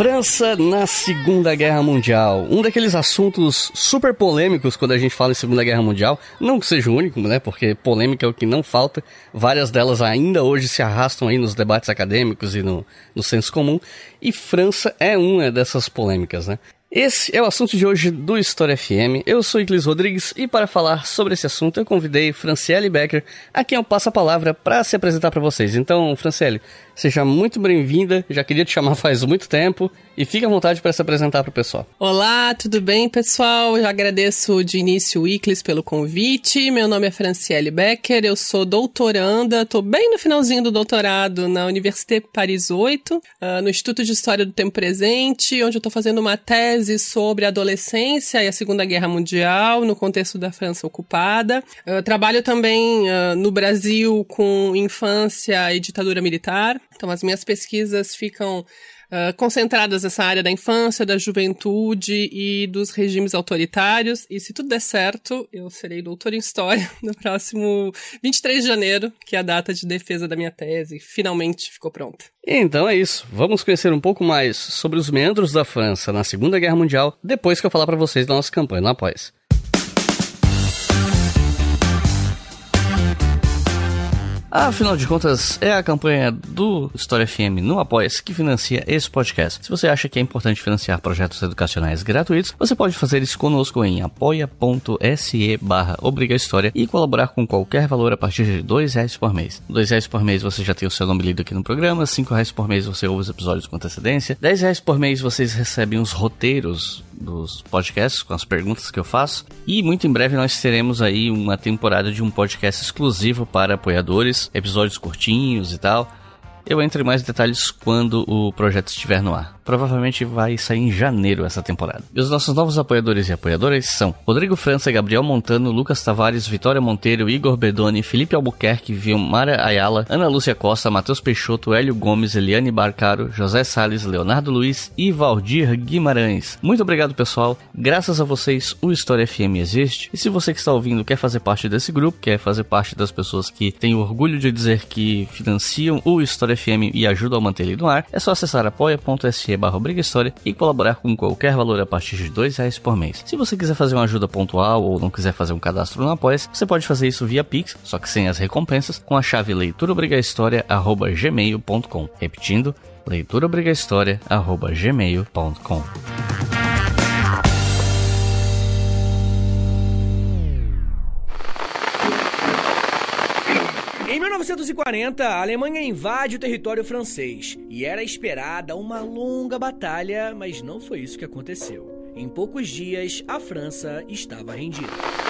França na Segunda Guerra Mundial. Um daqueles assuntos super polêmicos quando a gente fala em Segunda Guerra Mundial. Não que seja o único, né? Porque polêmica é o que não falta. Várias delas ainda hoje se arrastam aí nos debates acadêmicos e no, no senso comum. E França é uma dessas polêmicas, né? Esse é o assunto de hoje do História FM. Eu sou Iclis Rodrigues e para falar sobre esse assunto eu convidei Franciele Becker, a quem eu passo a palavra para se apresentar para vocês. Então, Franciele, seja muito bem-vinda. Já queria te chamar faz muito tempo e fique à vontade para se apresentar para o pessoal. Olá, tudo bem, pessoal? Eu agradeço de início o Iclis pelo convite. Meu nome é Franciele Becker, eu sou doutoranda, estou bem no finalzinho do doutorado na Université Paris 8, ah, no Instituto de História do Tempo Presente, onde eu estou fazendo uma tese sobre a adolescência e a Segunda Guerra Mundial no contexto da França ocupada. Eu trabalho também ah, no Brasil com infância e ditadura militar, então as minhas pesquisas ficam Uh, concentradas nessa área da infância, da juventude e dos regimes autoritários. E se tudo der certo, eu serei doutor em História no próximo 23 de janeiro, que é a data de defesa da minha tese. Finalmente ficou pronta. Então é isso. Vamos conhecer um pouco mais sobre os meandros da França na Segunda Guerra Mundial depois que eu falar para vocês da nossa campanha no Após. Afinal de contas, é a campanha do História FM no Apoia-se que financia esse podcast. Se você acha que é importante financiar projetos educacionais gratuitos, você pode fazer isso conosco em apoia.se barra História e colaborar com qualquer valor a partir de dois reais por mês. Dois reais por mês você já tem o seu nome lido aqui no programa, cinco reais por mês você ouve os episódios com antecedência, dez reais por mês vocês recebem os roteiros dos podcasts com as perguntas que eu faço e muito em breve nós teremos aí uma temporada de um podcast exclusivo para apoiadores, episódios curtinhos e tal. Eu entro em mais detalhes quando o projeto estiver no ar. Provavelmente vai sair em janeiro essa temporada. E os nossos novos apoiadores e apoiadoras são Rodrigo França, Gabriel Montano, Lucas Tavares, Vitória Monteiro, Igor Bedoni, Felipe Albuquerque, Vilmara Ayala, Ana Lúcia Costa, Matheus Peixoto, Hélio Gomes, Eliane Barcaro, José Sales, Leonardo Luiz e Valdir Guimarães. Muito obrigado, pessoal. Graças a vocês, o História FM existe. E se você que está ouvindo quer fazer parte desse grupo, quer fazer parte das pessoas que têm orgulho de dizer que financiam o História FM e ajudam a manter ele no ar, é só acessar apoia.se barra História e colaborar com qualquer valor a partir de dois reais por mês. Se você quiser fazer uma ajuda pontual ou não quiser fazer um cadastro no apoia você pode fazer isso via Pix, só que sem as recompensas, com a chave leituraobrigahistoria.gmail.com Repetindo, leituraobrigahistoria.gmail.com 1940, a Alemanha invade o território francês e era esperada uma longa batalha, mas não foi isso que aconteceu. Em poucos dias, a França estava rendida.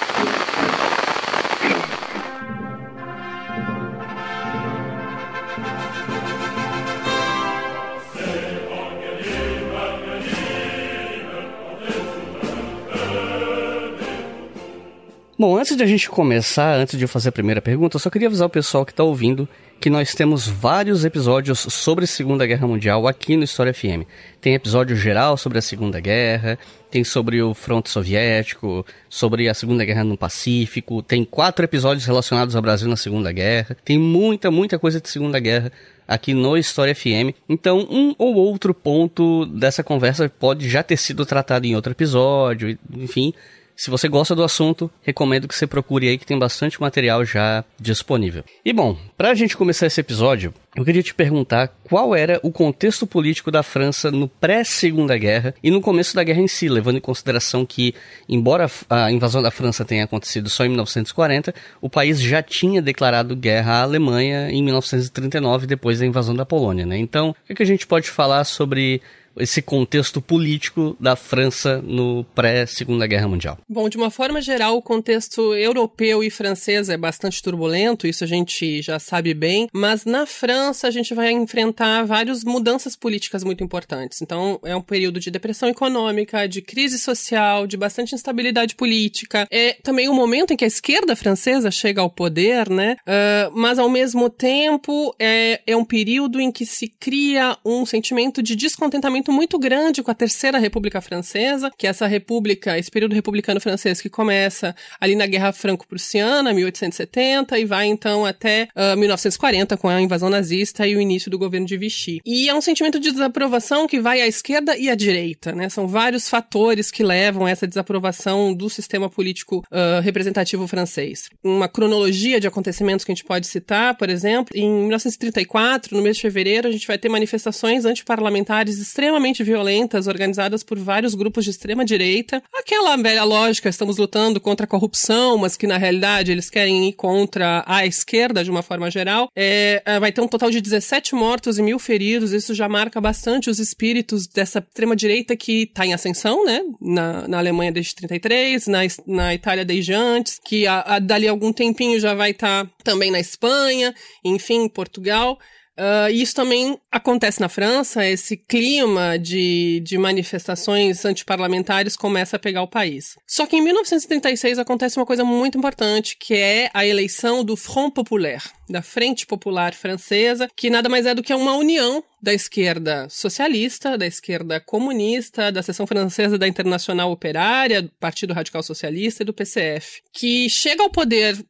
Bom, antes de a gente começar, antes de eu fazer a primeira pergunta, eu só queria avisar o pessoal que está ouvindo que nós temos vários episódios sobre Segunda Guerra Mundial aqui no História FM. Tem episódio geral sobre a Segunda Guerra, tem sobre o fronte soviético, sobre a Segunda Guerra no Pacífico, tem quatro episódios relacionados ao Brasil na Segunda Guerra, tem muita, muita coisa de Segunda Guerra aqui no História FM. Então, um ou outro ponto dessa conversa pode já ter sido tratado em outro episódio, enfim. Se você gosta do assunto, recomendo que você procure aí que tem bastante material já disponível. E bom, para a gente começar esse episódio, eu queria te perguntar qual era o contexto político da França no pré-Segunda Guerra e no começo da guerra em si, levando em consideração que, embora a invasão da França tenha acontecido só em 1940, o país já tinha declarado guerra à Alemanha em 1939, depois da invasão da Polônia, né? Então, o que, que a gente pode falar sobre esse contexto político da França no pré-Segunda Guerra Mundial? Bom, de uma forma geral, o contexto europeu e francês é bastante turbulento, isso a gente já sabe bem, mas na França a gente vai enfrentar várias mudanças políticas muito importantes. Então, é um período de depressão econômica, de crise social, de bastante instabilidade política. É também o um momento em que a esquerda francesa chega ao poder, né? Uh, mas ao mesmo tempo é, é um período em que se cria um sentimento de descontentamento muito grande com a Terceira República Francesa, que é essa república, esse período republicano francês que começa ali na Guerra Franco-Prussiana, 1870, e vai então até uh, 1940 com a invasão nazista e o início do governo de Vichy. E é um sentimento de desaprovação que vai à esquerda e à direita, né? São vários fatores que levam a essa desaprovação do sistema político uh, representativo francês. Uma cronologia de acontecimentos que a gente pode citar, por exemplo, em 1934, no mês de fevereiro, a gente vai ter manifestações antiparlamentares extremamente violentas organizadas por vários grupos de extrema direita. Aquela velha lógica, estamos lutando contra a corrupção, mas que na realidade eles querem ir contra a esquerda de uma forma geral. É, é vai ter um total de 17 mortos e mil feridos. Isso já marca bastante os espíritos dessa extrema direita que está em ascensão, né? Na, na Alemanha desde 33, na, na Itália desde antes, que a, a, dali algum tempinho já vai estar tá também na Espanha, enfim, Portugal. Uh, isso também acontece na França, esse clima de, de manifestações antiparlamentares começa a pegar o país. Só que em 1936 acontece uma coisa muito importante, que é a eleição do Front Populaire, da Frente Popular Francesa, que nada mais é do que uma união da esquerda socialista, da esquerda comunista, da seção francesa da Internacional Operária, do Partido Radical Socialista e do PCF, que chega ao poder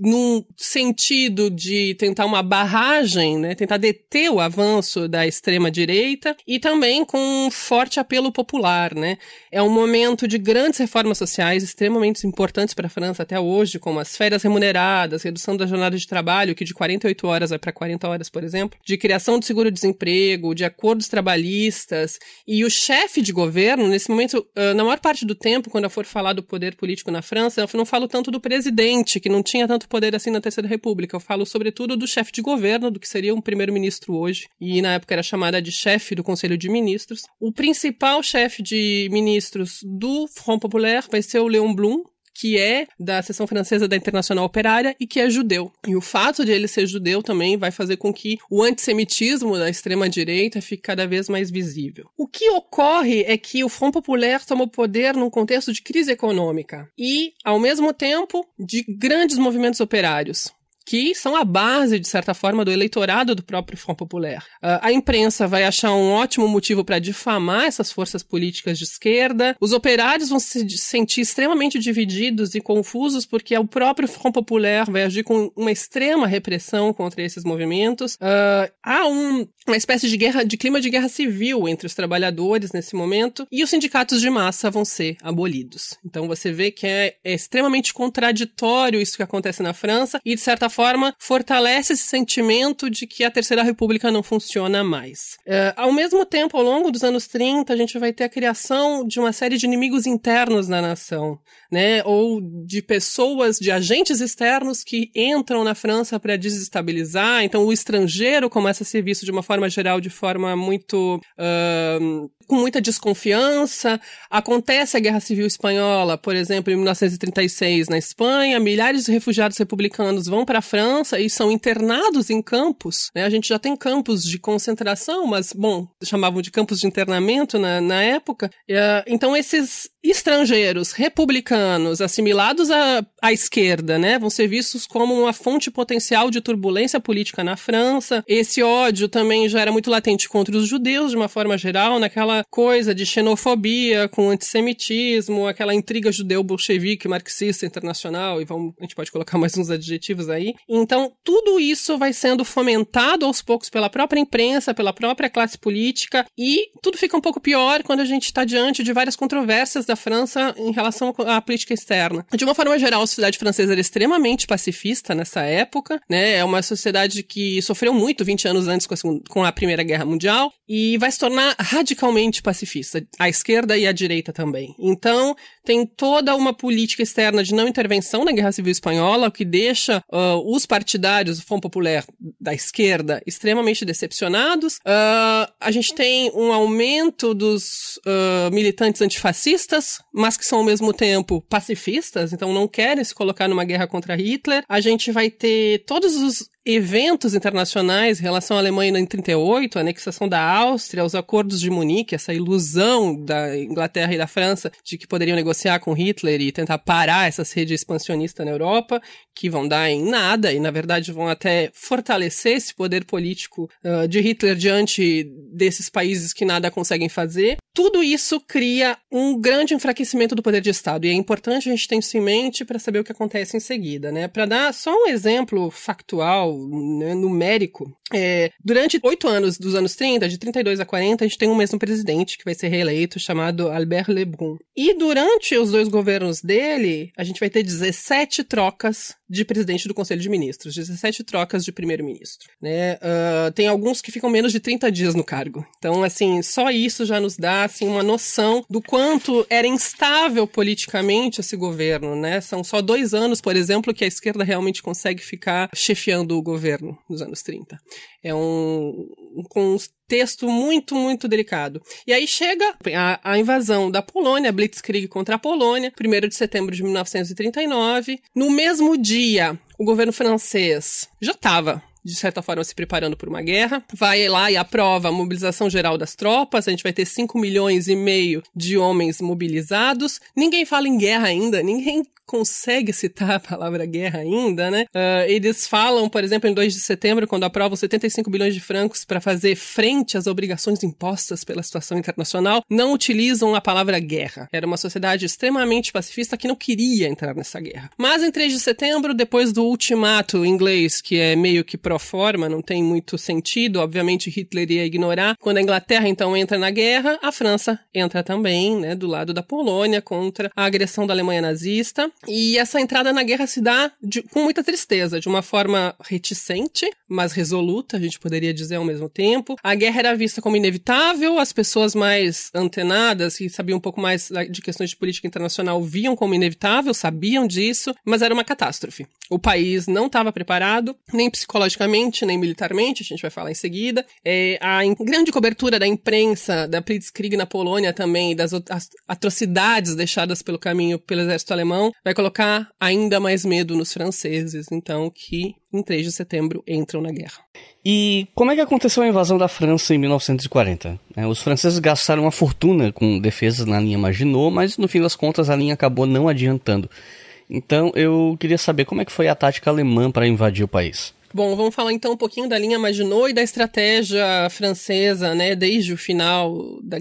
num sentido de tentar uma barragem, né, tentar deter o avanço da extrema direita e também com um forte apelo popular, né? É um momento de grandes reformas sociais extremamente importantes para a França até hoje, como as férias remuneradas, redução da jornada de trabalho, que de 48 horas vai para 40 horas, por exemplo, de criação do seguro-desemprego emprego, de acordos trabalhistas, e o chefe de governo, nesse momento, na maior parte do tempo, quando eu for falar do poder político na França, eu não falo tanto do presidente, que não tinha tanto poder assim na Terceira República, eu falo sobretudo do chefe de governo, do que seria um primeiro-ministro hoje, e na época era chamada de chefe do Conselho de Ministros. O principal chefe de ministros do Front Populaire vai ser o Léon Blum, que é da seção francesa da Internacional Operária e que é judeu. E o fato de ele ser judeu também vai fazer com que o antissemitismo da extrema-direita fique cada vez mais visível. O que ocorre é que o Front Populaire toma poder num contexto de crise econômica e, ao mesmo tempo, de grandes movimentos operários que são a base, de certa forma, do eleitorado do próprio Front Populaire. Uh, a imprensa vai achar um ótimo motivo para difamar essas forças políticas de esquerda. Os operários vão se sentir extremamente divididos e confusos porque o próprio Front Populaire vai agir com uma extrema repressão contra esses movimentos. Uh, há um, uma espécie de guerra, de clima de guerra civil entre os trabalhadores nesse momento e os sindicatos de massa vão ser abolidos. Então você vê que é, é extremamente contraditório isso que acontece na França e de certa forma, fortalece esse sentimento de que a Terceira República não funciona mais. É, ao mesmo tempo, ao longo dos anos 30, a gente vai ter a criação de uma série de inimigos internos na nação, né? Ou de pessoas, de agentes externos que entram na França para desestabilizar. Então, o estrangeiro começa a ser visto de uma forma geral, de forma muito. Uh, com muita desconfiança. Acontece a Guerra Civil Espanhola, por exemplo, em 1936 na Espanha, milhares de refugiados republicanos vão para a França e são internados em campos. Né? A gente já tem campos de concentração, mas, bom, chamavam de campos de internamento na, na época. Uh, então, esses estrangeiros republicanos assimilados à, à esquerda, né, vão ser vistos como uma fonte potencial de turbulência política na França. Esse ódio também já era muito latente contra os judeus, de uma forma geral, naquela coisa de xenofobia com antissemitismo, aquela intriga judeu-bolchevique, marxista internacional, e vamos, a gente pode colocar mais uns adjetivos aí. Então, tudo isso vai sendo fomentado aos poucos pela própria imprensa, pela própria classe política, e tudo fica um pouco pior quando a gente está diante de várias controvérsias da França em relação à política externa. De uma forma geral, a sociedade francesa era extremamente pacifista nessa época, né? É uma sociedade que sofreu muito 20 anos antes com a, segunda, com a Primeira Guerra Mundial e vai se tornar radicalmente pacifista, a esquerda e a direita também. Então, tem toda uma política externa de não intervenção na Guerra Civil Espanhola, o que deixa uh, os partidários do Front Popular da esquerda extremamente decepcionados. Uh, a gente tem um aumento dos uh, militantes antifascistas, mas que são ao mesmo tempo pacifistas, então não querem se colocar numa guerra contra Hitler. A gente vai ter todos os eventos internacionais em relação à Alemanha em 38, a anexação da Áustria, os acordos de Munique, essa ilusão da Inglaterra e da França de que poderiam negociar com Hitler e tentar parar essa sede expansionista na Europa, que vão dar em nada e, na verdade, vão até fortalecer esse poder político uh, de Hitler diante desses países que nada conseguem fazer. Tudo isso cria um grande enfraquecimento do poder de Estado e é importante a gente ter isso em mente para saber o que acontece em seguida, né? Para dar só um exemplo factual né, numérico, é, durante oito anos dos anos 30, de 32 a 40, a gente tem um mesmo presidente que vai ser reeleito, chamado Albert Lebrun. E durante os dois governos dele, a gente vai ter 17 trocas de presidente do Conselho de Ministros, 17 trocas de primeiro-ministro. Né? Uh, tem alguns que ficam menos de 30 dias no cargo. Então, assim, só isso já nos dá assim, uma noção do quanto era instável politicamente esse governo. Né? São só dois anos, por exemplo, que a esquerda realmente consegue ficar chefiando o governo nos anos 30. É um, um contexto muito, muito delicado. E aí chega a, a, invasão da Polônia, Blitzkrieg contra a Polônia, 1 de setembro de 1939. No mesmo dia, o governo francês já estava de certa forma, se preparando por uma guerra. Vai lá e aprova a mobilização geral das tropas. A gente vai ter 5 milhões e meio de homens mobilizados. Ninguém fala em guerra ainda, ninguém consegue citar a palavra guerra ainda, né? Uh, eles falam, por exemplo, em 2 de setembro, quando aprovam 75 bilhões de francos para fazer frente às obrigações impostas pela situação internacional, não utilizam a palavra guerra. Era uma sociedade extremamente pacifista que não queria entrar nessa guerra. Mas em 3 de setembro, depois do ultimato inglês, que é meio que forma, não tem muito sentido, obviamente Hitler ia ignorar. Quando a Inglaterra então entra na guerra, a França entra também, né, do lado da Polônia contra a agressão da Alemanha nazista. E essa entrada na guerra se dá de, com muita tristeza, de uma forma reticente, mas resoluta, a gente poderia dizer ao mesmo tempo. A guerra era vista como inevitável, as pessoas mais antenadas, que sabiam um pouco mais de questões de política internacional, viam como inevitável, sabiam disso, mas era uma catástrofe. O país não estava preparado, nem psicologicamente, nem militarmente, a gente vai falar em seguida. É, a grande cobertura da imprensa da Blitzkrieg na Polônia também, das atrocidades deixadas pelo caminho pelo exército alemão, vai colocar ainda mais medo nos franceses, então, que em 3 de setembro entram na guerra. E como é que aconteceu a invasão da França em 1940? É, os franceses gastaram uma fortuna com defesas na linha Maginot, mas no fim das contas a linha acabou não adiantando. Então eu queria saber como é que foi a tática alemã para invadir o país. Bom, vamos falar então um pouquinho da linha Maginot e da estratégia francesa, né, desde o final da,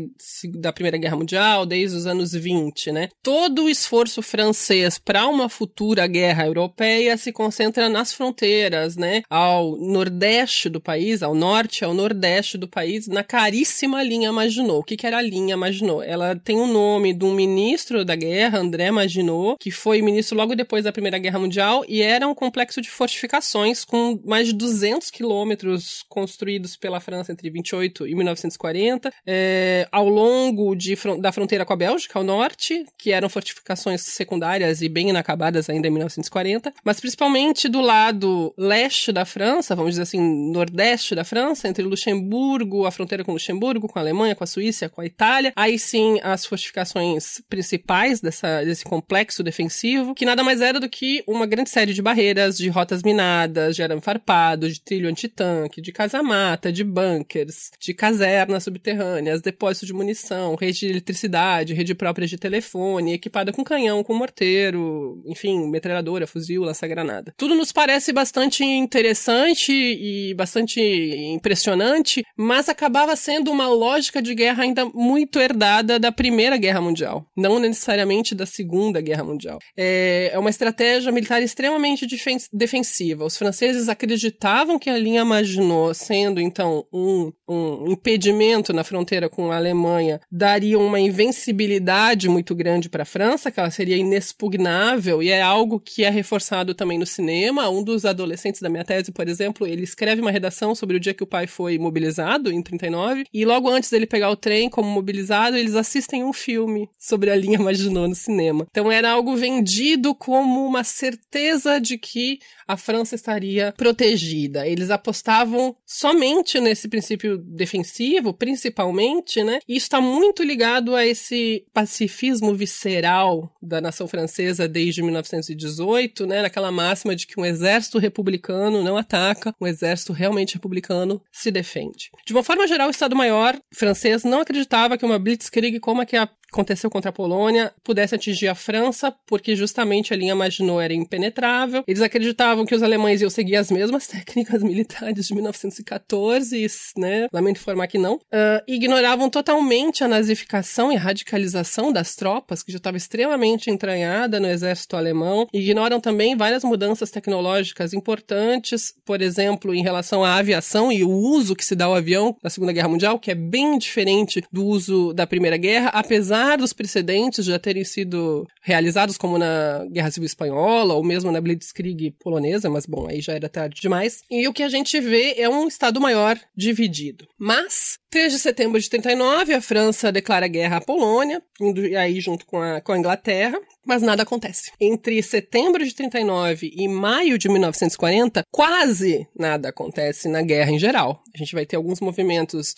da Primeira Guerra Mundial, desde os anos 20, né. Todo o esforço francês para uma futura guerra europeia se concentra nas fronteiras, né, ao nordeste do país, ao norte, ao nordeste do país, na caríssima linha Maginot. O que, que era a linha Maginot? Ela tem o nome de um ministro da guerra, André Maginot, que foi ministro logo depois da Primeira Guerra Mundial e era um complexo de fortificações com mais de 200 quilômetros construídos pela França entre 28 e 1940, é, ao longo de, da fronteira com a Bélgica, ao norte, que eram fortificações secundárias e bem inacabadas ainda em 1940, mas principalmente do lado leste da França, vamos dizer assim, nordeste da França, entre Luxemburgo, a fronteira com Luxemburgo, com a Alemanha, com a Suíça, com a Itália, aí sim as fortificações principais dessa, desse complexo defensivo, que nada mais era do que uma grande série de barreiras, de rotas minadas, de arame farpado, de trilho antitanque, de casa-mata, de bunkers, de casernas subterrâneas, depósito de munição, rede de eletricidade, rede própria de telefone, equipada com canhão, com morteiro, enfim, metralhadora, fuzil, lança-granada. Tudo nos parece bastante interessante e bastante impressionante, mas acabava sendo uma lógica de guerra ainda muito herdada da Primeira Guerra Mundial, não necessariamente da Segunda Guerra Mundial. É, é uma estratégia militar extremamente defensiva. Os franceses acreditavam que a linha Maginot, sendo então um, um impedimento na fronteira com a Alemanha, daria uma invencibilidade muito grande para a França, que ela seria inexpugnável, e é algo que é reforçado também no cinema. Um dos adolescentes da minha tese, por exemplo, ele escreve uma redação sobre o dia que o pai foi mobilizado, em 39, e logo antes dele pegar o trem como mobilizado, eles assistem um filme sobre a linha Maginot no cinema. Então era algo vendido como uma certeza de que a França estaria protegida. Eles apostavam somente nesse princípio defensivo, principalmente, né? E está muito ligado a esse pacifismo visceral da nação francesa desde 1918, né? Naquela máxima de que um exército republicano não ataca, um exército realmente republicano se defende. De uma forma geral, o Estado-Maior francês não acreditava que uma blitzkrieg como a que aconteceu contra a Polônia pudesse atingir a França, porque justamente a linha Maginot era impenetrável. Eles acreditavam que os alemães iam seguir as mesmas técnicas militares de 1914, né? Lamento informar que não. Uh, ignoravam totalmente a nazificação e radicalização das tropas, que já estava extremamente entranhada no exército alemão. Ignoram também várias mudanças tecnológicas importantes, por exemplo, em relação à aviação e o uso que se dá ao avião na Segunda Guerra Mundial, que é bem diferente do uso da Primeira Guerra, apesar dos precedentes já terem sido realizados, como na Guerra Civil Espanhola ou mesmo na Blitzkrieg polonesa, mas bom, aí já era tarde demais. E o que a gente vê é um Estado-Maior dividido. Mas, 3 de setembro de 39, a França declara guerra à Polônia, indo aí junto com a, com a Inglaterra, mas nada acontece. Entre setembro de 39 e maio de 1940, quase nada acontece na guerra em geral. A gente vai ter alguns movimentos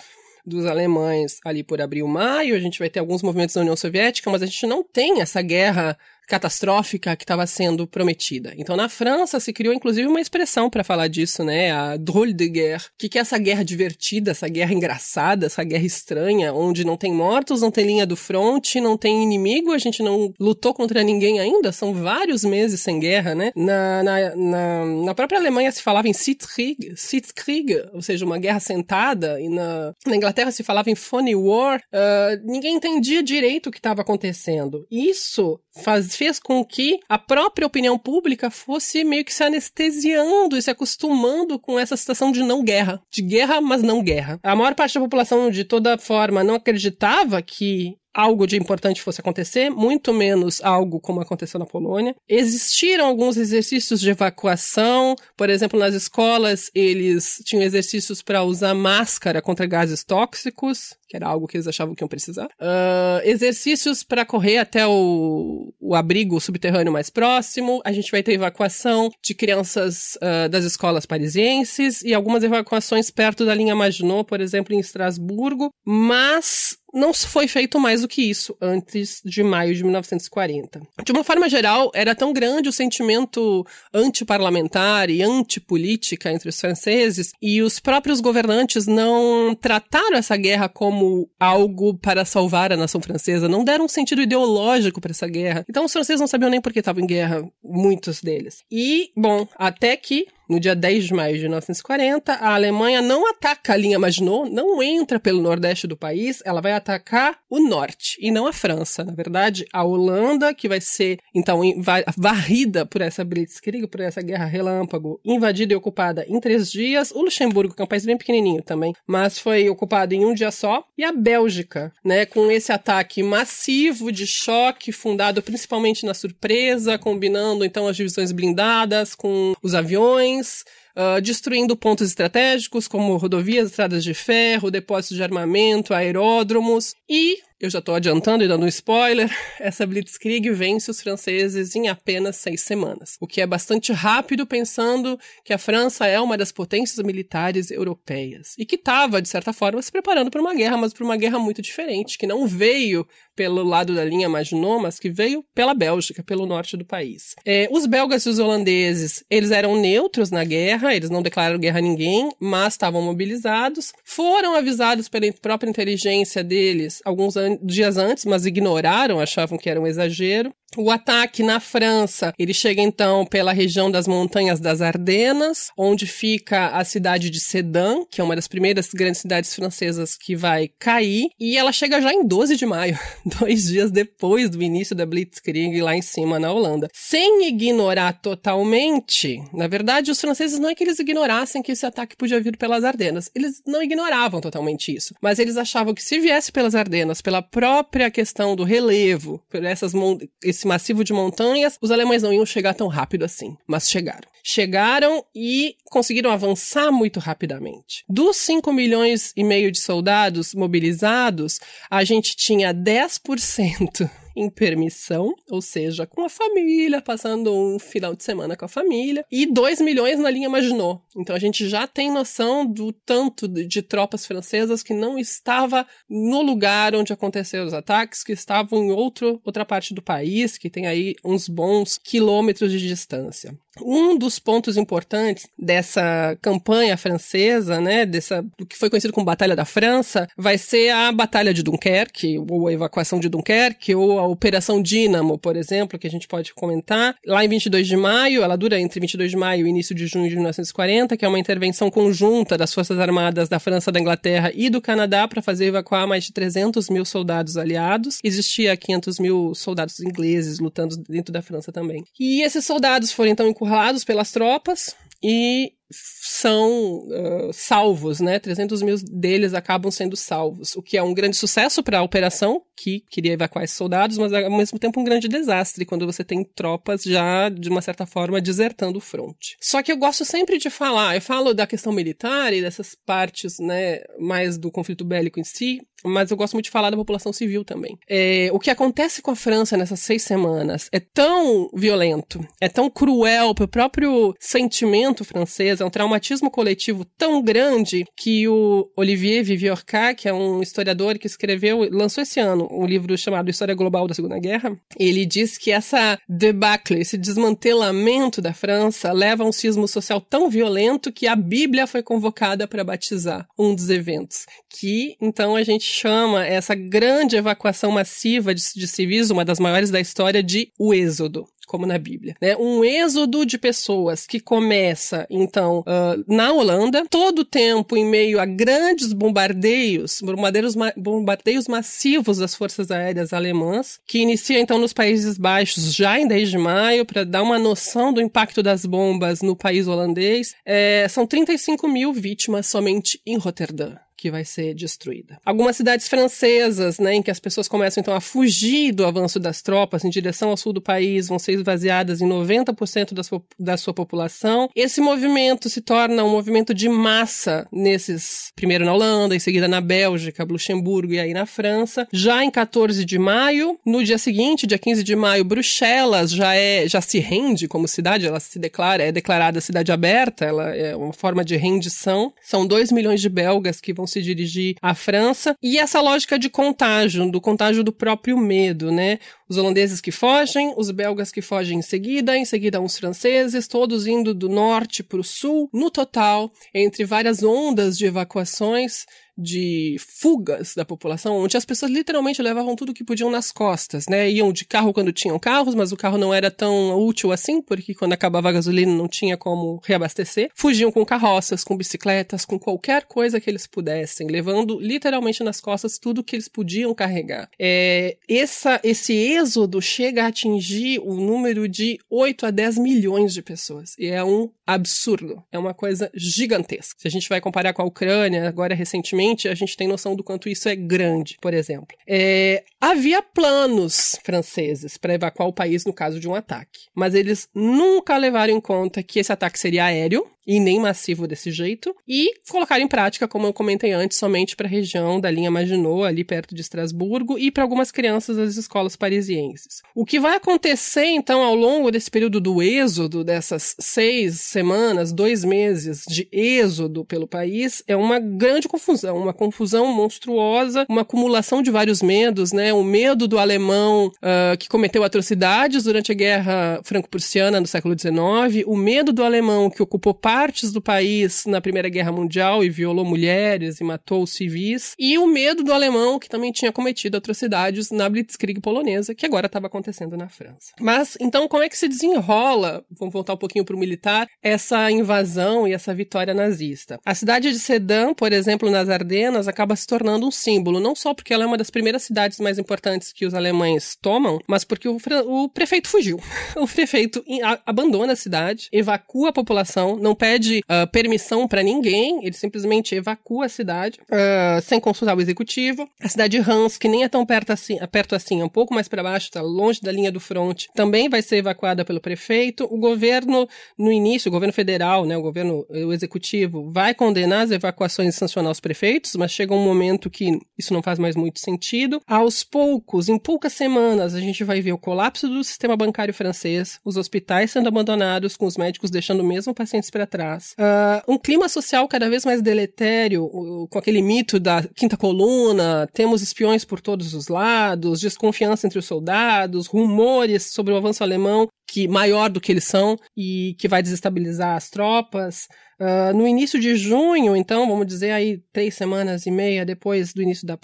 dos alemães ali por abril, maio, a gente vai ter alguns movimentos da União Soviética, mas a gente não tem essa guerra catastrófica que estava sendo prometida. Então, na França se criou inclusive uma expressão para falar disso, né? A drôle de guerre. Que, que é essa guerra divertida, essa guerra engraçada, essa guerra estranha, onde não tem mortos, não tem linha do fronte, não tem inimigo, a gente não lutou contra ninguém ainda, são vários meses sem guerra, né? Na, na, na, na própria Alemanha se falava em Sitzkrieg, Sitzkrieg, ou seja, uma guerra sentada, e na, na Inglaterra se falava em Funny War. Uh, ninguém entendia direito o que estava acontecendo. Isso faz, fez com que a própria opinião pública fosse meio que se anestesiando e se acostumando com essa situação de não guerra. De guerra, mas não guerra. A maior parte da população, de toda forma, não acreditava que algo de importante fosse acontecer, muito menos algo como aconteceu na Polônia. Existiram alguns exercícios de evacuação, por exemplo, nas escolas eles tinham exercícios para usar máscara contra gases tóxicos, que era algo que eles achavam que iam precisar. Uh, exercícios para correr até o, o abrigo subterrâneo mais próximo. A gente vai ter evacuação de crianças uh, das escolas parisienses e algumas evacuações perto da linha Maginot, por exemplo, em Estrasburgo. Mas não foi feito mais do que isso antes de maio de 1940. De uma forma geral, era tão grande o sentimento antiparlamentar e antipolítica entre os franceses e os próprios governantes não trataram essa guerra como algo para salvar a nação francesa, não deram um sentido ideológico para essa guerra. Então os franceses não sabiam nem por que estavam em guerra, muitos deles. E, bom, até que no dia 10 de maio de 1940, a Alemanha não ataca a linha Maginot, não entra pelo nordeste do país, ela vai atacar o norte, e não a França. Na verdade, a Holanda, que vai ser, então, varrida por essa Blitzkrieg, por essa guerra relâmpago, invadida e ocupada em três dias. O Luxemburgo, que é um país bem pequenininho também, mas foi ocupado em um dia só. E a Bélgica, né, com esse ataque massivo de choque, fundado principalmente na surpresa, combinando, então, as divisões blindadas com os aviões, uh, destruindo pontos estratégicos como rodovias, estradas de ferro, depósitos de armamento, aeródromos e eu já estou adiantando e dando um spoiler, essa Blitzkrieg vence os franceses em apenas seis semanas, o que é bastante rápido pensando que a França é uma das potências militares europeias e que estava, de certa forma, se preparando para uma guerra, mas para uma guerra muito diferente, que não veio pelo lado da linha Maginot, mas que veio pela Bélgica, pelo norte do país. É, os belgas e os holandeses, eles eram neutros na guerra, eles não declararam guerra a ninguém, mas estavam mobilizados, foram avisados pela própria inteligência deles alguns anos an dias antes, mas ignoraram, achavam que era um exagero. O ataque na França, ele chega então pela região das montanhas das Ardenas, onde fica a cidade de Sedan, que é uma das primeiras grandes cidades francesas que vai cair, e ela chega já em 12 de maio, dois dias depois do início da Blitzkrieg lá em cima na Holanda. Sem ignorar totalmente, na verdade, os franceses não é que eles ignorassem que esse ataque podia vir pelas Ardenas, eles não ignoravam totalmente isso, mas eles achavam que se viesse pelas Ardenas, pela própria questão do relevo, por essas esse massivo de montanhas, os alemães não iam chegar tão rápido assim, mas chegaram. Chegaram e conseguiram avançar muito rapidamente. Dos 5 milhões e meio de soldados mobilizados, a gente tinha 10% em permissão, ou seja, com a família, passando um final de semana com a família, e 2 milhões na linha Maginot. Então a gente já tem noção do tanto de tropas francesas que não estava no lugar onde aconteceram os ataques, que estavam em outro, outra parte do país, que tem aí uns bons quilômetros de distância. Um dos pontos importantes dessa campanha francesa, né, dessa do que foi conhecido como Batalha da França, vai ser a Batalha de Dunkerque, ou a evacuação de Dunkerque, ou a Operação Dínamo, por exemplo, que a gente pode comentar. Lá em 22 de maio, ela dura entre 22 de maio e início de junho de 1940, que é uma intervenção conjunta das Forças Armadas da França, da Inglaterra e do Canadá para fazer evacuar mais de 300 mil soldados aliados. Existia 500 mil soldados ingleses lutando dentro da França também. E esses soldados foram então encurralados pelas tropas e são uh, salvos, né? 300 mil deles acabam sendo salvos, o que é um grande sucesso para a operação, que queria evacuar esses soldados, mas ao mesmo tempo um grande desastre quando você tem tropas já, de uma certa forma, desertando o fronte. Só que eu gosto sempre de falar, eu falo da questão militar e dessas partes, né, mais do conflito bélico em si, mas eu gosto muito de falar da população civil também. É, o que acontece com a França nessas seis semanas é tão violento, é tão cruel para o próprio sentimento francês, é um traumatismo coletivo tão grande que o Olivier Viviorca, que é um historiador que escreveu, lançou esse ano um livro chamado História Global da Segunda Guerra, ele diz que essa debacle, esse desmantelamento da França leva a um sismo social tão violento que a Bíblia foi convocada para batizar um dos eventos, que então a gente chama essa grande evacuação massiva de, de civis, uma das maiores da história, de o Êxodo como na Bíblia. Né? Um êxodo de pessoas que começa, então, uh, na Holanda, todo o tempo em meio a grandes bombardeios, bombardeios, bombardeios massivos das forças aéreas alemãs, que inicia, então, nos Países Baixos já em 10 de maio, para dar uma noção do impacto das bombas no país holandês. É, são 35 mil vítimas somente em Roterdã que vai ser destruída. Algumas cidades francesas, né, em que as pessoas começam então a fugir do avanço das tropas em direção ao sul do país, vão ser esvaziadas em 90% da sua, da sua população. Esse movimento se torna um movimento de massa nesses, primeiro na Holanda, em seguida na Bélgica, Luxemburgo e aí na França. Já em 14 de maio, no dia seguinte, dia 15 de maio, Bruxelas já é já se rende como cidade, ela se declara, é declarada cidade aberta, ela é uma forma de rendição. São 2 milhões de belgas que vão se dirigir à França. E essa lógica de contágio, do contágio do próprio medo, né? Os holandeses que fogem, os belgas que fogem em seguida, em seguida uns franceses, todos indo do norte para o sul, no total, entre várias ondas de evacuações, de fugas da população, onde as pessoas literalmente levavam tudo que podiam nas costas, né? Iam de carro quando tinham carros, mas o carro não era tão útil assim, porque quando acabava a gasolina não tinha como reabastecer. Fugiam com carroças, com bicicletas, com qualquer coisa que eles pudessem, levando literalmente nas costas tudo que eles podiam carregar. É, essa, esse êxodo chega a atingir o um número de 8 a 10 milhões de pessoas. E é um absurdo. É uma coisa gigantesca. Se a gente vai comparar com a Ucrânia, agora recentemente, a gente tem noção do quanto isso é grande, por exemplo. É, havia planos franceses para evacuar o país no caso de um ataque, mas eles nunca levaram em conta que esse ataque seria aéreo e nem massivo desse jeito, e colocar em prática, como eu comentei antes, somente para a região da linha Maginot, ali perto de Estrasburgo, e para algumas crianças das escolas parisienses. O que vai acontecer, então, ao longo desse período do êxodo, dessas seis semanas, dois meses de êxodo pelo país, é uma grande confusão, uma confusão monstruosa, uma acumulação de vários medos, né? O medo do alemão uh, que cometeu atrocidades durante a Guerra Franco-Prussiana no século XIX, o medo do alemão que ocupou parte partes do país na Primeira Guerra Mundial e violou mulheres e matou civis, e o medo do alemão, que também tinha cometido atrocidades na Blitzkrieg polonesa, que agora estava acontecendo na França. Mas, então, como é que se desenrola, vamos voltar um pouquinho para o militar, essa invasão e essa vitória nazista? A cidade de Sedan, por exemplo, nas Ardenas, acaba se tornando um símbolo, não só porque ela é uma das primeiras cidades mais importantes que os alemães tomam, mas porque o, o prefeito fugiu. o prefeito abandona a cidade, evacua a população, não pede uh, permissão para ninguém, ele simplesmente evacua a cidade, uh, sem consultar o executivo. A cidade de Hans, que nem é tão perto assim, perto assim é um pouco mais para baixo, está longe da linha do front, também vai ser evacuada pelo prefeito. O governo, no início, o governo federal, né, o governo o executivo, vai condenar as evacuações e sancionar os prefeitos, mas chega um momento que isso não faz mais muito sentido. Aos poucos, em poucas semanas, a gente vai ver o colapso do sistema bancário francês, os hospitais sendo abandonados, com os médicos deixando mesmo pacientes para trás. Uh, um clima social cada vez mais deletério, com aquele mito da quinta coluna, temos espiões por todos os lados, desconfiança entre os soldados, rumores sobre o avanço alemão que maior do que eles são e que vai desestabilizar as tropas. Uh, no início de junho, então, vamos dizer aí três semanas e meia depois do início da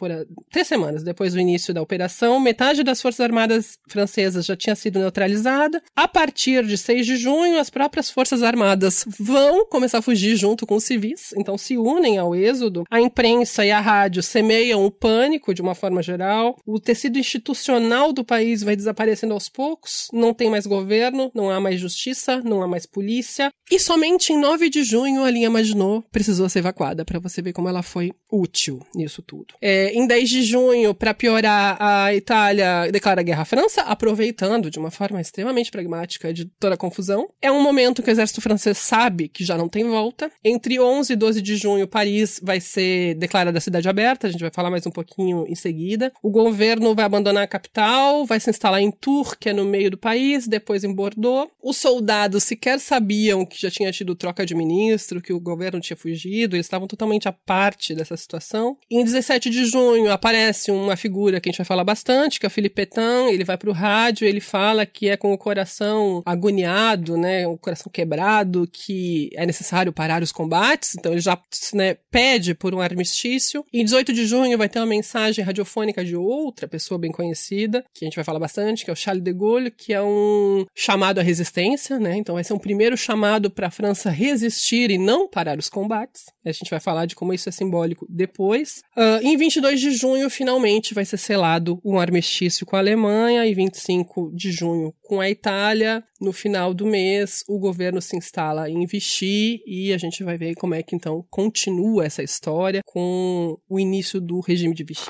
três semanas depois do início da operação, metade das forças armadas francesas já tinha sido neutralizada. A partir de 6 de junho, as próprias forças armadas vão começar a fugir junto com os civis, então se unem ao êxodo. A imprensa e a rádio semeiam o pânico de uma forma geral. O tecido institucional do país vai desaparecendo aos poucos. Não tem mais governo, não há mais justiça, não há mais polícia. E somente em 9 de junho junho, a linha Maginot precisou ser evacuada, para você ver como ela foi útil nisso tudo. É, em 10 de junho, para piorar, a Itália declara guerra à França, aproveitando de uma forma extremamente pragmática de toda a confusão. É um momento que o exército francês sabe que já não tem volta. Entre 11 e 12 de junho, Paris vai ser declarada cidade aberta, a gente vai falar mais um pouquinho em seguida. O governo vai abandonar a capital, vai se instalar em Tours, que é no meio do país, depois em Bordeaux. Os soldados sequer sabiam que já tinha tido troca de ministro, que o governo tinha fugido, eles estavam totalmente à parte dessa situação. Em 17 de junho aparece uma figura que a gente vai falar bastante, que é o Philippe Pétain, ele vai para o rádio, ele fala que é com o coração agoniado, né, o coração quebrado, que é necessário parar os combates, então ele já né, pede por um armistício. Em 18 de junho vai ter uma mensagem radiofônica de outra pessoa bem conhecida, que a gente vai falar bastante, que é o Charles de Gaulle, que é um chamado à resistência, né, então vai ser um primeiro chamado para a França resistir e não parar os combates. A gente vai falar de como isso é simbólico depois. Uh, em 22 de junho, finalmente, vai ser selado um armistício com a Alemanha, e 25 de junho com a Itália. No final do mês, o governo se instala em Vichy e a gente vai ver como é que então continua essa história com o início do regime de Vichy.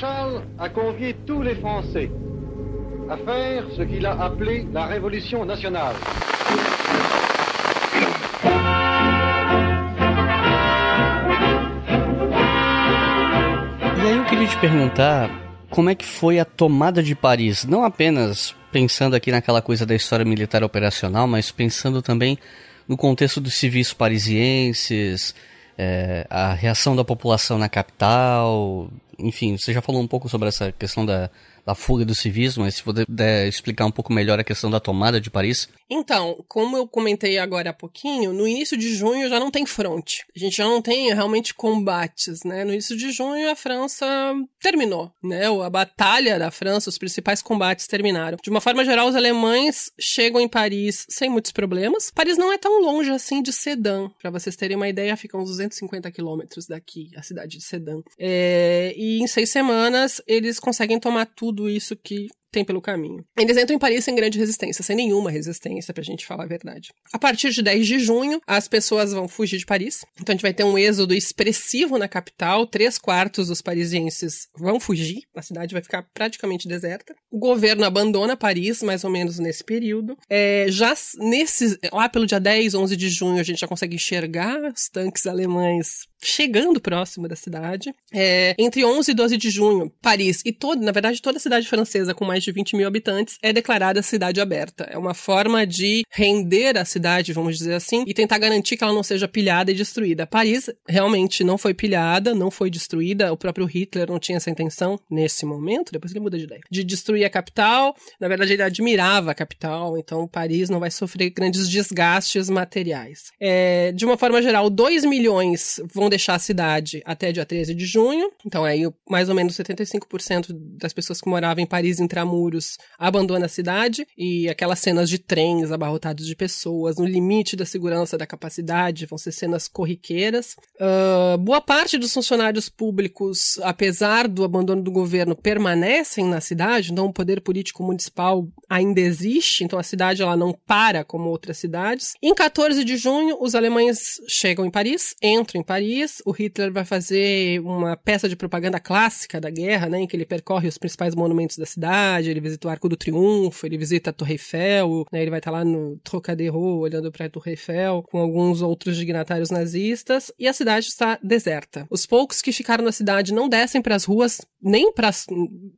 Maréchal a convié tous les Français à faire ce qu'il a appelé la révolution nationale. E aí eu queria te perguntar como é que foi a tomada de Paris, não apenas pensando aqui naquela coisa da história militar operacional, mas pensando também no contexto dos civis parisienses, é, a reação da população na capital, enfim, você já falou um pouco sobre essa questão da, da fuga do civismo, se puder explicar um pouco melhor a questão da tomada de Paris. Então, como eu comentei agora há pouquinho, no início de junho já não tem fronte. A gente já não tem realmente combates, né? No início de junho a França terminou, né? A batalha da França, os principais combates terminaram. De uma forma geral, os alemães chegam em Paris sem muitos problemas. Paris não é tão longe assim de Sedan. Para vocês terem uma ideia, fica uns 250 quilômetros daqui, a cidade de Sedan. É... E em seis semanas eles conseguem tomar tudo isso que tem pelo caminho. Eles entram em Paris sem grande resistência, sem nenhuma resistência, pra gente falar a verdade. A partir de 10 de junho, as pessoas vão fugir de Paris. Então a gente vai ter um êxodo expressivo na capital. Três quartos dos parisienses vão fugir. A cidade vai ficar praticamente deserta. O governo abandona Paris, mais ou menos nesse período. É, já nesse, lá pelo dia 10, 11 de junho, a gente já consegue enxergar os tanques alemães chegando próximo da cidade. É, entre 11 e 12 de junho, Paris e todo, na verdade, toda a cidade francesa com mais mais de 20 mil habitantes, é declarada cidade aberta. É uma forma de render a cidade, vamos dizer assim, e tentar garantir que ela não seja pilhada e destruída. Paris realmente não foi pilhada, não foi destruída, o próprio Hitler não tinha essa intenção nesse momento, depois ele muda de ideia, de destruir a capital. Na verdade, ele admirava a capital, então Paris não vai sofrer grandes desgastes materiais. É, de uma forma geral, 2 milhões vão deixar a cidade até dia 13 de junho, então aí mais ou menos 75% das pessoas que moravam em Paris intramuros abandonam a cidade e aquelas cenas de trens abarrotados de pessoas no limite da segurança da capacidade vão ser cenas corriqueiras. Uh, boa parte dos funcionários públicos, apesar do abandono do governo, permanecem na cidade, então o poder político municipal ainda existe, então a cidade ela não para como outras cidades. Em 14 de junho, os alemães chegam em Paris, entram em Paris, o Hitler vai fazer uma peça de propaganda clássica da guerra, né, em que ele percorre os principais monumentos da cidade, ele visita o Arco do Triunfo, ele visita a Torre Eiffel, né, ele vai estar lá no Trocadero olhando para a Torre Eiffel com alguns outros dignatários nazistas e a cidade está deserta. Os poucos que ficaram na cidade não descem para as ruas nem para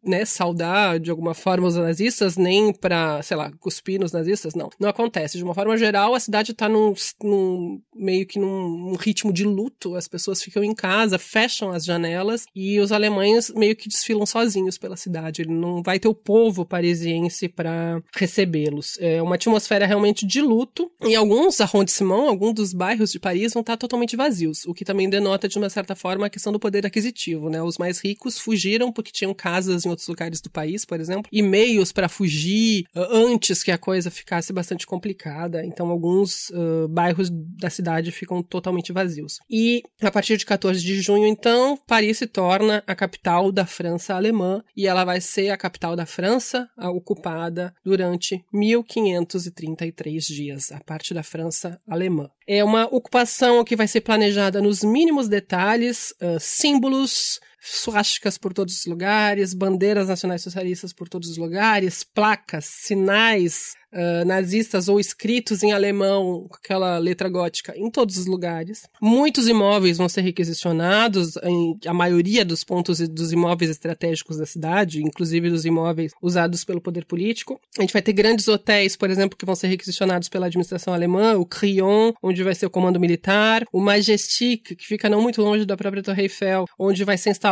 né, saudar de alguma forma os nazistas, nem para, sei lá, cuspir nos nazistas, não. Não acontece. De uma forma geral, a cidade está num, num, meio que num, num ritmo de luto. As pessoas ficam em casa, fecham as janelas e os alemães meio que desfilam sozinhos pela cidade. Ele não vai ter o povo parisiense para recebê-los. É uma atmosfera realmente de luto. E alguns arrondissements, alguns dos bairros de Paris vão estar totalmente vazios, o que também denota de uma certa forma a questão do poder aquisitivo, né? Os mais ricos fugiram porque tinham casas em outros lugares do país, por exemplo, e meios para fugir uh, antes que a coisa ficasse bastante complicada. Então alguns uh, bairros da cidade ficam totalmente vazios. E a partir de 14 de junho, então, Paris se torna a capital da França alemã e ela vai ser a capital da França ocupada durante 1533 dias, a parte da França alemã. É uma ocupação que vai ser planejada nos mínimos detalhes, símbolos, suásticas por todos os lugares, bandeiras nacionais socialistas por todos os lugares, placas, sinais uh, nazistas ou escritos em alemão, com aquela letra gótica, em todos os lugares. Muitos imóveis vão ser requisicionados, em, a maioria dos pontos dos imóveis estratégicos da cidade, inclusive dos imóveis usados pelo poder político. A gente vai ter grandes hotéis, por exemplo, que vão ser requisicionados pela administração alemã, o Crillon, onde vai ser o comando militar, o Majestic, que fica não muito longe da própria Torre Eiffel, onde vai ser instalado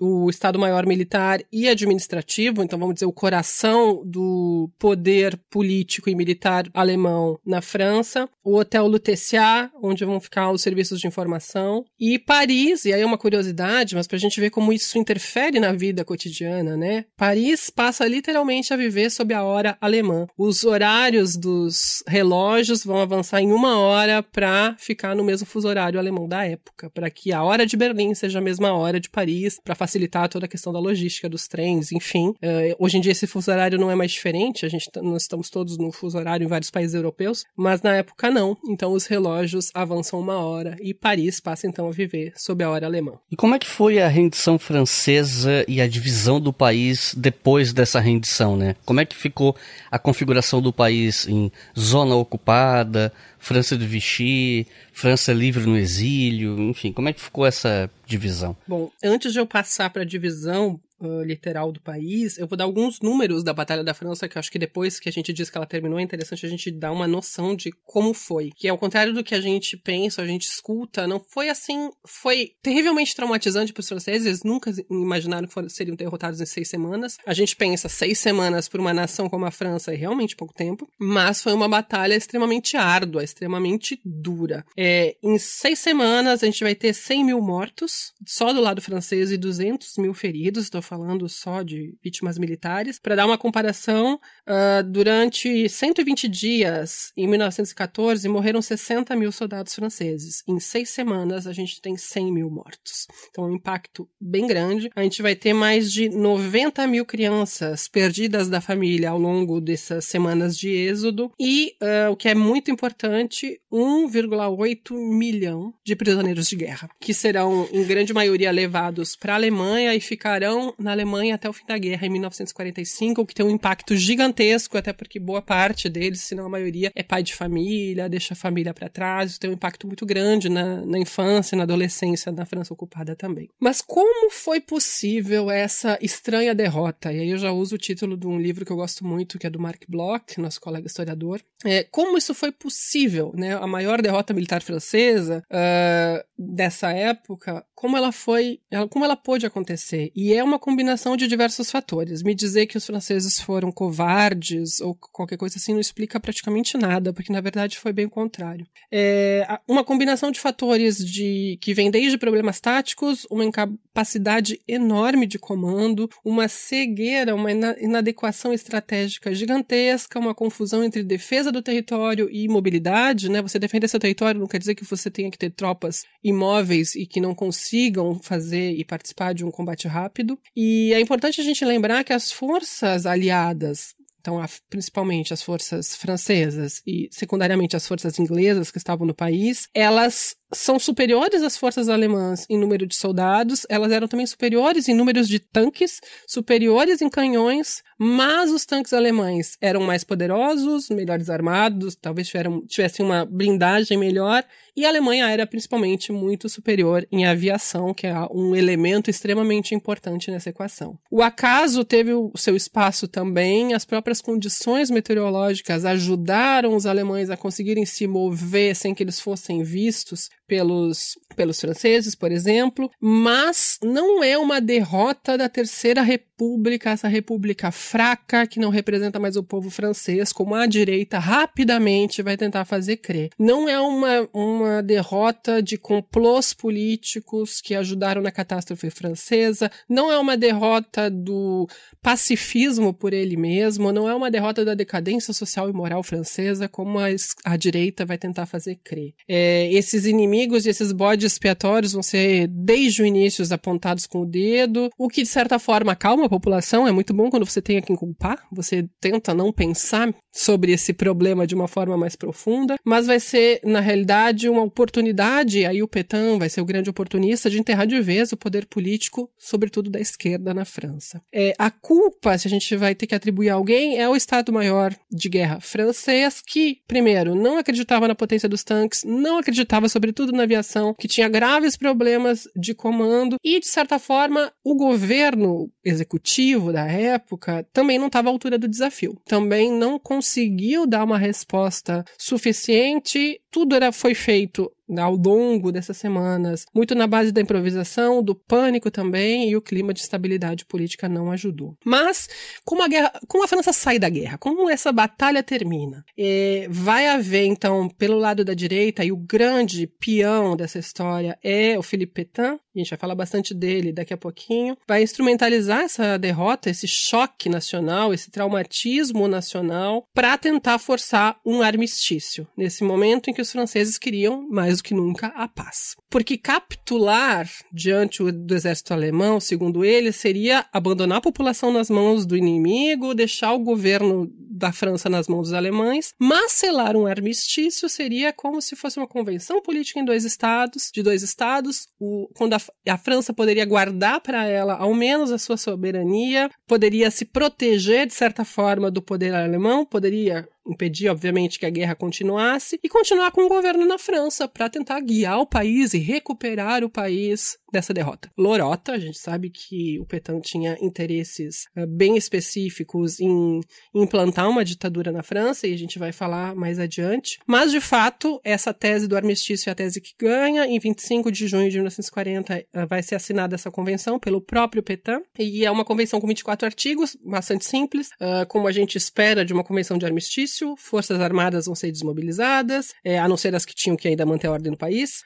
o Estado-Maior Militar e Administrativo, então vamos dizer o coração do poder político e militar alemão na França, o Hotel Lutetia, onde vão ficar os serviços de informação, e Paris, e aí é uma curiosidade, mas para a gente ver como isso interfere na vida cotidiana, né? Paris passa literalmente a viver sob a hora alemã. Os horários dos relógios vão avançar em uma hora para ficar no mesmo fuso horário alemão da época, para que a hora de Berlim seja a mesma hora de Paris, para facilitar toda a questão da logística dos trens, enfim. Uh, hoje em dia esse fuso horário não é mais diferente, a gente tá, nós estamos todos todos no fuso horário em vários países europeus, mas na época não. Então os relógios avançam uma hora e Paris passa então a viver sob a hora alemã. E como é que foi a rendição francesa e a divisão do país depois dessa rendição, né? Como é que ficou a configuração do país em zona ocupada, França de Vichy, França livre no exílio, enfim, como é que ficou essa divisão? Bom, antes de eu passar para a divisão, uh, literal do país, eu vou dar alguns números da Batalha da França, que eu acho que depois que a gente diz que ela terminou, é interessante a gente dar uma noção de como foi. Que ao contrário do que a gente pensa, a gente escuta, não foi assim. Foi terrivelmente traumatizante para os franceses, eles nunca imaginaram que seriam derrotados em seis semanas. A gente pensa seis semanas para uma nação como a França é realmente pouco tempo, mas foi uma batalha extremamente árdua, extremamente dura. É, em seis semanas, a gente vai ter 100 mil mortos, só do lado francês, e 200 mil feridos. Estou falando só de vítimas militares. Para dar uma comparação, uh, durante 120 dias, em 1914, morreram 60 mil soldados franceses. Em seis semanas, a gente tem 100 mil mortos. Então, é um impacto bem grande. A gente vai ter mais de 90 mil crianças perdidas da família ao longo dessas semanas de êxodo. E, uh, o que é muito importante, 1,8 milhão de prisioneiros de guerra, que serão, em grande maioria, levados para a Alemanha e ficarão na Alemanha até o fim da guerra, em 1945, o que tem um impacto gigantesco, até porque boa parte deles, se não a maioria, é pai de família, deixa a família para trás, isso tem um impacto muito grande na, na infância, na adolescência na França ocupada também. Mas como foi possível essa estranha derrota? E aí eu já uso o título de um livro que eu gosto muito, que é do Mark Bloch, nosso colega historiador. É, como isso foi possível, né? A maior derrota militar francesa uh, dessa época, como ela foi, ela, como ela pôde acontecer? E é uma combinação de diversos fatores. Me dizer que os franceses foram covardes ou qualquer coisa assim não explica praticamente nada, porque na verdade foi bem o contrário. É uma combinação de fatores de que vem desde problemas táticos, uma incapacidade enorme de comando, uma cegueira, uma inadequação estratégica gigantesca, uma confusão entre defesa do território e mobilidade, né? Você defender seu território não quer dizer que você tenha que ter tropas imóveis e que não consigam fazer e participar de um combate rápido. E é importante a gente lembrar que as forças aliadas então, principalmente as forças francesas e secundariamente as forças inglesas que estavam no país, elas são superiores às forças alemãs em número de soldados, elas eram também superiores em números de tanques, superiores em canhões, mas os tanques alemães eram mais poderosos, melhores armados, talvez tiveram, tivessem uma blindagem melhor, e a Alemanha era principalmente muito superior em aviação, que é um elemento extremamente importante nessa equação. O acaso teve o seu espaço também, as próprias condições meteorológicas ajudaram os alemães a conseguirem se mover sem que eles fossem vistos pelos, pelos franceses, por exemplo, mas não é uma derrota da Terceira República, essa república fraca que não representa mais o povo francês, como a direita rapidamente vai tentar fazer crer. Não é uma, uma derrota de complôs políticos que ajudaram na catástrofe francesa, não é uma derrota do pacifismo por ele mesmo, não é uma derrota da decadência social e moral francesa, como a, a direita vai tentar fazer crer. É, esses inimigos inimigos e esses bodes expiatórios vão ser, desde o início, apontados com o dedo, o que, de certa forma, acalma a população. É muito bom quando você tem a quem culpar, você tenta não pensar sobre esse problema de uma forma mais profunda, mas vai ser, na realidade, uma oportunidade, aí o Petain vai ser o grande oportunista de enterrar de vez o poder político, sobretudo da esquerda na França. É, a culpa, se a gente vai ter que atribuir a alguém, é o Estado-Maior de Guerra francês, que, primeiro, não acreditava na potência dos tanques, não acreditava, sobretudo, na aviação, que tinha graves problemas de comando e, de certa forma, o governo executivo da época também não estava à altura do desafio. Também não conseguiu dar uma resposta suficiente. Tudo era, foi feito ao longo dessas semanas, muito na base da improvisação, do pânico também, e o clima de estabilidade política não ajudou. Mas, como a, guerra, como a França sai da guerra, como essa batalha termina, é, vai haver, então, pelo lado da direita, e o grande peão dessa história é o Philippe Pétain, a gente vai falar bastante dele daqui a pouquinho, vai instrumentalizar essa derrota, esse choque nacional, esse traumatismo nacional, para tentar forçar um armistício, nesse momento em que os franceses queriam mais do que nunca a paz. Porque capitular diante do exército alemão, segundo ele, seria abandonar a população nas mãos do inimigo, deixar o governo da França nas mãos dos alemães, mas selar um armistício seria como se fosse uma convenção política em dois estados, de dois estados, o, quando a, a França poderia guardar para ela ao menos a sua soberania, poderia se proteger de certa forma do poder alemão, poderia impedir, obviamente, que a guerra continuasse e continuar com o governo na França para tentar guiar o país e recuperar o país dessa derrota. Lorota, a gente sabe que o Petain tinha interesses uh, bem específicos em implantar uma ditadura na França e a gente vai falar mais adiante. Mas, de fato, essa tese do armistício é a tese que ganha. Em 25 de junho de 1940 uh, vai ser assinada essa convenção pelo próprio Petain e é uma convenção com 24 artigos, bastante simples, uh, como a gente espera de uma convenção de armistício forças armadas vão ser desmobilizadas, é, a não ser as que tinham que ainda manter a ordem no país.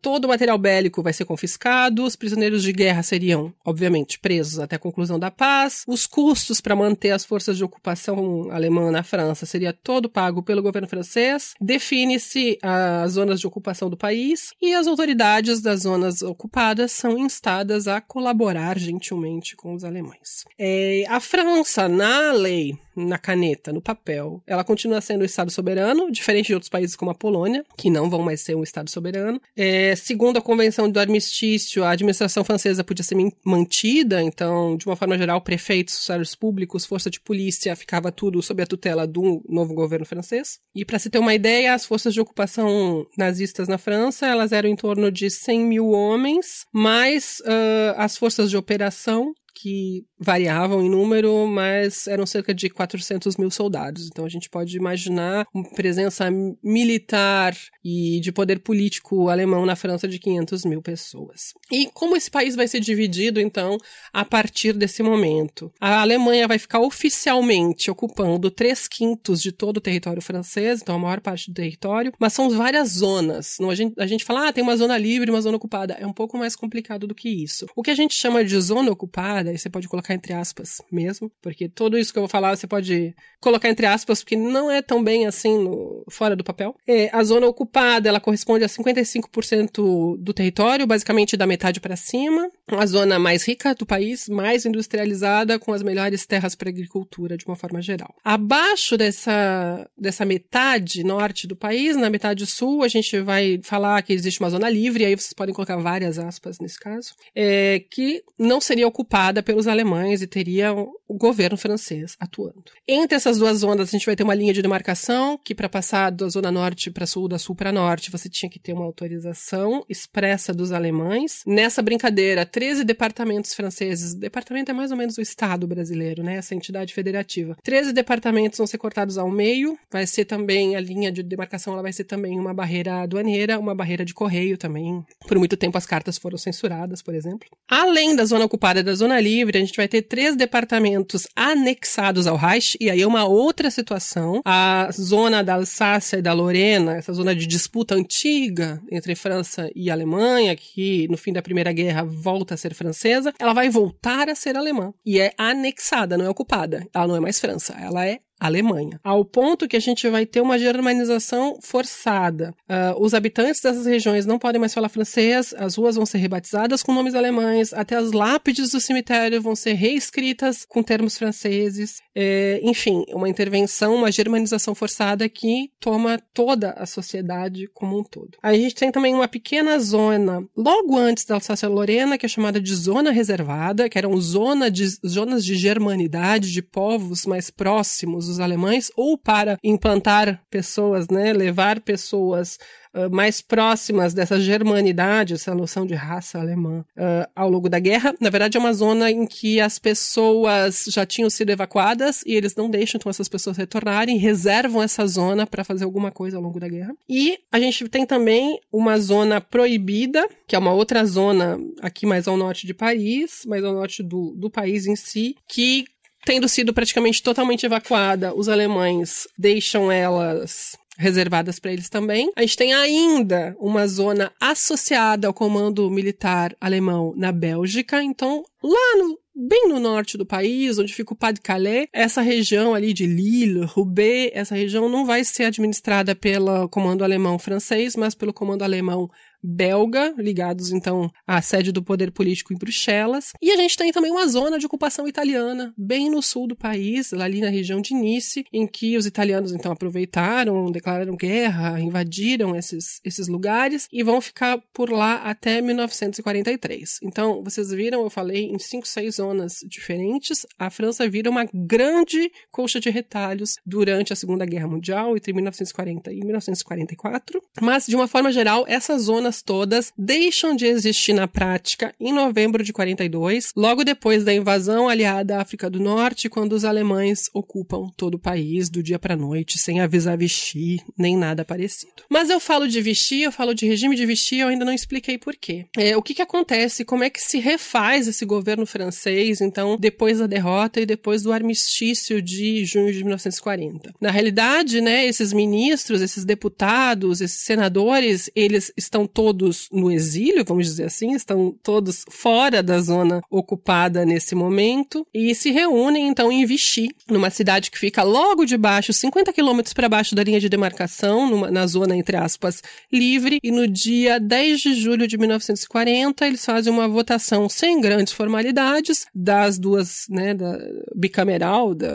Todo o material bélico vai ser confiscado, os prisioneiros de guerra seriam, obviamente, presos até a conclusão da paz. Os custos para manter as forças de ocupação alemã na França seria todo pago pelo governo francês. Define-se as zonas de ocupação do país e as autoridades das zonas ocupadas são instadas a colaborar gentilmente com os alemães. É, a França, na lei na caneta, no papel, ela continua sendo um Estado soberano, diferente de outros países como a Polônia, que não vão mais ser um Estado soberano. É, segundo a Convenção do Armistício, a administração francesa podia ser mantida, então, de uma forma geral, prefeitos, funcionários públicos, força de polícia, ficava tudo sob a tutela do novo governo francês. E para se ter uma ideia, as forças de ocupação nazistas na França, elas eram em torno de 100 mil homens, mais uh, as forças de operação, que variavam em número, mas eram cerca de 400 mil soldados. Então a gente pode imaginar uma presença militar e de poder político alemão na França de 500 mil pessoas. E como esse país vai ser dividido, então, a partir desse momento? A Alemanha vai ficar oficialmente ocupando três quintos de todo o território francês, então a maior parte do território, mas são várias zonas. Não, a, gente, a gente fala, ah, tem uma zona livre, uma zona ocupada. É um pouco mais complicado do que isso. O que a gente chama de zona ocupada e você pode colocar entre aspas mesmo, porque tudo isso que eu vou falar você pode colocar entre aspas, porque não é tão bem assim no, fora do papel. É, a zona ocupada, ela corresponde a 55% do território, basicamente da metade para cima. A zona mais rica do país, mais industrializada, com as melhores terras para agricultura, de uma forma geral. Abaixo dessa, dessa metade norte do país, na metade sul, a gente vai falar que existe uma zona livre, aí vocês podem colocar várias aspas nesse caso, é, que não seria ocupada pelos alemães e teria o governo francês atuando. Entre essas duas zonas, a gente vai ter uma linha de demarcação, que para passar da zona norte para sul, da sul para norte, você tinha que ter uma autorização expressa dos alemães. Nessa brincadeira, 13 departamentos franceses, departamento é mais ou menos o estado brasileiro, né, essa entidade federativa. 13 departamentos vão ser cortados ao meio, vai ser também a linha de demarcação, ela vai ser também uma barreira aduaneira, uma barreira de correio também. Por muito tempo as cartas foram censuradas, por exemplo. Além da zona ocupada e da zona livre, a gente vai ter três departamentos anexados ao Reich, e aí é uma outra situação. A zona da Alsácia e da Lorena, essa zona de disputa antiga entre França e Alemanha, que no fim da Primeira Guerra volta a ser francesa, ela vai voltar a ser alemã. E é anexada, não é ocupada. Ela não é mais França, ela é Alemanha, ao ponto que a gente vai ter uma germanização forçada. Uh, os habitantes dessas regiões não podem mais falar francês, as ruas vão ser rebatizadas com nomes alemães, até as lápides do cemitério vão ser reescritas com termos franceses. É, enfim, uma intervenção, uma germanização forçada que toma toda a sociedade como um todo. A gente tem também uma pequena zona logo antes da Alsácia-Lorena, que é chamada de zona reservada, que eram zona de, zonas de germanidade, de povos mais próximos os alemães, ou para implantar pessoas, né, levar pessoas uh, mais próximas dessa germanidade, essa noção de raça alemã, uh, ao longo da guerra. Na verdade, é uma zona em que as pessoas já tinham sido evacuadas e eles não deixam então essas pessoas retornarem, reservam essa zona para fazer alguma coisa ao longo da guerra. E a gente tem também uma zona proibida, que é uma outra zona aqui mais ao norte de Paris, mais ao norte do, do país em si, que tendo sido praticamente totalmente evacuada, os alemães deixam elas reservadas para eles também. A gente tem ainda uma zona associada ao comando militar alemão na Bélgica, então lá no bem no norte do país, onde fica o Pas de Calais, essa região ali de Lille, Roubaix, essa região não vai ser administrada pelo comando alemão francês, mas pelo comando alemão belga, ligados então à sede do poder político em Bruxelas. E a gente tem também uma zona de ocupação italiana, bem no sul do país, ali na região de Nice, em que os italianos então aproveitaram, declararam guerra, invadiram esses, esses lugares e vão ficar por lá até 1943. Então, vocês viram, eu falei em cinco, seis zonas diferentes. A França vira uma grande colcha de retalhos durante a Segunda Guerra Mundial, entre 1940 e 1944. Mas, de uma forma geral, essa zona zonas todas deixam de existir na prática em novembro de 42, logo depois da invasão aliada à África do Norte, quando os alemães ocupam todo o país do dia para noite, sem avisar Vichy, nem nada parecido. Mas eu falo de Vichy, eu falo de regime de Vichy, eu ainda não expliquei por quê. É, o que que acontece, como é que se refaz esse governo francês, então, depois da derrota e depois do armistício de junho de 1940. Na realidade, né, esses ministros, esses deputados, esses senadores, eles estão todos no exílio, vamos dizer assim, estão todos fora da zona ocupada nesse momento e se reúnem então em Vichy, numa cidade que fica logo debaixo, 50 quilômetros para baixo da linha de demarcação, numa, na zona entre aspas livre. E no dia 10 de julho de 1940 eles fazem uma votação sem grandes formalidades das duas, né, da bicameral da,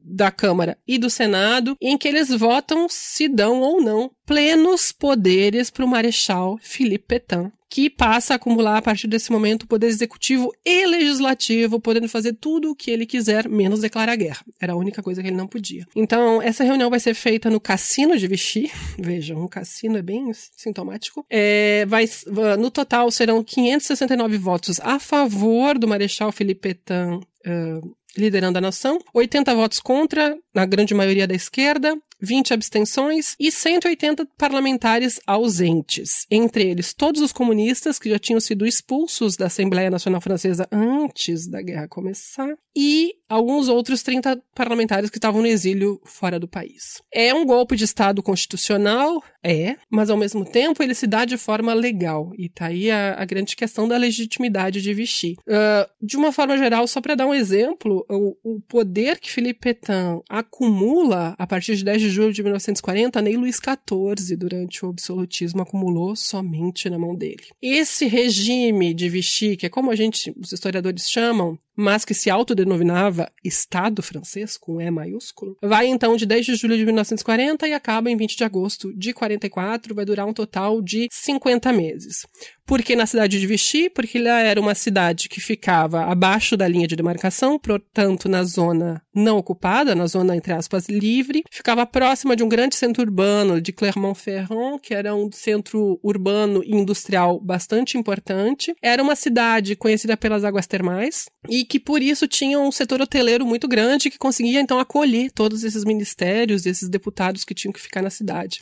da Câmara e do Senado, em que eles votam se dão ou não plenos poderes para o Marechal Philippe Pétain, que passa a acumular a partir desse momento o poder executivo e legislativo, podendo fazer tudo o que ele quiser, menos declarar guerra. Era a única coisa que ele não podia. Então, essa reunião vai ser feita no Cassino de Vichy. Vejam, um cassino é bem sintomático. É, vai, no total, serão 569 votos a favor do Marechal Philippe Pétain uh, liderando a nação, 80 votos contra, na grande maioria da esquerda, 20 abstenções e 180 parlamentares ausentes, entre eles todos os comunistas que já tinham sido expulsos da Assembleia Nacional Francesa antes da guerra começar e alguns outros 30 parlamentares que estavam no exílio fora do país. É um golpe de Estado constitucional? É, mas ao mesmo tempo ele se dá de forma legal. E tá aí a, a grande questão da legitimidade de Vichy. Uh, de uma forma geral, só para dar um exemplo, o, o, poder que Philippe Pétain acumula a partir de 10 de julho de 1940, nem Luís XIV, durante o absolutismo, acumulou somente na mão dele. Esse regime de Vichy, que é como a gente, os historiadores chamam, mas que se autodenominava Estado francês, com E maiúsculo, vai então de 10 de julho de 1940 e acaba em 20 de agosto de 44, vai durar um total de 50 meses. Por que na cidade de Vichy? Porque ela era uma cidade que ficava abaixo da linha de demarcação, portanto, na zona não ocupada, na zona, entre aspas, livre, ficava próxima de um grande centro urbano de Clermont-Ferrand, que era um centro urbano e industrial bastante importante. Era uma cidade conhecida pelas águas termais e que, por isso, tinha um setor hoteleiro muito grande que conseguia, então, acolher todos esses ministérios e esses deputados que tinham que ficar na cidade.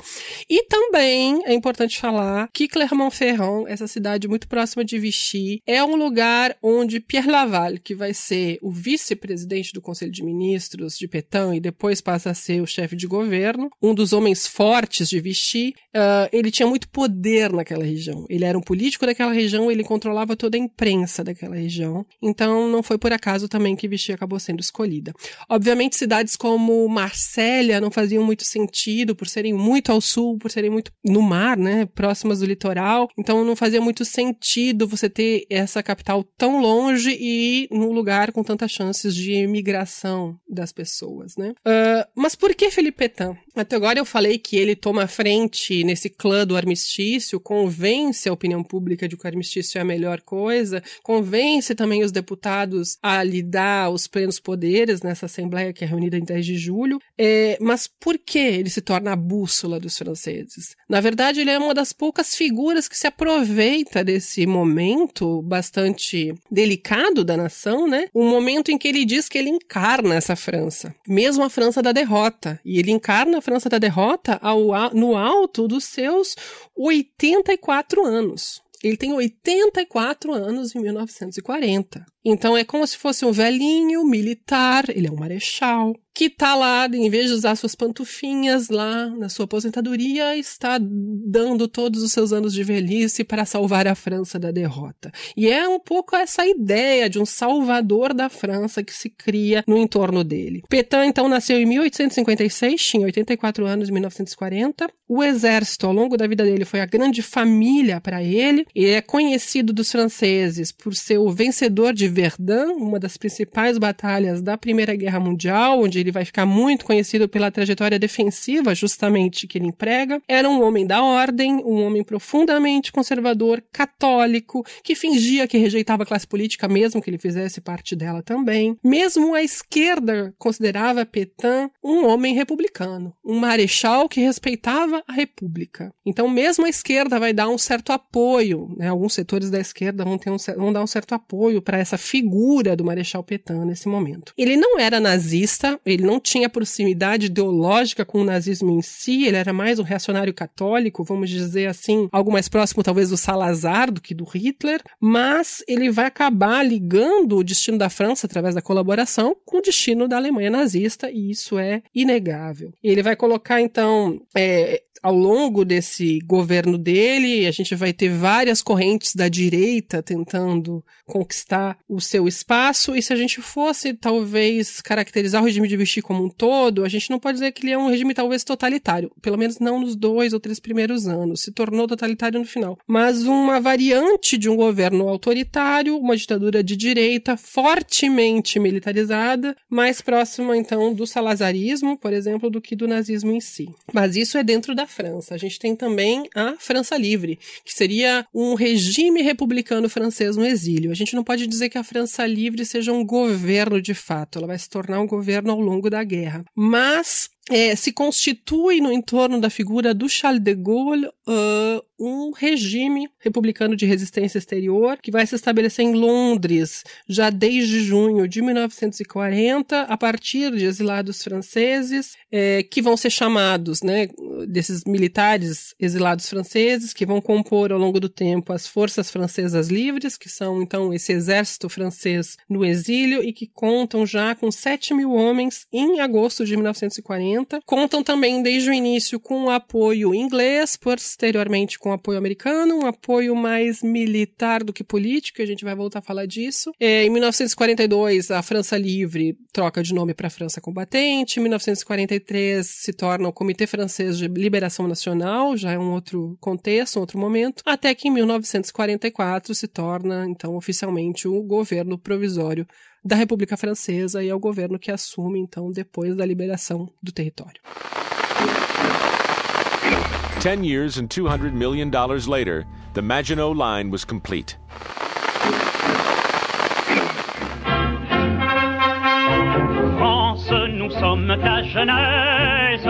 E também é importante falar que Clermont-Ferrand, essa cidade muito próxima de Vichy, é um lugar onde Pierre Laval, que vai ser o vice-presidente do Conselho de Ministros de Pétain e depois passa a ser o chefe de governo, um dos homens fortes de Vichy, uh, ele tinha muito poder naquela região. Ele era um político daquela região, ele controlava toda a imprensa daquela região. Então não foi por acaso também que Vichy acabou sendo escolhida. Obviamente cidades como Marsella não faziam muito sentido por serem muito ao sul, por serem muito no mar, né, próximas do litoral. Então não fazia muito sentido você ter essa capital tão longe e num lugar com tantas chances de imigração das pessoas, né? Uh, mas por que Felipe? Até agora eu falei que ele toma frente nesse clã do armistício, convence a opinião pública de que o armistício é a melhor coisa, convence também os deputados a lhe dar os plenos poderes nessa assembleia que é reunida em 10 de julho. É, mas por que ele se torna a bússola dos franceses? Na verdade, ele é uma das poucas figuras que se aproveita desse momento bastante delicado da nação, né? Um momento em que ele diz que ele encarna essa França, mesmo a França da derrota. E ele encarna França da derrota ao, no alto dos seus 84 anos. Ele tem 84 anos em 1940. Então é como se fosse um velhinho militar, ele é um marechal, que tá lá, em vez de usar suas pantufinhas lá na sua aposentadoria, está dando todos os seus anos de velhice para salvar a França da derrota. E é um pouco essa ideia de um salvador da França que se cria no entorno dele. Pétain, então, nasceu em 1856, tinha 84 anos em 1940. O exército, ao longo da vida dele, foi a grande família para ele. Ele é conhecido dos franceses por ser o vencedor de Verdun, uma das principais batalhas da Primeira Guerra Mundial, onde ele vai ficar muito conhecido pela trajetória defensiva, justamente que ele emprega. Era um homem da ordem, um homem profundamente conservador, católico, que fingia que rejeitava a classe política, mesmo que ele fizesse parte dela também. Mesmo a esquerda considerava Pétain um homem republicano, um marechal que respeitava a república. Então, mesmo a esquerda vai dar um certo apoio, né? alguns setores da esquerda vão, ter um, vão dar um certo apoio para essa figura do Marechal Petain nesse momento. Ele não era nazista, ele não tinha proximidade ideológica com o nazismo em si, ele era mais um reacionário católico, vamos dizer assim, algo mais próximo talvez do Salazar do que do Hitler, mas ele vai acabar ligando o destino da França através da colaboração com o destino da Alemanha nazista, e isso é inegável. Ele vai colocar então é, ao longo desse governo dele, a gente vai ter várias correntes da direita tentando conquistar o seu espaço, e se a gente fosse talvez caracterizar o regime de Vichy como um todo, a gente não pode dizer que ele é um regime talvez totalitário, pelo menos não nos dois ou três primeiros anos, se tornou totalitário no final, mas uma variante de um governo autoritário, uma ditadura de direita fortemente militarizada, mais próxima então do salazarismo, por exemplo, do que do nazismo em si. Mas isso é dentro da França. A gente tem também a França Livre, que seria um regime republicano francês no exílio. A gente não pode dizer que a França Livre seja um governo de fato, ela vai se tornar um governo ao longo da guerra. Mas é, se constitui no entorno da figura do Charles de Gaulle uh, um regime republicano de resistência exterior que vai se estabelecer em Londres já desde junho de 1940, a partir de exilados franceses é, que vão ser chamados, né, desses militares exilados franceses que vão compor ao longo do tempo as forças francesas livres, que são então esse exército francês no exílio e que contam já com 7 mil homens em agosto de 1940. Contam também desde o início com o apoio inglês, posteriormente com apoio americano, um apoio mais militar do que político, a gente vai voltar a falar disso. É, em 1942, a França Livre troca de nome para França Combatente. Em 1943, se torna o Comitê Francês de Liberação Nacional, já é um outro contexto, um outro momento. Até que em 1944 se torna, então, oficialmente o governo provisório da República Francesa e é o governo que assume, então, depois da liberação do território. 10 years and 200 million dollars later, the Maginot Line was complete. France, nous sommes ta jeunesse,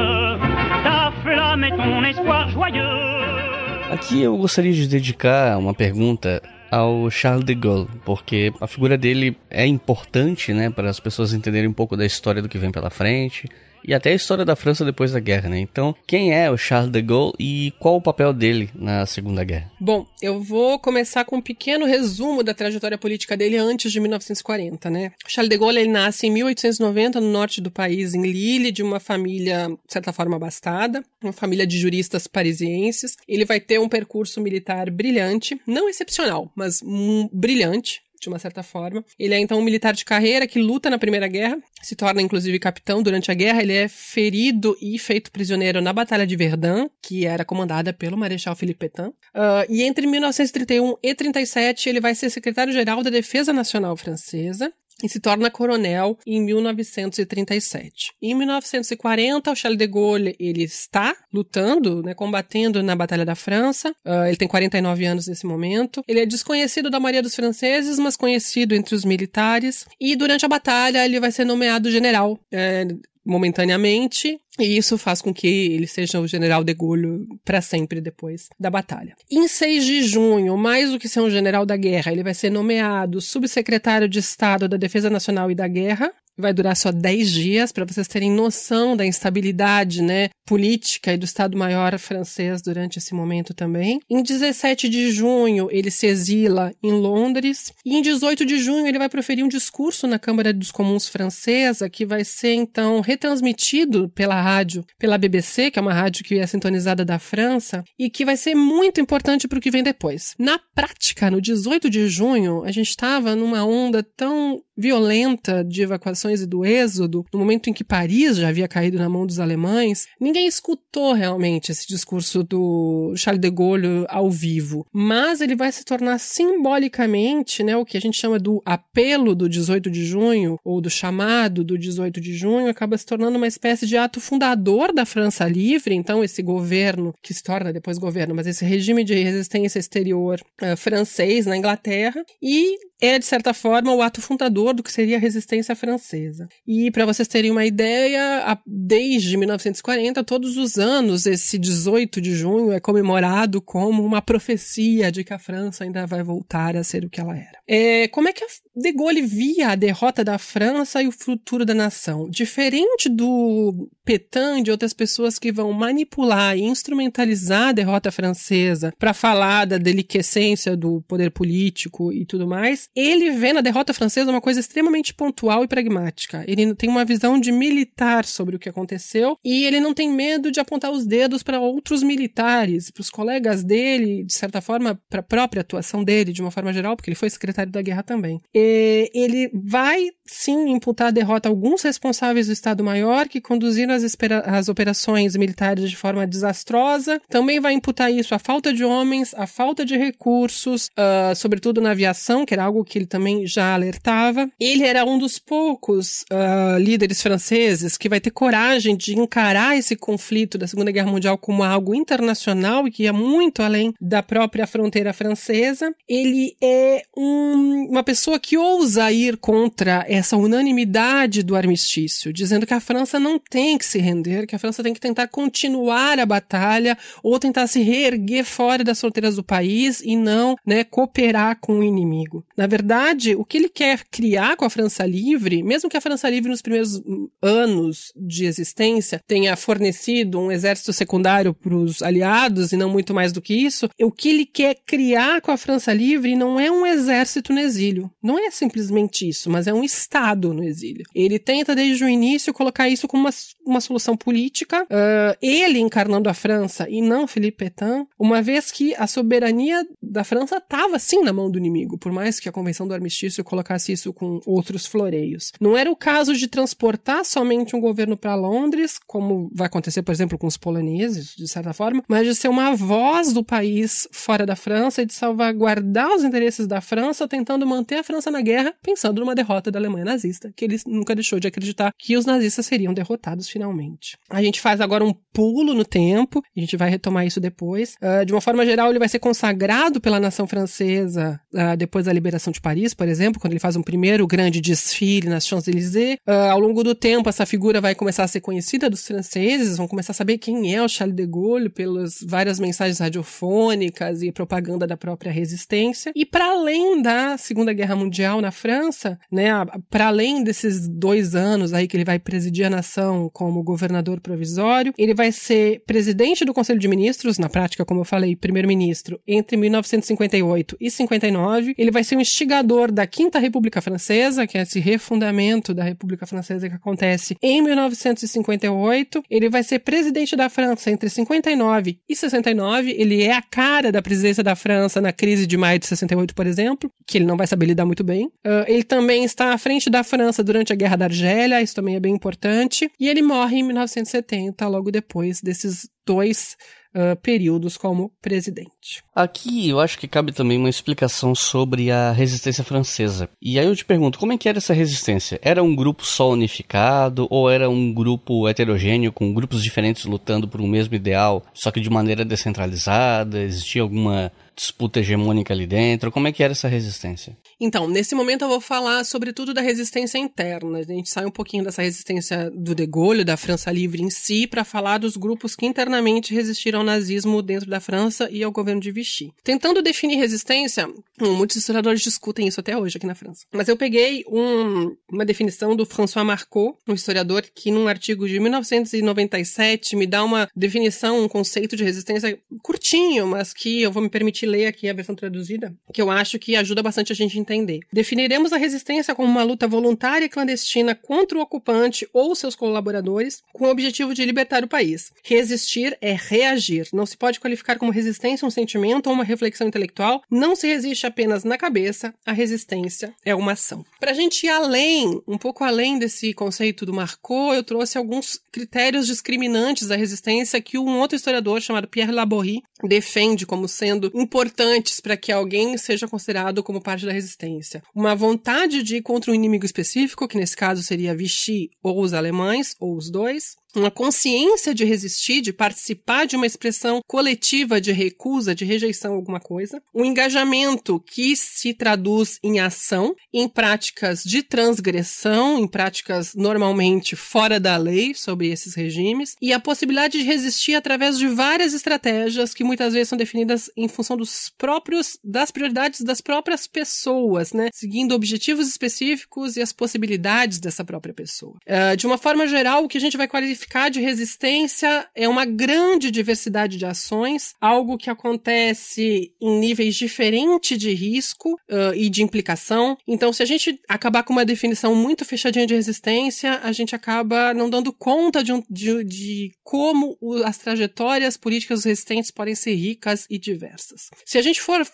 ta flamme est ton espoir joyeux. Aqui eu gostaria de dedicar uma pergunta ao Charles de Gaulle, porque a figura dele é importante, né, para as pessoas entenderem um pouco da história do que vem pela frente e até a história da França depois da guerra, né? Então, quem é o Charles de Gaulle e qual o papel dele na Segunda Guerra? Bom, eu vou começar com um pequeno resumo da trajetória política dele antes de 1940, né? Charles de Gaulle ele nasce em 1890 no norte do país, em Lille, de uma família, de certa forma, abastada, uma família de juristas parisienses. Ele vai ter um percurso militar brilhante, não excepcional, mas um, brilhante de uma certa forma. Ele é então um militar de carreira que luta na Primeira Guerra, se torna inclusive capitão durante a guerra. Ele é ferido e feito prisioneiro na Batalha de Verdun, que era comandada pelo Marechal Philippe Pétain. Uh, e entre 1931 e 37 ele vai ser secretário-geral da Defesa Nacional Francesa e se torna coronel em 1937. Em 1940, o Charles de Gaulle ele está lutando, né, combatendo na Batalha da França. Uh, ele tem 49 anos nesse momento. Ele é desconhecido da maioria dos franceses, mas conhecido entre os militares. E durante a batalha ele vai ser nomeado general. É, momentaneamente, e isso faz com que ele seja o general de Gaulle para sempre depois da batalha. Em 6 de junho, mais do que ser um general da guerra, ele vai ser nomeado subsecretário de Estado da Defesa Nacional e da Guerra, vai durar só 10 dias, para vocês terem noção da instabilidade né, política e do Estado-Maior francês durante esse momento também. Em 17 de junho, ele se exila em Londres. E em 18 de junho, ele vai proferir um discurso na Câmara dos Comuns francesa, que vai ser então retransmitido pela rádio, pela BBC, que é uma rádio que é sintonizada da França, e que vai ser muito importante para o que vem depois. Na prática, no 18 de junho, a gente estava numa onda tão violenta de evacuações e do êxodo, no momento em que Paris já havia caído na mão dos alemães, ninguém escutou realmente esse discurso do Charles de Gaulle ao vivo. Mas ele vai se tornar simbolicamente, né, o que a gente chama do apelo do 18 de junho, ou do chamado do 18 de junho, acaba se tornando uma espécie de ato fundador da França livre, então esse governo, que se torna depois governo, mas esse regime de resistência exterior uh, francês na Inglaterra, e é, de certa forma, o ato fundador do que seria a resistência francesa. E para vocês terem uma ideia, desde 1940, todos os anos, esse 18 de junho é comemorado como uma profecia de que a França ainda vai voltar a ser o que ela era. É, como é que a De Gaulle via a derrota da França e o futuro da nação? Diferente do Petain de outras pessoas que vão manipular e instrumentalizar a derrota francesa para falar da deliquescência do poder político e tudo mais, ele vê na derrota francesa uma coisa extremamente pontual e pragmática. Ele tem uma visão de militar sobre o que aconteceu e ele não tem medo de apontar os dedos para outros militares, para os colegas dele, de certa forma, para a própria atuação dele, de uma forma geral, porque ele foi secretário da guerra também. E ele vai sim imputar a derrota a alguns responsáveis do Estado-Maior que conduziram as, as operações militares de forma desastrosa. Também vai imputar isso à falta de homens, à falta de recursos, uh, sobretudo na aviação, que era algo que ele também já alertava. Ele era um dos poucos uh, líderes franceses que vai ter coragem de encarar esse conflito da Segunda Guerra Mundial como algo internacional e que ia muito além da própria fronteira francesa. Ele é um, uma pessoa que ousa ir contra essa unanimidade do armistício, dizendo que a França não tem que se render, que a França tem que tentar continuar a batalha ou tentar se reerguer fora das fronteiras do país e não, né, cooperar com o inimigo. Na verdade, o que ele quer criar com a França Livre, mesmo que a França Livre nos primeiros anos de existência tenha fornecido um exército secundário para os aliados e não muito mais do que isso, o que ele quer criar com a França Livre não é um exército no exílio. Não é simplesmente isso, mas é um Estado no exílio. Ele tenta desde o início colocar isso como uma, uma solução política, uh, ele encarnando a França e não Philippe Pétain, uma vez que a soberania da França estava sim na mão do inimigo, por mais que a Convenção do Armistício colocasse isso com outros floreios. Não era o caso de transportar somente um governo para Londres, como vai acontecer, por exemplo, com os poloneses, de certa forma, mas de ser uma voz do país fora da França e de salvaguardar os interesses da França, tentando manter a França na guerra, pensando numa derrota da Alemanha nazista, que ele nunca deixou de acreditar que os nazistas seriam derrotados finalmente. A gente faz agora um pulo no tempo, a gente vai retomar isso depois. Uh, de uma forma geral, ele vai ser consagrado pela nação francesa uh, depois da liberação de Paris, por exemplo, quando ele faz um primeiro grande desfile nas Champs-Élysées. Uh, ao longo do tempo, essa figura vai começar a ser conhecida dos franceses, vão começar a saber quem é o Charles de Gaulle pelas várias mensagens radiofônicas e propaganda da própria resistência. E para além da Segunda Guerra Mundial na França, né, para além desses dois anos aí que ele vai presidir a nação como governador provisório, ele vai ser presidente do Conselho de Ministros, na prática, como eu falei, primeiro-ministro, entre 1958 e 59. Ele vai ser o instigador da Quinta República Francesa, que é esse refundamento da República Francesa que acontece em 1958. Ele vai ser presidente da França entre 59 e 69. Ele é a cara da presidência da França na crise de maio de 68, por exemplo, que ele não vai saber lidar muito bem. Uh, ele também está à frente da França durante a Guerra da Argélia, isso também é bem importante. E ele morre em 1970, logo depois desses dois uh, períodos como presidente. Aqui eu acho que cabe também uma explicação sobre a resistência francesa. E aí eu te pergunto, como é que era essa resistência? Era um grupo só unificado ou era um grupo heterogêneo com grupos diferentes lutando por um mesmo ideal, só que de maneira descentralizada? Existia alguma disputa hegemônica ali dentro? Como é que era essa resistência? Então, nesse momento eu vou falar sobretudo da resistência interna. A gente sai um pouquinho dessa resistência do De Gaulle, da França Livre em si, para falar dos grupos que internamente resistiram ao nazismo dentro da França e ao governo de Vichy. Tentando definir resistência, hum, muitos historiadores discutem isso até hoje aqui na França. Mas eu peguei um, uma definição do François Marcot, um historiador que num artigo de 1997 me dá uma definição, um conceito de resistência curtinho, mas que eu vou me permitir ler aqui a versão traduzida, que eu acho que ajuda bastante a gente entender. Definiremos a resistência como uma luta voluntária e clandestina contra o ocupante ou seus colaboradores, com o objetivo de libertar o país. Resistir é reagir. Não se pode qualificar como resistência um sentimento ou uma reflexão intelectual. Não se resiste apenas na cabeça. A resistência é uma ação. Para a gente ir além, um pouco além desse conceito do Marcot, eu trouxe alguns critérios discriminantes da resistência que um outro historiador chamado Pierre Laborie defende como sendo importantes para que alguém seja considerado como parte da resistência. Uma vontade de ir contra um inimigo específico, que nesse caso seria Vichy ou os alemães, ou os dois, uma consciência de resistir, de participar de uma expressão coletiva de recusa, de rejeição a alguma coisa, um engajamento que se traduz em ação, em práticas de transgressão, em práticas normalmente fora da lei sobre esses regimes, e a possibilidade de resistir através de várias estratégias que muitas vezes são definidas em função dos próprios das prioridades das próprias pessoas, né, seguindo objetivos específicos e as possibilidades dessa própria pessoa. Uh, de uma forma geral, o que a gente vai qualificar de resistência é uma grande diversidade de ações, algo que acontece em níveis diferentes de risco uh, e de implicação. Então, se a gente acabar com uma definição muito fechadinha de resistência, a gente acaba não dando conta de, um, de, de como as trajetórias políticas resistentes podem ser ricas e diversas. Se a gente for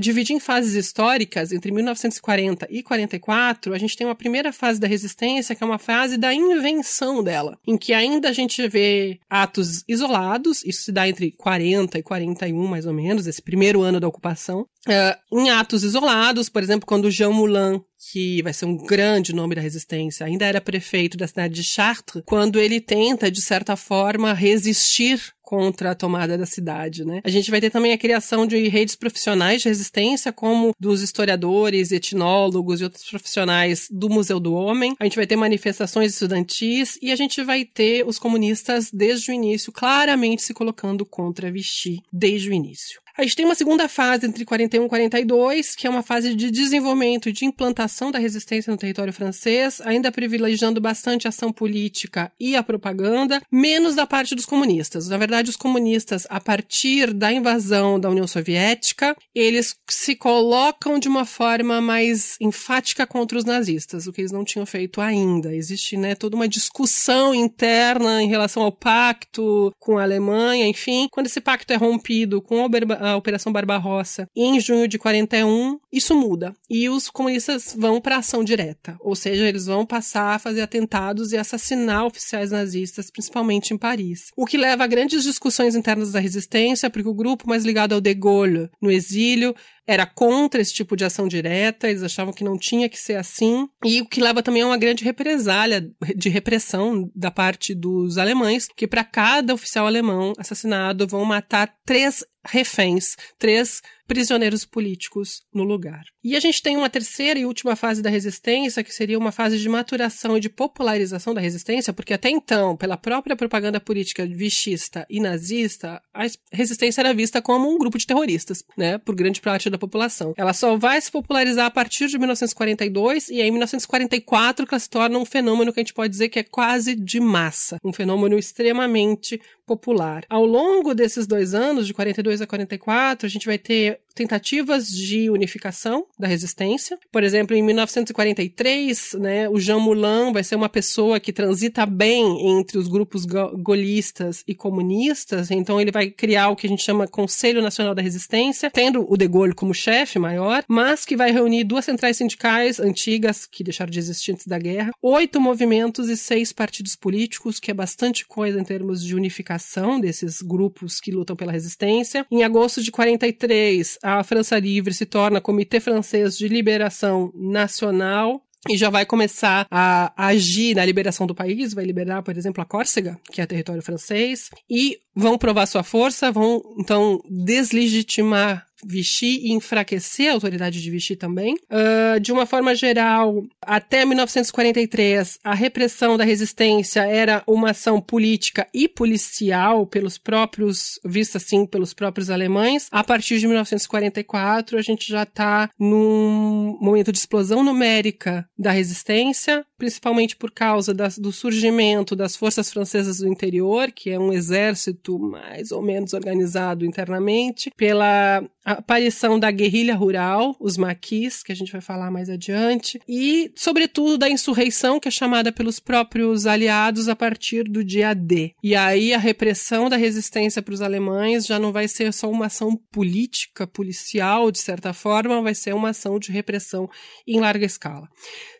dividir em fases históricas, entre 1940 e 44, a gente tem uma primeira fase da resistência, que é uma fase da invenção dela, em que ainda a gente vê atos isolados, isso se dá entre 40 e 41, mais ou menos, esse primeiro ano da ocupação, uh, em atos isolados, por exemplo, quando Jean Moulin que vai ser um grande nome da resistência, ainda era prefeito da cidade de Chartres, quando ele tenta, de certa forma, resistir contra a tomada da cidade, né? A gente vai ter também a criação de redes profissionais de resistência, como dos historiadores, etnólogos e outros profissionais do Museu do Homem. A gente vai ter manifestações estudantis e a gente vai ter os comunistas desde o início claramente se colocando contra Vichy desde o início. A gente tem uma segunda fase entre 41 e 42, que é uma fase de desenvolvimento e de implantação da resistência no território francês, ainda privilegiando bastante a ação política e a propaganda, menos da parte dos comunistas. Na verdade, os comunistas, a partir da invasão da União Soviética, eles se colocam de uma forma mais enfática contra os nazistas, o que eles não tinham feito ainda. Existe, né, toda uma discussão interna em relação ao pacto com a Alemanha, enfim. Quando esse pacto é rompido com a a Operação Barbarossa em junho de 41, isso muda. E os comunistas vão para ação direta, ou seja, eles vão passar a fazer atentados e assassinar oficiais nazistas, principalmente em Paris. O que leva a grandes discussões internas da resistência, porque o grupo mais ligado ao De Gaulle no exílio era contra esse tipo de ação direta, eles achavam que não tinha que ser assim, e o que leva também a uma grande represália de repressão da parte dos alemães, que para cada oficial alemão assassinado vão matar três reféns, três prisioneiros políticos no lugar. E a gente tem uma terceira e última fase da resistência, que seria uma fase de maturação e de popularização da resistência, porque até então, pela própria propaganda política vichista e nazista, a resistência era vista como um grupo de terroristas, né, por grande parte da população. Ela só vai se popularizar a partir de 1942 e é em 1944 que ela se torna um fenômeno que a gente pode dizer que é quase de massa, um fenômeno extremamente popular. Ao longo desses dois anos, de 42 a 44, a gente vai ter it tentativas de unificação da resistência. Por exemplo, em 1943, né, o Jean Moulin vai ser uma pessoa que transita bem entre os grupos gaullistas e comunistas, então ele vai criar o que a gente chama Conselho Nacional da Resistência, tendo o de Gaulle como chefe maior, mas que vai reunir duas centrais sindicais antigas, que deixaram de existir antes da guerra, oito movimentos e seis partidos políticos, que é bastante coisa em termos de unificação desses grupos que lutam pela resistência. Em agosto de 43, a França Livre se torna Comitê Francês de Liberação Nacional, e já vai começar a agir na liberação do país, vai liberar, por exemplo, a Córcega, que é território francês, e vão provar sua força, vão então deslegitimar Vichy e enfraquecer a autoridade de Vichy também. Uh, de uma forma geral, até 1943, a repressão da resistência era uma ação política e policial pelos próprios, vista assim pelos próprios alemães. A partir de 1944, a gente já está num momento de explosão numérica da resistência, principalmente por causa das, do surgimento das forças francesas do interior, que é um exército mais ou menos organizado internamente, pela a aparição da guerrilha rural, os maquis, que a gente vai falar mais adiante, e, sobretudo, da insurreição, que é chamada pelos próprios aliados a partir do dia D. E aí a repressão da resistência para os alemães já não vai ser só uma ação política, policial, de certa forma, vai ser uma ação de repressão em larga escala.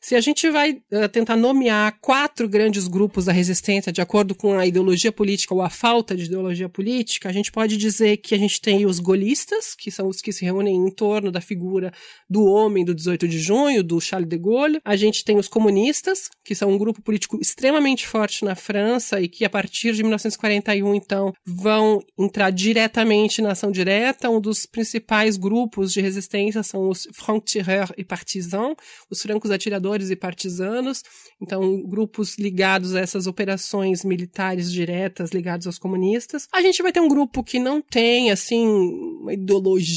Se a gente vai uh, tentar nomear quatro grandes grupos da resistência de acordo com a ideologia política ou a falta de ideologia política, a gente pode dizer que a gente tem os golistas, que são os que se reúnem em torno da figura do homem do 18 de junho, do Charles de Gaulle. A gente tem os comunistas, que são um grupo político extremamente forte na França e que a partir de 1941, então, vão entrar diretamente na ação direta. Um dos principais grupos de resistência são os francs-tireurs e partisans, os francos atiradores e partisanos. Então, grupos ligados a essas operações militares diretas ligados aos comunistas. A gente vai ter um grupo que não tem, assim, uma ideologia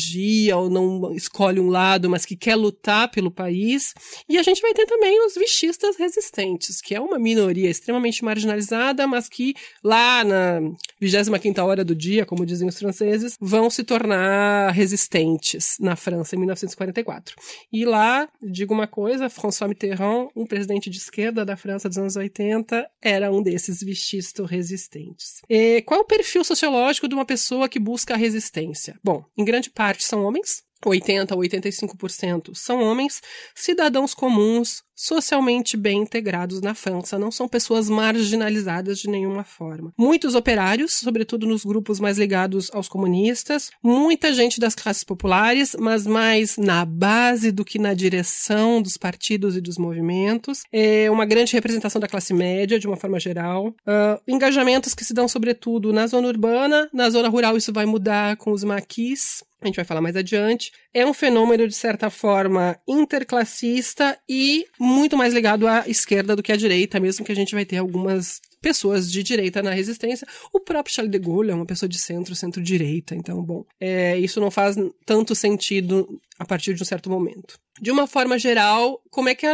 ou não escolhe um lado, mas que quer lutar pelo país. E a gente vai ter também os vichistas resistentes, que é uma minoria extremamente marginalizada, mas que lá na 25 hora do dia, como dizem os franceses, vão se tornar resistentes na França em 1944. E lá, digo uma coisa, François Mitterrand, um presidente de esquerda da França dos anos 80, era um desses vichistas resistentes. E qual é o perfil sociológico de uma pessoa que busca a resistência? Bom, em grande parte são homens, 80 a 85% são homens, cidadãos comuns, socialmente bem integrados na França, não são pessoas marginalizadas de nenhuma forma. Muitos operários, sobretudo nos grupos mais ligados aos comunistas, muita gente das classes populares, mas mais na base do que na direção dos partidos e dos movimentos. É uma grande representação da classe média, de uma forma geral. Uh, engajamentos que se dão sobretudo na zona urbana, na zona rural isso vai mudar com os maquis, a gente vai falar mais adiante, é um fenômeno, de certa forma, interclassista e muito mais ligado à esquerda do que à direita, mesmo que a gente vai ter algumas pessoas de direita na resistência. O próprio Charles de Gaulle é uma pessoa de centro, centro-direita, então, bom, é, isso não faz tanto sentido a partir de um certo momento. De uma forma geral, como é que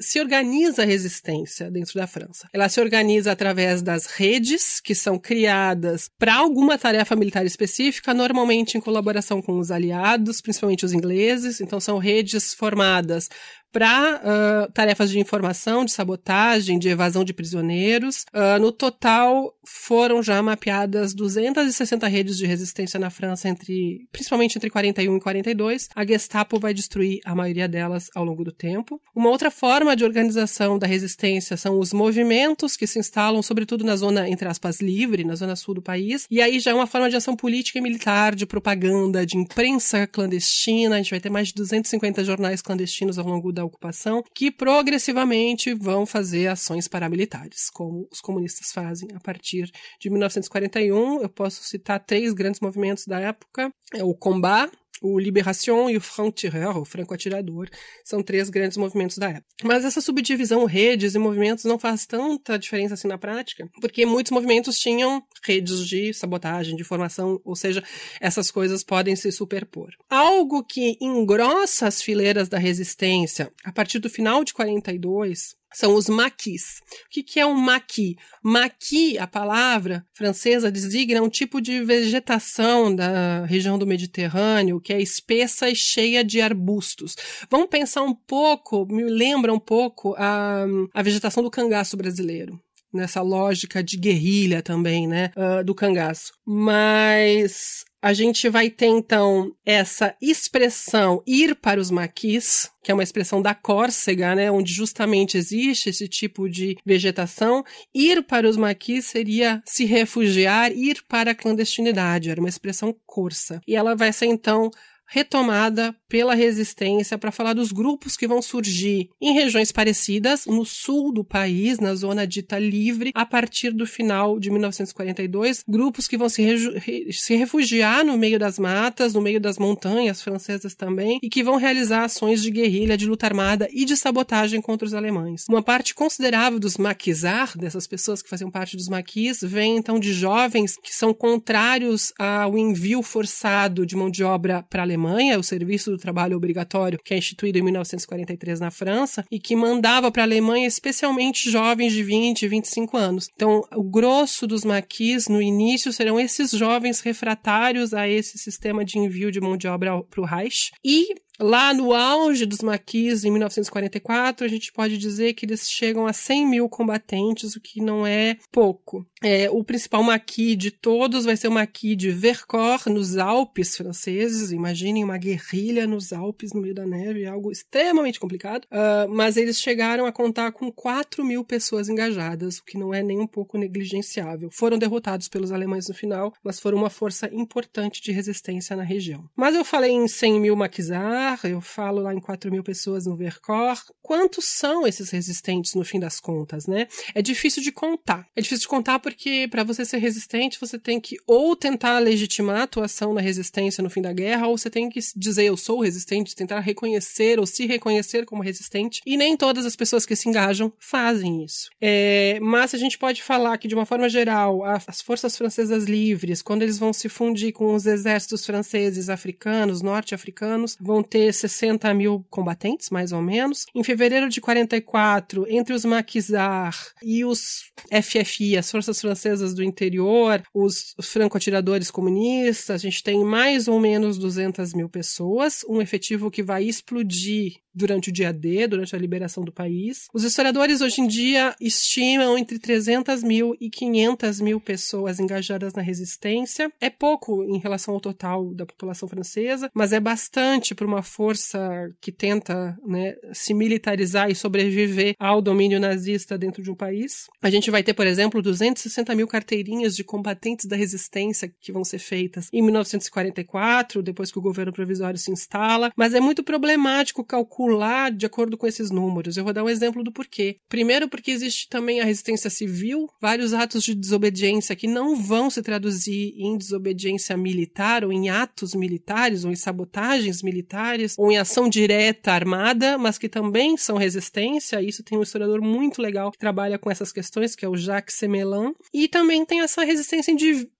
se organiza a resistência dentro da França? Ela se organiza através das redes que são criadas para alguma tarefa militar específica, normalmente em colaboração com os aliados, principalmente os ingleses. Então, são redes formadas para uh, tarefas de informação, de sabotagem, de evasão de prisioneiros. Uh, no total, foram já mapeadas 260 redes de resistência na França, entre, principalmente entre 41 e 42. A Gestapo vai destruir a maioria delas ao longo do tempo. Uma outra forma de organização da resistência são os movimentos que se instalam, sobretudo na zona, entre aspas, livre, na zona sul do país. E aí já é uma forma de ação política e militar, de propaganda, de imprensa clandestina. A gente vai ter mais de 250 jornais clandestinos ao longo da ocupação, que progressivamente vão fazer ações paramilitares, como os comunistas fazem a partir de 1941. Eu posso citar três grandes movimentos da época: é o Combat, o Libération e o Franc-Tireur, o franco-atirador, são três grandes movimentos da época. Mas essa subdivisão redes e movimentos não faz tanta diferença assim na prática, porque muitos movimentos tinham redes de sabotagem, de formação, ou seja, essas coisas podem se superpor. Algo que engrossa as fileiras da resistência a partir do final de 42 são os maquis. O que, que é um maqui? Maqui, a palavra francesa, designa um tipo de vegetação da região do Mediterrâneo que é espessa e cheia de arbustos. Vamos pensar um pouco, me lembra um pouco a, a vegetação do cangaço brasileiro nessa lógica de guerrilha também, né, uh, do cangaço. Mas a gente vai ter então essa expressão ir para os maquis, que é uma expressão da Córcega, né, onde justamente existe esse tipo de vegetação. Ir para os maquis seria se refugiar, ir para a clandestinidade, era uma expressão corsa. E ela vai ser então retomada pela resistência para falar dos grupos que vão surgir em regiões parecidas, no sul do país, na zona dita livre, a partir do final de 1942, grupos que vão se, se refugiar no meio das matas, no meio das montanhas francesas também, e que vão realizar ações de guerrilha, de luta armada e de sabotagem contra os alemães. Uma parte considerável dos maquisar, dessas pessoas que faziam parte dos maquis, vem então de jovens que são contrários ao envio forçado de mão de obra para a Alemanha, o serviço do trabalho obrigatório, que é instituído em 1943 na França, e que mandava para a Alemanha especialmente jovens de 20, 25 anos. Então, o grosso dos maquis no início serão esses jovens refratários a esse sistema de envio de mão de obra para o Reich. E Lá no auge dos maquis, em 1944, a gente pode dizer que eles chegam a 100 mil combatentes, o que não é pouco. É, o principal maquis de todos vai ser o maquis de Vercors, nos Alpes franceses. Imaginem uma guerrilha nos Alpes, no meio da neve, algo extremamente complicado. Uh, mas eles chegaram a contar com 4 mil pessoas engajadas, o que não é nem um pouco negligenciável. Foram derrotados pelos alemães no final, mas foram uma força importante de resistência na região. Mas eu falei em 100 mil maquisar, eu falo lá em 4 mil pessoas no Vercors. Quantos são esses resistentes no fim das contas, né? É difícil de contar. É difícil de contar porque para você ser resistente, você tem que ou tentar legitimar a atuação na resistência no fim da guerra, ou você tem que dizer eu sou resistente, tentar reconhecer ou se reconhecer como resistente. E nem todas as pessoas que se engajam fazem isso. É, mas a gente pode falar que, de uma forma geral, as forças francesas livres, quando eles vão se fundir com os exércitos franceses africanos, norte-africanos, vão ter 60 mil combatentes, mais ou menos. Em fevereiro de 44, entre os maquisar e os FFI, as forças francesas do interior, os franco-atiradores comunistas, a gente tem mais ou menos 200 mil pessoas, um efetivo que vai explodir durante o dia D, durante a liberação do país. Os historiadores hoje em dia estimam entre 300 mil e 500 mil pessoas engajadas na resistência. É pouco em relação ao total da população francesa, mas é bastante para uma força que tenta né, se militarizar e sobreviver ao domínio nazista dentro de um país. A gente vai ter, por exemplo, 260 mil carteirinhas de combatentes da resistência que vão ser feitas em 1944, depois que o governo provisório se instala, mas é muito problemático calcular de acordo com esses números. Eu vou dar um exemplo do porquê. Primeiro, porque existe também a resistência civil, vários atos de desobediência que não vão se traduzir em desobediência militar ou em atos militares ou em sabotagens militares ou em ação direta armada, mas que também são resistência. Isso tem um historiador muito legal que trabalha com essas questões, que é o Jacques Semelan. E também tem essa resistência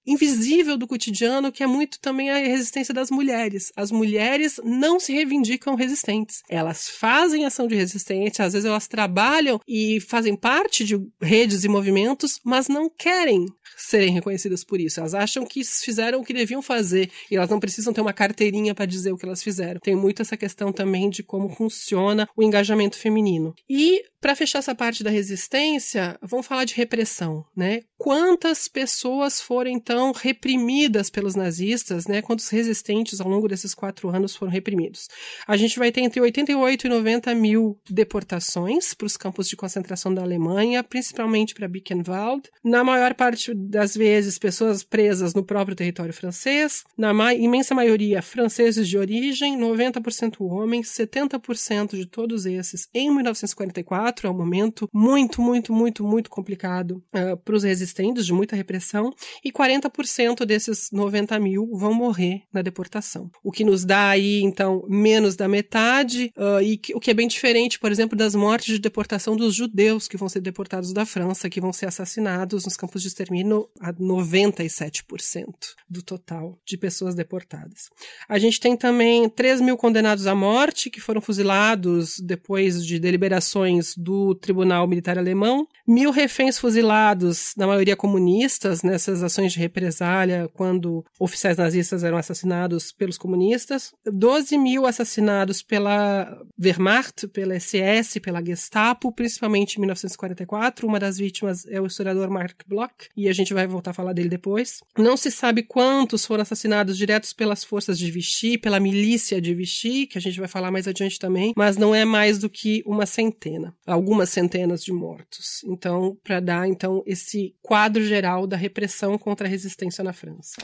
invisível do cotidiano, que é muito também a resistência das mulheres. As mulheres não se reivindicam resistentes. Elas fazem ação de resistência, às vezes elas trabalham e fazem parte de redes e movimentos, mas não querem serem reconhecidas por isso. Elas acham que fizeram o que deviam fazer e elas não precisam ter uma carteirinha para dizer o que elas fizeram. Tem muito essa questão também de como funciona o engajamento feminino. E para fechar essa parte da resistência, vamos falar de repressão, né? Quantas pessoas foram então reprimidas pelos nazistas, né? Quantos resistentes ao longo desses quatro anos foram reprimidos? A gente vai ter entre 88 e 90 mil deportações para os campos de concentração da Alemanha, principalmente para Buchenwald. Na maior parte das vezes, pessoas presas no próprio território francês. Na ma imensa maioria, franceses de origem, 90% homens, 70% de todos esses em 1944 é um momento muito, muito, muito, muito complicado uh, para os resistentes, de muita repressão, e 40% desses 90 mil vão morrer na deportação. O que nos dá aí, então, menos da metade, uh, e que, o que é bem diferente, por exemplo, das mortes de deportação dos judeus que vão ser deportados da França, que vão ser assassinados nos campos de extermínio a 97% do total de pessoas deportadas. A gente tem também 3 mil condenados à morte, que foram fuzilados depois de deliberações do Tribunal Militar Alemão, mil reféns fuzilados, na maioria comunistas, nessas ações de represália, quando oficiais nazistas eram assassinados pelos comunistas, 12 mil assassinados pela Wehrmacht, pela SS, pela Gestapo, principalmente em 1944. Uma das vítimas é o historiador Mark Bloch, e a gente vai voltar a falar dele depois. Não se sabe quantos foram assassinados diretos pelas forças de Vichy, pela milícia de Vichy, que a gente vai falar mais adiante também, mas não é mais do que uma centena algumas centenas de mortos. Então, para dar então esse quadro geral da repressão contra a resistência na França.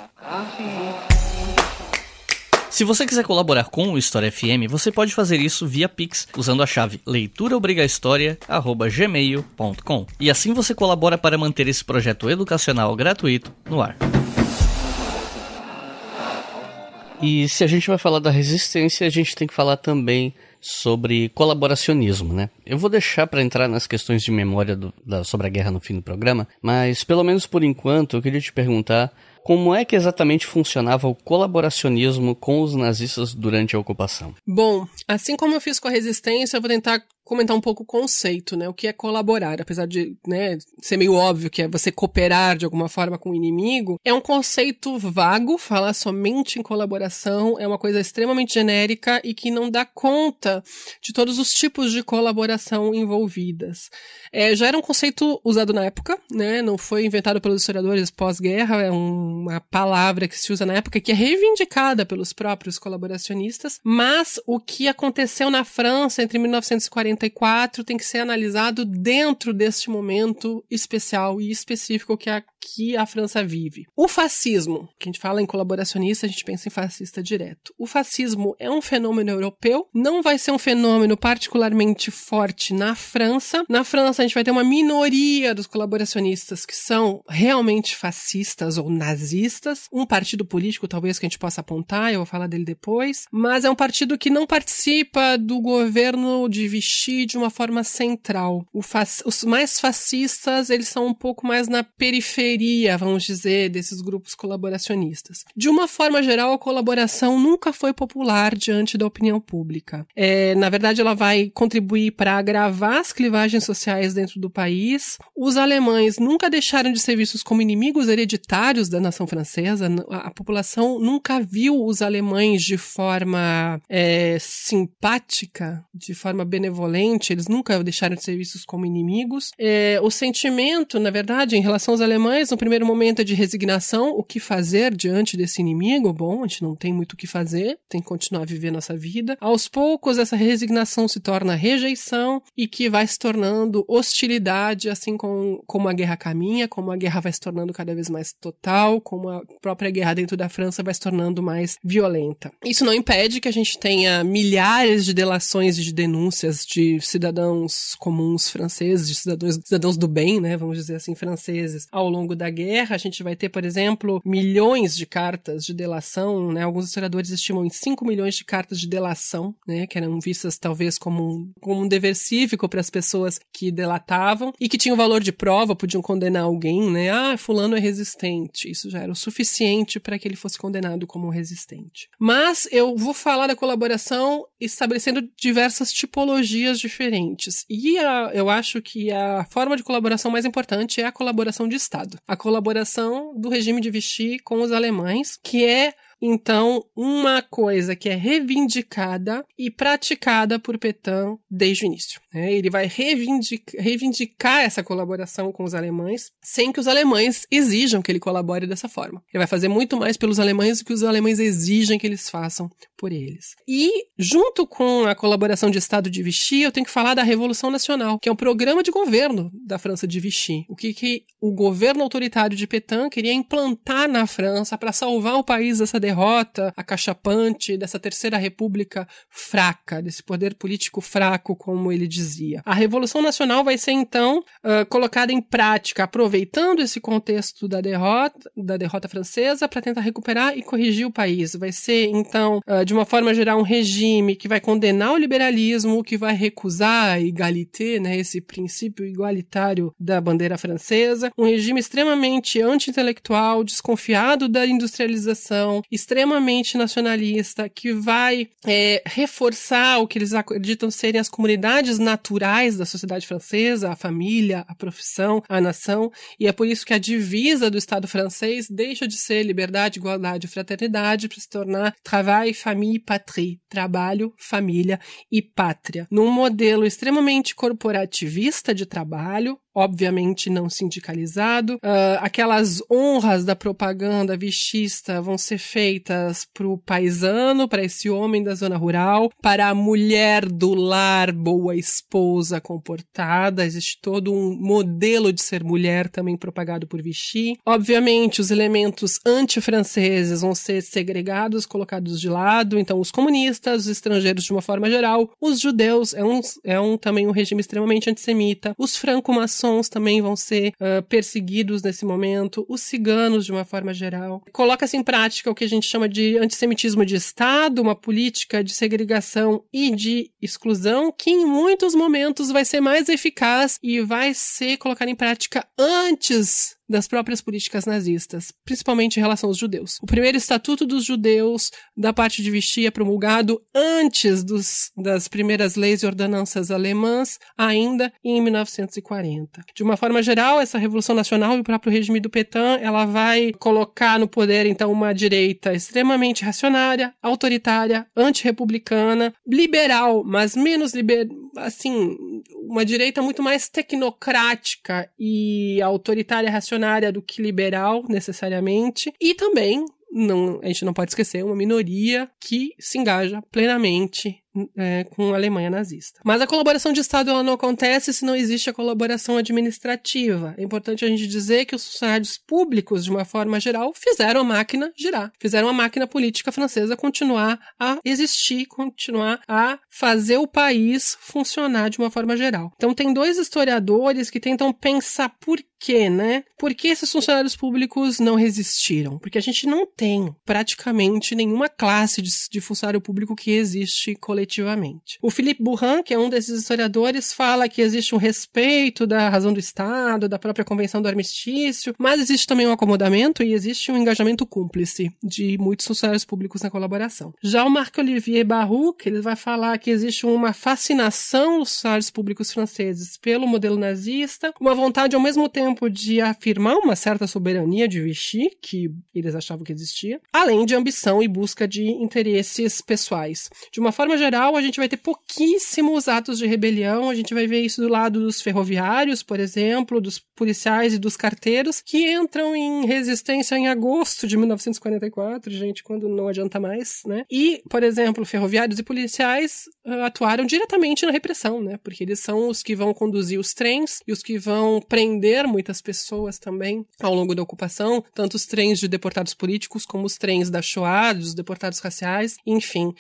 Se você quiser colaborar com o História FM, você pode fazer isso via Pix usando a chave leituraobrigahistoria@gmail.com. E assim você colabora para manter esse projeto educacional gratuito no ar. E se a gente vai falar da resistência, a gente tem que falar também sobre colaboracionismo, né? Eu vou deixar para entrar nas questões de memória do, da, sobre a guerra no fim do programa, mas pelo menos por enquanto eu queria te perguntar como é que exatamente funcionava o colaboracionismo com os nazistas durante a ocupação? Bom, assim como eu fiz com a resistência, eu vou tentar comentar um pouco o conceito, né? O que é colaborar, apesar de né, ser meio óbvio que é você cooperar de alguma forma com o inimigo, é um conceito vago, falar somente em colaboração é uma coisa extremamente genérica e que não dá conta de todos os tipos de colaboração envolvidas. É, já era um conceito usado na época, né? Não foi inventado pelos historiadores pós-guerra, é uma palavra que se usa na época que é reivindicada pelos próprios colaboracionistas, mas o que aconteceu na França entre 1944 tem que ser analisado dentro deste momento especial e específico que a, que a França vive. O fascismo, que a gente fala em colaboracionista, a gente pensa em fascista direto. O fascismo é um fenômeno europeu, não vai ser um fenômeno particularmente forte na França. Na França, a gente vai ter uma minoria dos colaboracionistas que são realmente fascistas ou nazistas. Um partido político, talvez, que a gente possa apontar, eu vou falar dele depois, mas é um partido que não participa do governo de Vichy de uma forma central. Os mais fascistas, eles são um pouco mais na periferia, vamos dizer, desses grupos colaboracionistas. De uma forma geral, a colaboração nunca foi popular diante da opinião pública. É, na verdade, ela vai contribuir para agravar as clivagens sociais dentro do país. Os alemães nunca deixaram de ser vistos como inimigos hereditários da nação francesa. A, a população nunca viu os alemães de forma é, simpática, de forma benevolente. Eles nunca deixaram de ser vistos como inimigos. É, o sentimento, na verdade, em relação aos alemães, no primeiro momento é de resignação. O que fazer diante desse inimigo? Bom, a gente não tem muito o que fazer, tem que continuar a viver nossa vida. Aos poucos, essa resignação se torna rejeição e que vai se tornando hostilidade, assim como, como a guerra caminha, como a guerra vai se tornando cada vez mais total, como a própria guerra dentro da França vai se tornando mais violenta. Isso não impede que a gente tenha milhares de delações e de denúncias de cidadãos comuns franceses, de cidadãos, cidadãos do bem, né, vamos dizer assim, franceses, ao longo da guerra. A gente vai ter, por exemplo, milhões de cartas de delação, né, alguns historiadores estimam em 5 milhões de cartas de delação, né, que eram vistas talvez como um, como um dever cívico para as pessoas que delatavam e que tinham valor de prova, podiam condenar alguém, né, ah, fulano é resistente. Isso já era o suficiente para que ele fosse condenado como resistente. Mas eu vou falar da colaboração estabelecendo diversas tipologias diferentes. E a, eu acho que a forma de colaboração mais importante é a colaboração de Estado. A colaboração do regime de Vichy com os alemães, que é então, uma coisa que é reivindicada e praticada por Petain desde o início. Né? Ele vai reivindicar, reivindicar essa colaboração com os alemães, sem que os alemães exijam que ele colabore dessa forma. Ele vai fazer muito mais pelos alemães do que os alemães exigem que eles façam por eles. E, junto com a colaboração de Estado de Vichy, eu tenho que falar da Revolução Nacional, que é um programa de governo da França de Vichy. O que, que o governo autoritário de Petain queria implantar na França para salvar o país dessa derrota acachapante, dessa terceira república fraca, desse poder político fraco, como ele dizia. A Revolução Nacional vai ser, então, uh, colocada em prática, aproveitando esse contexto da derrota, da derrota francesa, para tentar recuperar e corrigir o país. Vai ser, então, uh, de uma forma geral, um regime que vai condenar o liberalismo, que vai recusar a égalité, né, esse princípio igualitário da bandeira francesa, um regime extremamente anti-intelectual, desconfiado da industrialização, extremamente nacionalista, que vai é, reforçar o que eles acreditam serem as comunidades naturais da sociedade francesa, a família, a profissão, a nação, e é por isso que a divisa do Estado francês deixa de ser liberdade, igualdade e fraternidade para se tornar travail, famille, patrie, trabalho, família e pátria, num modelo extremamente corporativista de trabalho, obviamente não sindicalizado. Uh, aquelas honras da propaganda vichista vão ser feitas para o paisano, para esse homem da zona rural, para a mulher do lar, boa esposa, comportada. Existe todo um modelo de ser mulher também propagado por Vichy. Obviamente, os elementos antifranceses vão ser segregados, colocados de lado. Então, os comunistas, os estrangeiros de uma forma geral, os judeus, é um, é um também um regime extremamente antissemita. Os franco-maçons maçons também vão ser uh, perseguidos nesse momento, os ciganos de uma forma geral. Coloca-se em prática o que a gente chama de antissemitismo de Estado, uma política de segregação e de exclusão, que em muitos momentos vai ser mais eficaz e vai ser colocada em prática antes das próprias políticas nazistas, principalmente em relação aos judeus. O primeiro Estatuto dos Judeus, da parte de vestir, é promulgado antes dos, das primeiras leis e ordenanças alemãs, ainda em 1940. De uma forma geral, essa Revolução Nacional e o próprio regime do Petain, ela vai colocar no poder, então, uma direita extremamente racionária, autoritária, antirrepublicana, liberal, mas menos liber... assim, uma direita muito mais tecnocrática e autoritária racionária do que liberal, necessariamente, e também não, a gente não pode esquecer uma minoria que se engaja plenamente é, com a Alemanha nazista. Mas a colaboração de Estado ela não acontece se não existe a colaboração administrativa. É importante a gente dizer que os funcionários públicos, de uma forma geral, fizeram a máquina girar, fizeram a máquina política francesa continuar a existir, continuar a fazer o país funcionar de uma forma geral. Então tem dois historiadores que tentam pensar por quê, né? Por que esses funcionários públicos não resistiram? Porque a gente não tem praticamente nenhuma classe de, de funcionário público que existe coletivamente coletivamente. O Philippe Bourrin, que é um desses historiadores, fala que existe um respeito da razão do Estado, da própria Convenção do Armistício, mas existe também um acomodamento e existe um engajamento cúmplice de muitos funcionários públicos na colaboração. Já o Marc-Olivier Baruch, ele vai falar que existe uma fascinação dos funcionários públicos franceses pelo modelo nazista, uma vontade ao mesmo tempo de afirmar uma certa soberania de Vichy, que eles achavam que existia, além de ambição e busca de interesses pessoais. De uma forma geral, geral, a gente vai ter pouquíssimos atos de rebelião. A gente vai ver isso do lado dos ferroviários, por exemplo, dos policiais e dos carteiros, que entram em resistência em agosto de 1944, gente, quando não adianta mais, né? E, por exemplo, ferroviários e policiais uh, atuaram diretamente na repressão, né? Porque eles são os que vão conduzir os trens e os que vão prender muitas pessoas também ao longo da ocupação, tanto os trens de deportados políticos como os trens da Shoah, dos deportados raciais, enfim,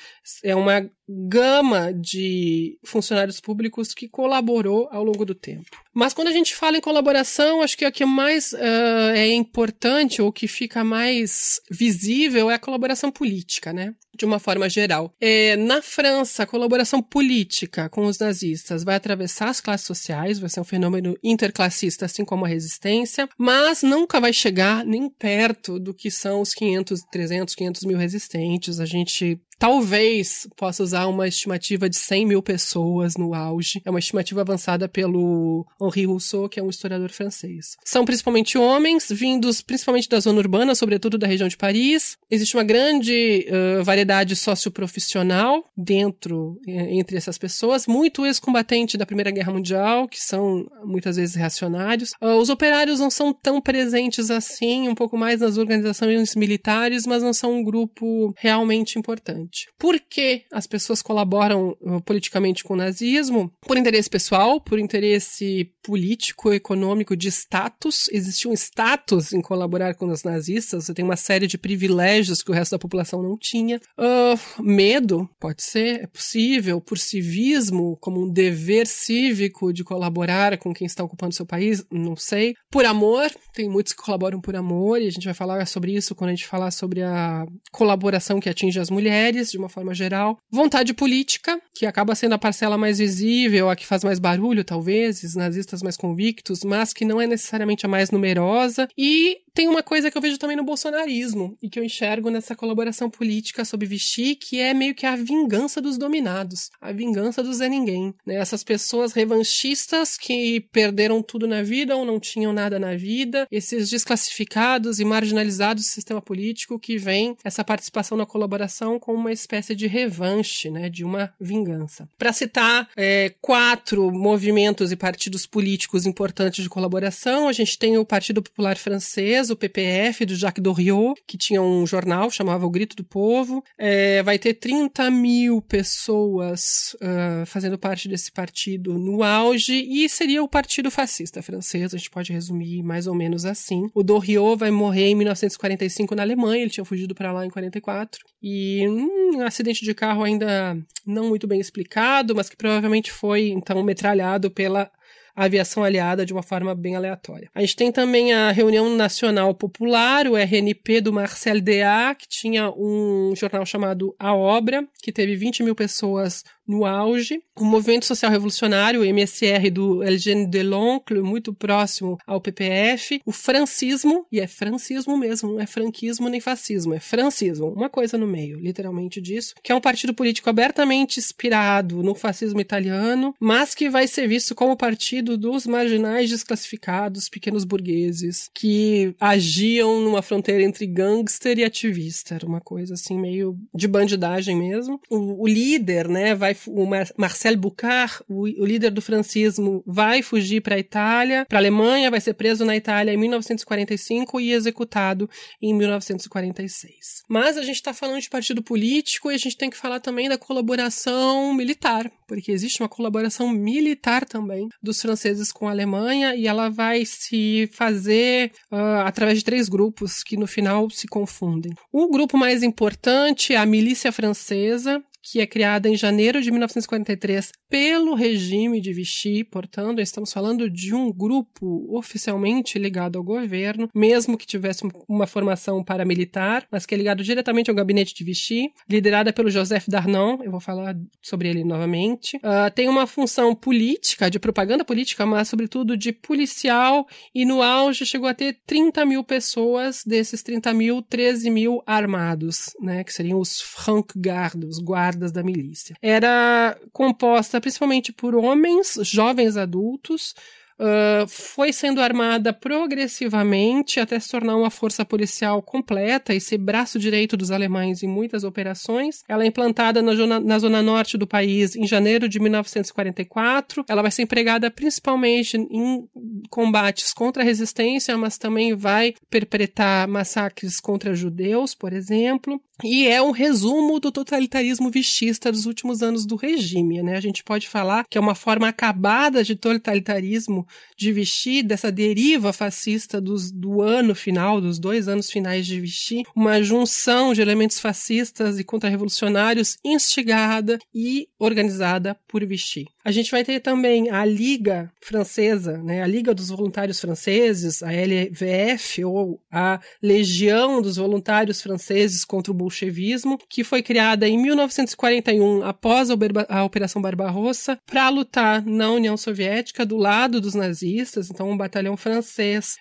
é uma gama de funcionários públicos que colaborou ao longo do tempo. Mas quando a gente fala em colaboração, acho que o que mais uh, é importante ou que fica mais visível é a colaboração política, né? De uma forma geral. É, na França, a colaboração política com os nazistas vai atravessar as classes sociais, vai ser um fenômeno interclassista, assim como a resistência, mas nunca vai chegar nem perto do que são os 500, 300, 500 mil resistentes. A gente talvez possa usar uma estimativa de 100 mil pessoas no auge. É uma estimativa avançada pelo Henri Rousseau, que é um historiador francês. São principalmente homens, vindos principalmente da zona urbana, sobretudo da região de Paris. Existe uma grande uh, variedade socioprofissional dentro, eh, entre essas pessoas. Muito ex-combatente da Primeira Guerra Mundial, que são muitas vezes reacionários. Uh, os operários não são tão presentes assim, um pouco mais nas organizações militares, mas não são um grupo realmente importante. Por que as pessoas colaboram uh, politicamente com o nazismo? Por interesse pessoal, por interesse político, econômico, de status. Existia um status em colaborar com os nazistas. Você tem uma série de privilégios que o resto da população não tinha. Uh, medo, pode ser, é possível. Por civismo, como um dever cívico de colaborar com quem está ocupando seu país, não sei. Por amor, tem muitos que colaboram por amor, e a gente vai falar sobre isso quando a gente falar sobre a colaboração que atinge as mulheres, de uma forma geral. Vontade política, que acaba sendo a parcela mais visível, a que faz mais barulho, talvez, nazistas mais convictos, mas que não é necessariamente a mais numerosa. E tem uma coisa que eu vejo também no bolsonarismo e que eu enxergo nessa colaboração política sob Vichy, que é meio que a vingança dos dominados, a vingança do Zé Ninguém. Né? Essas pessoas revanchistas que perderam tudo na vida ou não tinham nada na vida, esses desclassificados e marginalizados do sistema político que vem essa participação na colaboração como uma espécie de revanche, né? de uma vingança. Para citar é, quatro movimentos e partidos políticos importantes de colaboração, a gente tem o Partido Popular Francês, o PPF, do Jacques Doriot, que tinha um jornal, chamava O Grito do Povo. É, vai ter 30 mil pessoas uh, fazendo parte desse partido no auge, e seria o Partido Fascista francês, a gente pode resumir mais ou menos assim. O Doriot vai morrer em 1945 na Alemanha, ele tinha fugido para lá em 44, e um acidente de carro ainda não muito bem explicado, mas que provavelmente foi então metralhado pela a aviação aliada de uma forma bem aleatória. A gente tem também a Reunião Nacional Popular, o RNP do Marcel Deat, que tinha um jornal chamado A Obra, que teve 20 mil pessoas no auge. O movimento social revolucionário, o MSR do Eugène Deloncle, muito próximo ao PPF. O francismo, e é francismo mesmo, não é franquismo nem fascismo, é francismo, uma coisa no meio, literalmente disso, que é um partido político abertamente inspirado no fascismo italiano, mas que vai ser visto como partido dos marginais desclassificados, pequenos burgueses, que agiam numa fronteira entre gangster e ativista. Era uma coisa assim meio de bandidagem mesmo. O, o líder, né, vai o Mar Marcel Boucard, o, o, líder do francismo, vai fugir para a Itália, para a Alemanha, vai ser preso na Itália em 1945 e executado em 1946. Mas a gente está falando de partido político e a gente tem que falar também da colaboração militar, porque existe uma colaboração militar também dos franceses com a Alemanha e ela vai se fazer uh, através de três grupos que no final se confundem. O grupo mais importante é a milícia francesa, que é criada em janeiro de 1943 pelo regime de Vichy, portanto, estamos falando de um grupo oficialmente ligado ao governo, mesmo que tivesse uma formação paramilitar, mas que é ligado diretamente ao gabinete de Vichy, liderada pelo Joseph Darnan, eu vou falar sobre ele novamente. Uh, tem uma função política, de propaganda política, mas sobretudo de policial, e no auge chegou a ter 30 mil pessoas, desses 30 mil, 13 mil armados, né, que seriam os Franc Garde, os guardas guardas da milícia. Era composta principalmente por homens, jovens adultos, Uh, foi sendo armada progressivamente até se tornar uma força policial completa e ser braço direito dos alemães em muitas operações. Ela é implantada na zona, na zona norte do país em janeiro de 1944. Ela vai ser empregada principalmente em combates contra a resistência, mas também vai perpetrar massacres contra judeus, por exemplo. E é um resumo do totalitarismo vichista dos últimos anos do regime. Né? A gente pode falar que é uma forma acabada de totalitarismo de Vichy, dessa deriva fascista dos, do ano final, dos dois anos finais de Vichy, uma junção de elementos fascistas e contra-revolucionários instigada e organizada por Vichy. A gente vai ter também a Liga Francesa, né, a Liga dos Voluntários Franceses, a LVF, ou a Legião dos Voluntários Franceses contra o Bolchevismo, que foi criada em 1941, após a Operação Barbarossa, para lutar na União Soviética, do lado dos nazistas, então um batalhão francês,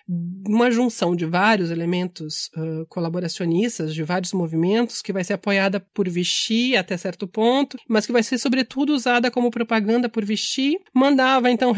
uma junção de vários elementos uh, colaboracionistas, de vários movimentos, que vai ser apoiada por Vichy até certo ponto, mas que vai ser sobretudo usada como propaganda por Vichy, mandava então uh,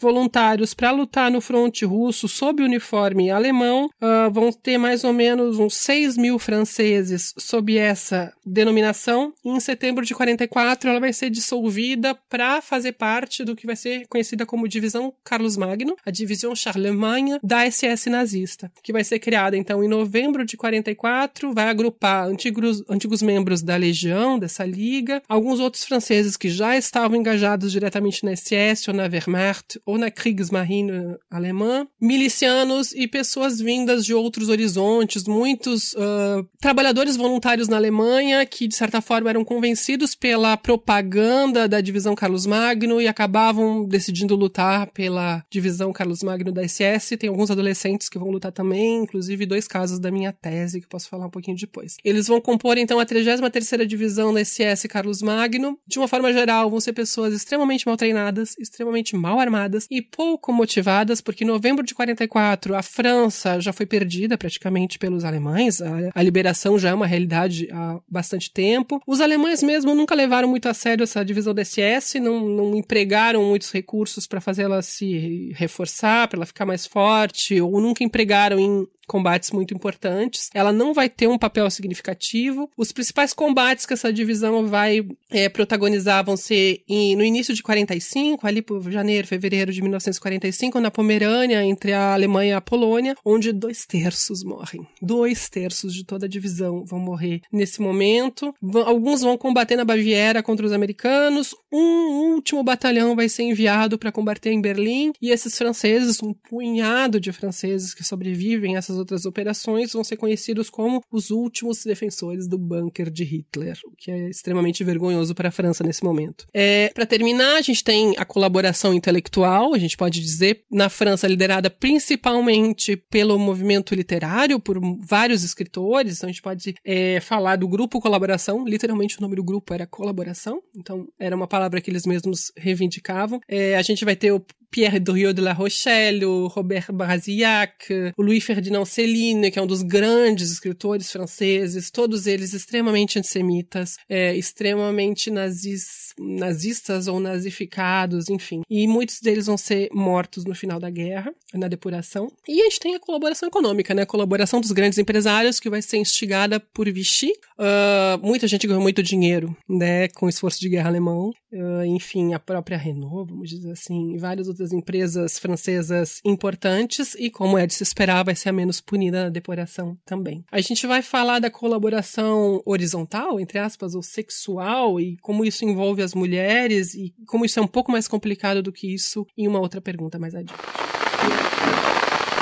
voluntários para lutar no fronte russo sob uniforme alemão. Uh, vão ter mais ou menos uns 6 mil franceses sob essa denominação. Em setembro de 44 ela vai ser dissolvida para fazer parte do que vai ser conhecida como Divisão Carlos Magno, a Divisão Charlemagne da SS nazista, que vai ser criada então em novembro de 44, vai agrupar antigos, antigos membros da Legião, dessa liga, alguns outros franceses que já estavam engajados diretamente na SS ou na Wehrmacht ou na Kriegsmarine alemã, milicianos e pessoas vindas de outros horizontes, muitos uh, trabalhadores voluntários na Alemanha que de certa forma eram convencidos pela propaganda da divisão Carlos Magno e acabavam decidindo lutar pela divisão Carlos Magno da SS. Tem alguns adolescentes que vão lutar também, inclusive dois casos da minha tese que eu posso falar um pouquinho depois. Eles vão compor então a 33ª divisão da SS Carlos Magno. De uma forma geral, vão ser pessoas extremamente mal treinadas, extremamente mal armadas e pouco motivadas, porque em novembro de 44 a França já foi perdida praticamente pelos alemães, a, a liberação já é uma realidade há bastante tempo. Os alemães mesmo nunca levaram muito a sério essa divisão da SS, não, não empregaram muitos recursos para fazer ela se reforçar, para ela ficar mais forte, ou nunca empregaram em combates muito importantes. Ela não vai ter um papel significativo. Os principais combates que essa divisão vai é, protagonizar vão ser em, no início de 45, ali por janeiro, fevereiro de 1945, na Pomerânia, entre a Alemanha e a Polônia, onde dois terços morrem. Dois terços de toda a divisão vão morrer nesse momento. alguns vão combater na Baviera contra os americanos. Um último batalhão vai ser enviado para combater em Berlim. E esses franceses, um punhado de franceses que sobrevivem a essas essas outras operações vão ser conhecidos como os últimos defensores do bunker de Hitler, o que é extremamente vergonhoso para a França nesse momento. É, para terminar, a gente tem a colaboração intelectual, a gente pode dizer, na França liderada principalmente pelo movimento literário, por vários escritores, então a gente pode é, falar do grupo colaboração, literalmente o nome do grupo era colaboração, então era uma palavra que eles mesmos reivindicavam. É, a gente vai ter o Pierre Doriot de la Rochelle, o Robert Brasillac, o Louis Ferdinand Céline, que é um dos grandes escritores franceses, todos eles extremamente antissemitas, é, extremamente nazis, nazistas ou nazificados, enfim. E muitos deles vão ser mortos no final da guerra, na depuração. E a gente tem a colaboração econômica, né? A colaboração dos grandes empresários, que vai ser instigada por Vichy. Uh, muita gente ganhou muito dinheiro, né? Com o esforço de guerra alemão. Uh, enfim, a própria Renault, vamos dizer assim, e várias outras empresas francesas importantes, e como é de se esperar, vai ser a menos punida na depuração também. A gente vai falar da colaboração horizontal, entre aspas, ou sexual, e como isso envolve as mulheres, e como isso é um pouco mais complicado do que isso, em uma outra pergunta mais adiante.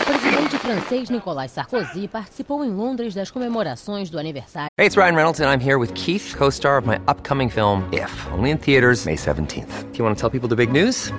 O presidente francês Nicolas Sarkozy participou em Londres das comemorações do aniversário. Hey, it's Ryan Reynolds, and I'm here with Keith, co star of my upcoming film, If, only in theaters, May 17th. Do you want to tell people the big news?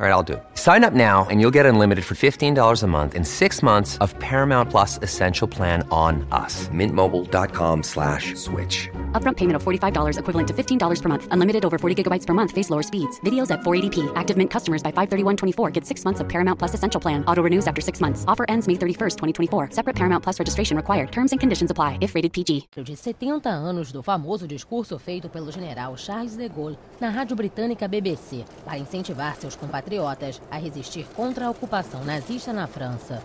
All right, I'll do it. Sign up now and you'll get unlimited for $15 a month in six months of Paramount Plus Essential Plan on us. Mintmobile.com slash switch. Upfront payment of $45 equivalent to $15 per month. Unlimited over 40 gigabytes per month. Face lower speeds. Videos at 480p. Active Mint customers by 531.24 get six months of Paramount Plus Essential Plan. Auto renews after six months. Offer ends May 31st, 2024. Separate Paramount Plus registration required. Terms and conditions apply if rated PG. De 70 anos do famoso discurso feito pelo general Charles de Gaulle na rádio britânica BBC para incentivar seus compatriotas a resistir contra a ocupação nazista na França.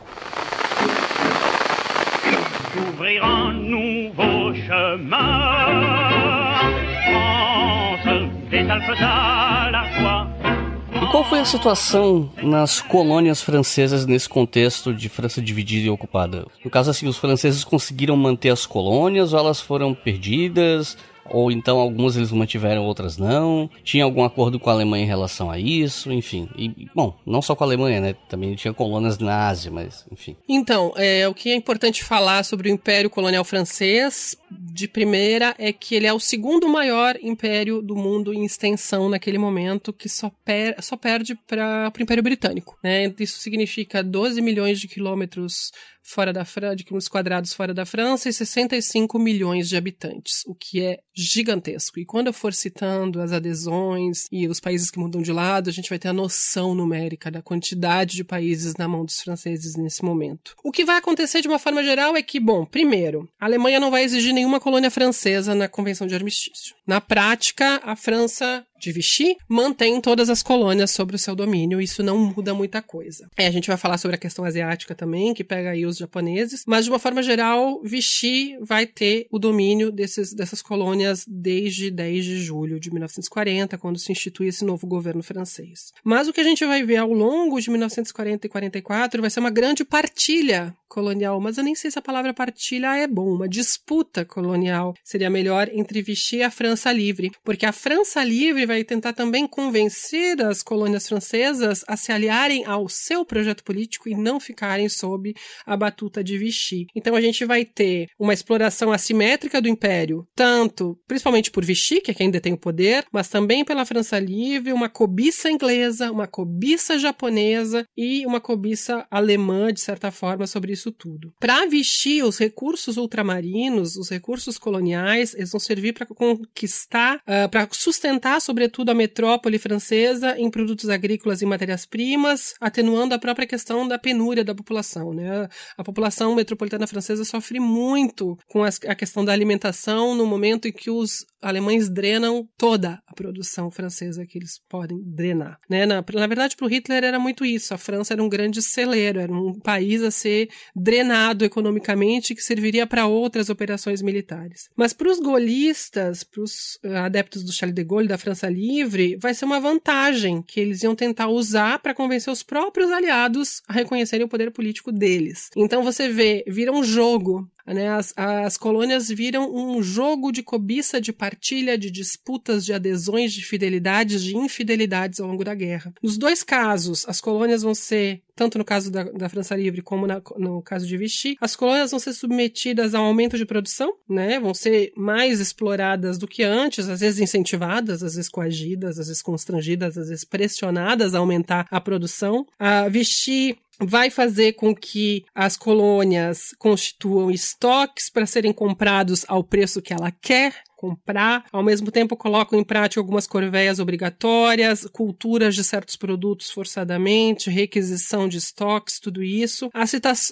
E qual foi a situação nas colônias francesas nesse contexto de França dividida e ocupada? No caso, assim, os franceses conseguiram manter as colônias ou elas foram perdidas? Ou então algumas eles mantiveram, outras não. Tinha algum acordo com a Alemanha em relação a isso, enfim. E, bom, não só com a Alemanha, né? Também tinha colônias na Ásia, mas enfim. Então, é, o que é importante falar sobre o Império Colonial Francês, de primeira, é que ele é o segundo maior império do mundo em extensão naquele momento, que só, per só perde para o Império Britânico. Né? Isso significa 12 milhões de quilômetros fora da França, de quilômetros quadrados fora da França e 65 milhões de habitantes, o que é gigantesco. E quando eu for citando as adesões e os países que mudam de lado, a gente vai ter a noção numérica da quantidade de países na mão dos franceses nesse momento. O que vai acontecer de uma forma geral é que, bom, primeiro, a Alemanha não vai exigir nenhuma colônia francesa na Convenção de Armistício. Na prática, a França de Vichy mantém todas as colônias sobre o seu domínio, isso não muda muita coisa. É, a gente vai falar sobre a questão asiática também, que pega aí os japoneses, mas de uma forma geral, Vichy vai ter o domínio desses, dessas colônias desde 10 de julho de 1940, quando se institui esse novo governo francês. Mas o que a gente vai ver ao longo de 1940 e 44 vai ser uma grande partilha colonial, mas eu nem sei se a palavra partilha é bom, uma disputa colonial seria melhor entre Vichy e a França Livre, porque a França Livre vai tentar também convencer as colônias francesas a se aliarem ao seu projeto político e não ficarem sob a batuta de Vichy. Então a gente vai ter uma exploração assimétrica do império, tanto principalmente por Vichy, que é quem detém o poder, mas também pela França Livre, uma cobiça inglesa, uma cobiça japonesa e uma cobiça alemã, de certa forma, sobre isso tudo. Para Vichy, os recursos ultramarinos, os recursos coloniais, eles vão servir para conquistar, uh, para sustentar, sobretudo, a metrópole francesa em produtos agrícolas e matérias-primas, atenuando a própria questão da penúria da população. Né? A população metropolitana francesa sofre muito com a questão da alimentação no momento em que os alemães drenam toda a produção francesa que eles podem drenar. Né? Na, na verdade, para o Hitler era muito isso. A França era um grande celeiro, era um país a ser drenado economicamente que serviria para outras operações militares. Mas para os golistas, para os uh, adeptos do Charles de Gaulle, da França Livre, vai ser uma vantagem que eles iam tentar usar para convencer os próprios aliados a reconhecerem o poder político deles. Então você vê, vira um jogo né, as, as colônias viram um jogo de cobiça, de partilha, de disputas, de adesões, de fidelidades, de infidelidades ao longo da guerra. Nos dois casos, as colônias vão ser tanto no caso da, da França Livre como na, no caso de Vichy, as colônias vão ser submetidas a um aumento de produção, né? Vão ser mais exploradas do que antes, às vezes incentivadas, às vezes coagidas, às vezes constrangidas, às vezes pressionadas a aumentar a produção. A Vichy vai fazer com que as colônias constituam estoques para serem comprados ao preço que ela quer comprar, ao mesmo tempo colocam em prática algumas corveias obrigatórias, culturas de certos produtos forçadamente, requisição de estoques, tudo isso. A, a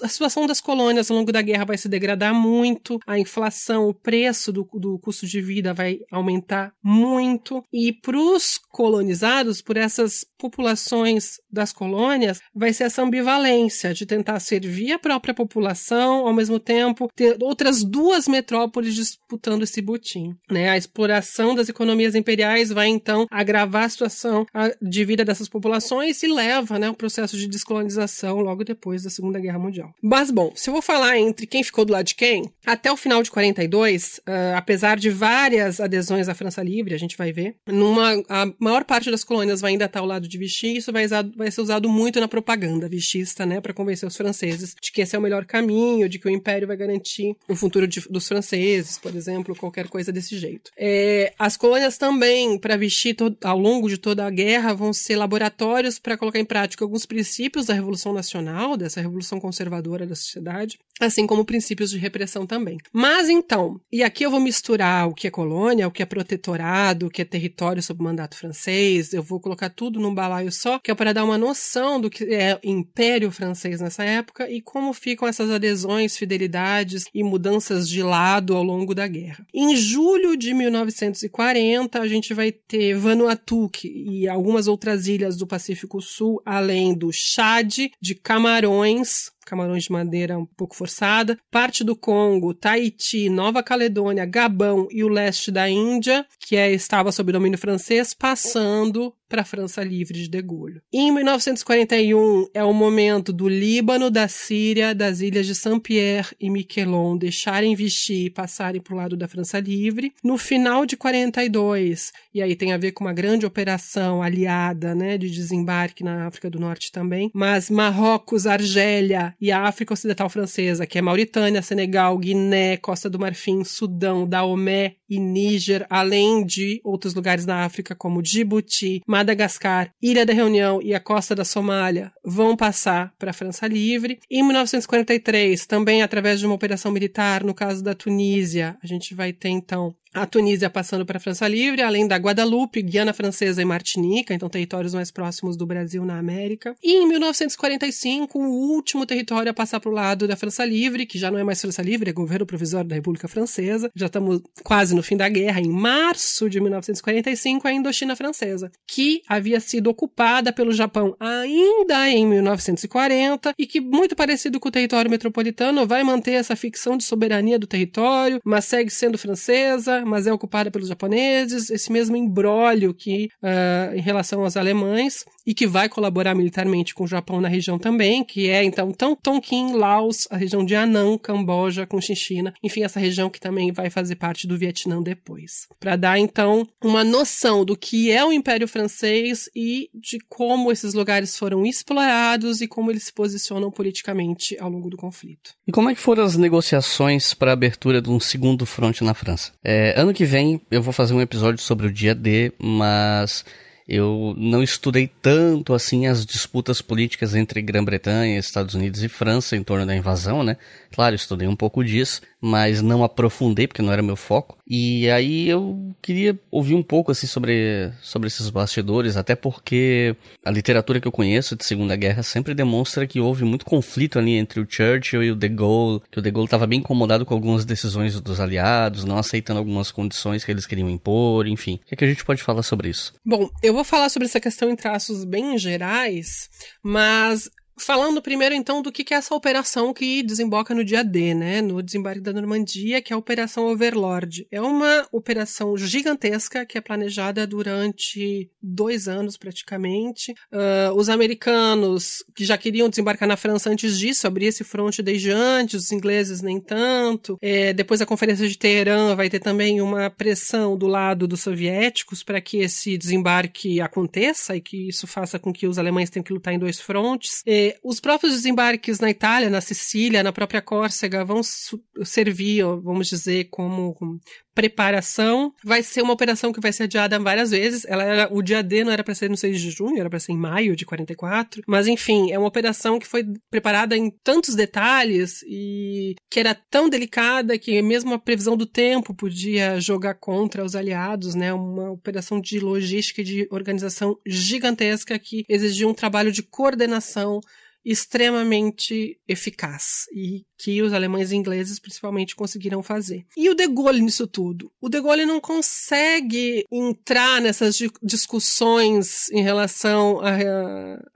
situação das colônias ao longo da guerra vai se degradar muito, a inflação, o preço do, do custo de vida vai aumentar muito, e para os colonizados, por essas populações das colônias, vai ser essa ambivalência de tentar servir a própria população, ao mesmo tempo ter outras duas metrópoles disputando esse butim. Né? A exploração das economias imperiais vai então agravar a situação de vida dessas populações e leva né, ao processo de descolonização logo depois da Segunda Guerra Mundial. Mas bom, se eu vou falar entre quem ficou do lado de quem, até o final de 42, uh, apesar de várias adesões à França Livre, a gente vai ver, numa, a maior parte das colônias vai ainda estar ao lado de Vichy, isso vai, vai ser usado muito na propaganda vichista, né, para convencer os franceses de que esse é o melhor caminho, de que o império vai garantir o futuro de, dos franceses, por exemplo, qualquer coisa desse jeito. É, as colônias também, para vestir ao longo de toda a guerra, vão ser laboratórios para colocar em prática alguns princípios da Revolução Nacional, dessa revolução conservadora da sociedade, assim como princípios de repressão também. Mas então, e aqui eu vou misturar o que é colônia, o que é protetorado, o que é território sob mandato francês, eu vou colocar tudo num balaio só, que é para dar uma noção do que é Império Francês nessa época e como ficam essas adesões, fidelidades e mudanças de lado ao longo da guerra. Em julho de 1940, a gente vai ter Vanuatu e algumas outras ilhas do Pacífico Sul, além do Chad, de Camarões, Camarões de madeira um pouco forçada, parte do Congo, Tahiti, Nova Caledônia, Gabão e o leste da Índia, que é, estava sob domínio francês, passando para a França livre de De Gaulle. Em 1941 é o momento do Líbano, da Síria, das ilhas de Saint-Pierre e Miquelon deixarem Vichy e passarem para o lado da França livre. No final de 42, e aí tem a ver com uma grande operação aliada, né, de desembarque na África do Norte também, mas Marrocos, Argélia e a África Ocidental Francesa, que é Mauritânia, Senegal, Guiné, Costa do Marfim, Sudão, Daomé e Níger, além de outros lugares da África como Djibouti, Madagascar, Ilha da Reunião e a costa da Somália, vão passar para a França Livre. Em 1943, também através de uma operação militar, no caso da Tunísia, a gente vai ter então a Tunísia passando para a França Livre, além da Guadalupe, Guiana Francesa e Martinica, então territórios mais próximos do Brasil na América. E em 1945, o último território a passar para o lado da França Livre, que já não é mais França Livre, é governo provisório da República Francesa. Já estamos quase no fim da guerra, em março de 1945, a Indochina Francesa, que havia sido ocupada pelo Japão ainda em 1940 e que, muito parecido com o território metropolitano, vai manter essa ficção de soberania do território, mas segue sendo francesa, mas é ocupada pelos japoneses, esse mesmo embrólio que uh, em relação aos alemães e que vai colaborar militarmente com o Japão na região também, que é então tão Tonkin, Laos, a região de Annan, Camboja, com Chinchina, enfim, essa região que também vai fazer parte do Vietnã depois. Para dar então uma noção do que é o Império Francês e de como esses lugares foram explorados e como eles se posicionam politicamente ao longo do conflito. E como é que foram as negociações para a abertura de um segundo fronte na França? É, ano que vem eu vou fazer um episódio sobre o dia D, mas eu não estudei tanto assim as disputas políticas entre Grã-Bretanha, Estados Unidos e França em torno da invasão, né? Claro, estudei um pouco disso, mas não aprofundei porque não era meu foco. E aí eu queria ouvir um pouco assim sobre, sobre esses bastidores, até porque a literatura que eu conheço de Segunda Guerra sempre demonstra que houve muito conflito ali entre o Churchill e o De Gaulle, que o De Gaulle estava bem incomodado com algumas decisões dos aliados, não aceitando algumas condições que eles queriam impor, enfim. O que, é que a gente pode falar sobre isso? Bom, eu vou falar sobre essa questão em traços bem gerais, mas Falando primeiro, então, do que é essa operação que desemboca no dia D, né? No desembarque da Normandia, que é a Operação Overlord. É uma operação gigantesca que é planejada durante dois anos, praticamente. Uh, os americanos, que já queriam desembarcar na França antes disso, abrir esse fronte desde antes, os ingleses nem tanto. É, depois da Conferência de Teherã vai ter também uma pressão do lado dos soviéticos para que esse desembarque aconteça e que isso faça com que os alemães tenham que lutar em dois frontes. É, os próprios desembarques na Itália, na Sicília, na própria Córcega vão servir, vamos dizer, como preparação. Vai ser uma operação que vai ser adiada várias vezes. Ela era, o dia D não era para ser no 6 de junho, era para ser em maio de 44. Mas enfim, é uma operação que foi preparada em tantos detalhes e que era tão delicada que mesmo a previsão do tempo podia jogar contra os aliados, né? Uma operação de logística e de organização gigantesca que exigiu um trabalho de coordenação extremamente eficaz e que os alemães e ingleses principalmente conseguiram fazer. E o De Gaulle nisso tudo? O De Gaulle não consegue entrar nessas discussões em relação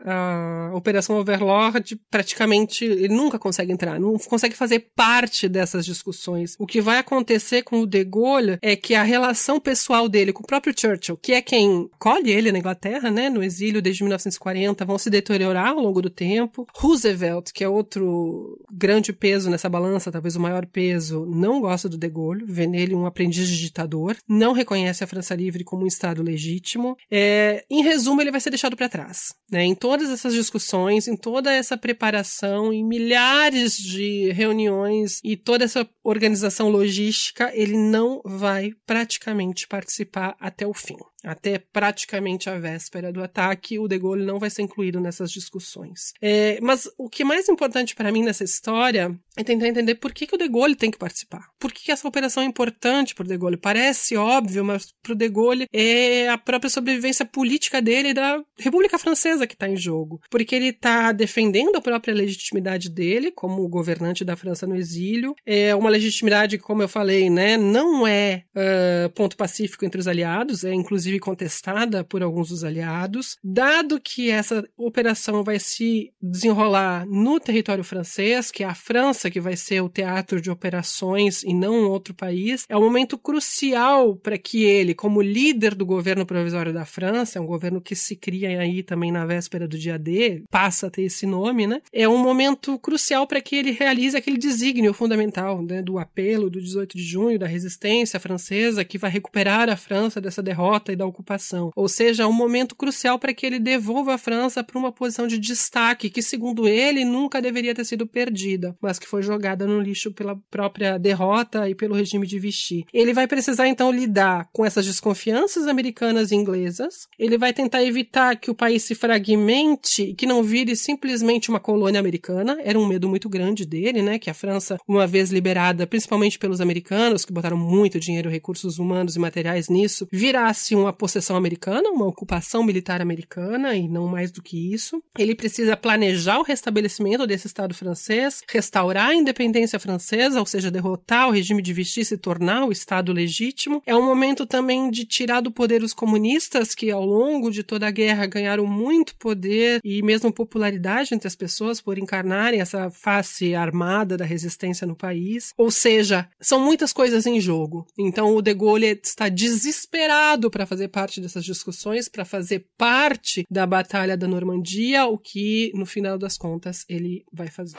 à Operação Overlord, praticamente ele nunca consegue entrar, não consegue fazer parte dessas discussões. O que vai acontecer com o De Gaulle é que a relação pessoal dele com o próprio Churchill, que é quem colhe ele na Inglaterra, né, no exílio desde 1940, vão se deteriorar ao longo do tempo. Roosevelt, que é outro grande peso nessa balança, talvez o maior peso, não gosta do De Gaulle, vê nele um aprendiz de ditador, não reconhece a França Livre como um Estado legítimo. É, em resumo, ele vai ser deixado para trás. Né? Em todas essas discussões, em toda essa preparação, em milhares de reuniões e toda essa organização logística, ele não vai praticamente participar até o fim até praticamente a véspera do ataque, o De Gaulle não vai ser incluído nessas discussões. É, mas o que é mais importante para mim nessa história é tentar entender por que, que o De Gaulle tem que participar. Por que, que essa operação é importante para o De Gaulle? Parece óbvio, mas para o De Gaulle é a própria sobrevivência política dele e da República Francesa que está em jogo. Porque ele está defendendo a própria legitimidade dele como governante da França no exílio. É uma legitimidade que, como eu falei, né, não é uh, ponto pacífico entre os aliados, é inclusive contestada por alguns dos aliados. Dado que essa operação vai se desenrolar no território francês, que é a França que vai ser o teatro de operações e não um outro país, é um momento crucial para que ele, como líder do governo provisório da França, é um governo que se cria aí também na véspera do dia D, passa a ter esse nome, né? É um momento crucial para que ele realize aquele desígnio fundamental né, do apelo do 18 de junho, da resistência francesa, que vai recuperar a França dessa derrota e da ocupação. Ou seja, é um momento crucial para que ele devolva a França para uma posição de destaque que, segundo ele, nunca deveria ter sido perdida, mas que foi jogada no lixo pela própria derrota e pelo regime de Vichy. Ele vai precisar então lidar com essas desconfianças americanas e inglesas. Ele vai tentar evitar que o país se fragmente e que não vire simplesmente uma colônia americana. Era um medo muito grande dele, né? Que a França, uma vez liberada, principalmente pelos americanos, que botaram muito dinheiro, recursos humanos e materiais nisso, virasse uma possessão americana, uma ocupação militar americana e não mais do que isso. Ele precisa planejar o restabelecimento desse Estado francês, restaurar a independência francesa, ou seja, derrotar o regime de Vichy e se tornar o Estado legítimo. É um momento também de tirar do poder os comunistas que ao longo de toda a guerra ganharam muito poder e mesmo popularidade entre as pessoas por encarnarem essa face armada da resistência no país. Ou seja, são muitas coisas em jogo. Então o De Gaulle está desesperado para fazer parte dessas discussões, para fazer parte da Batalha da Normandia, o que, no final das contas, ele vai fazer.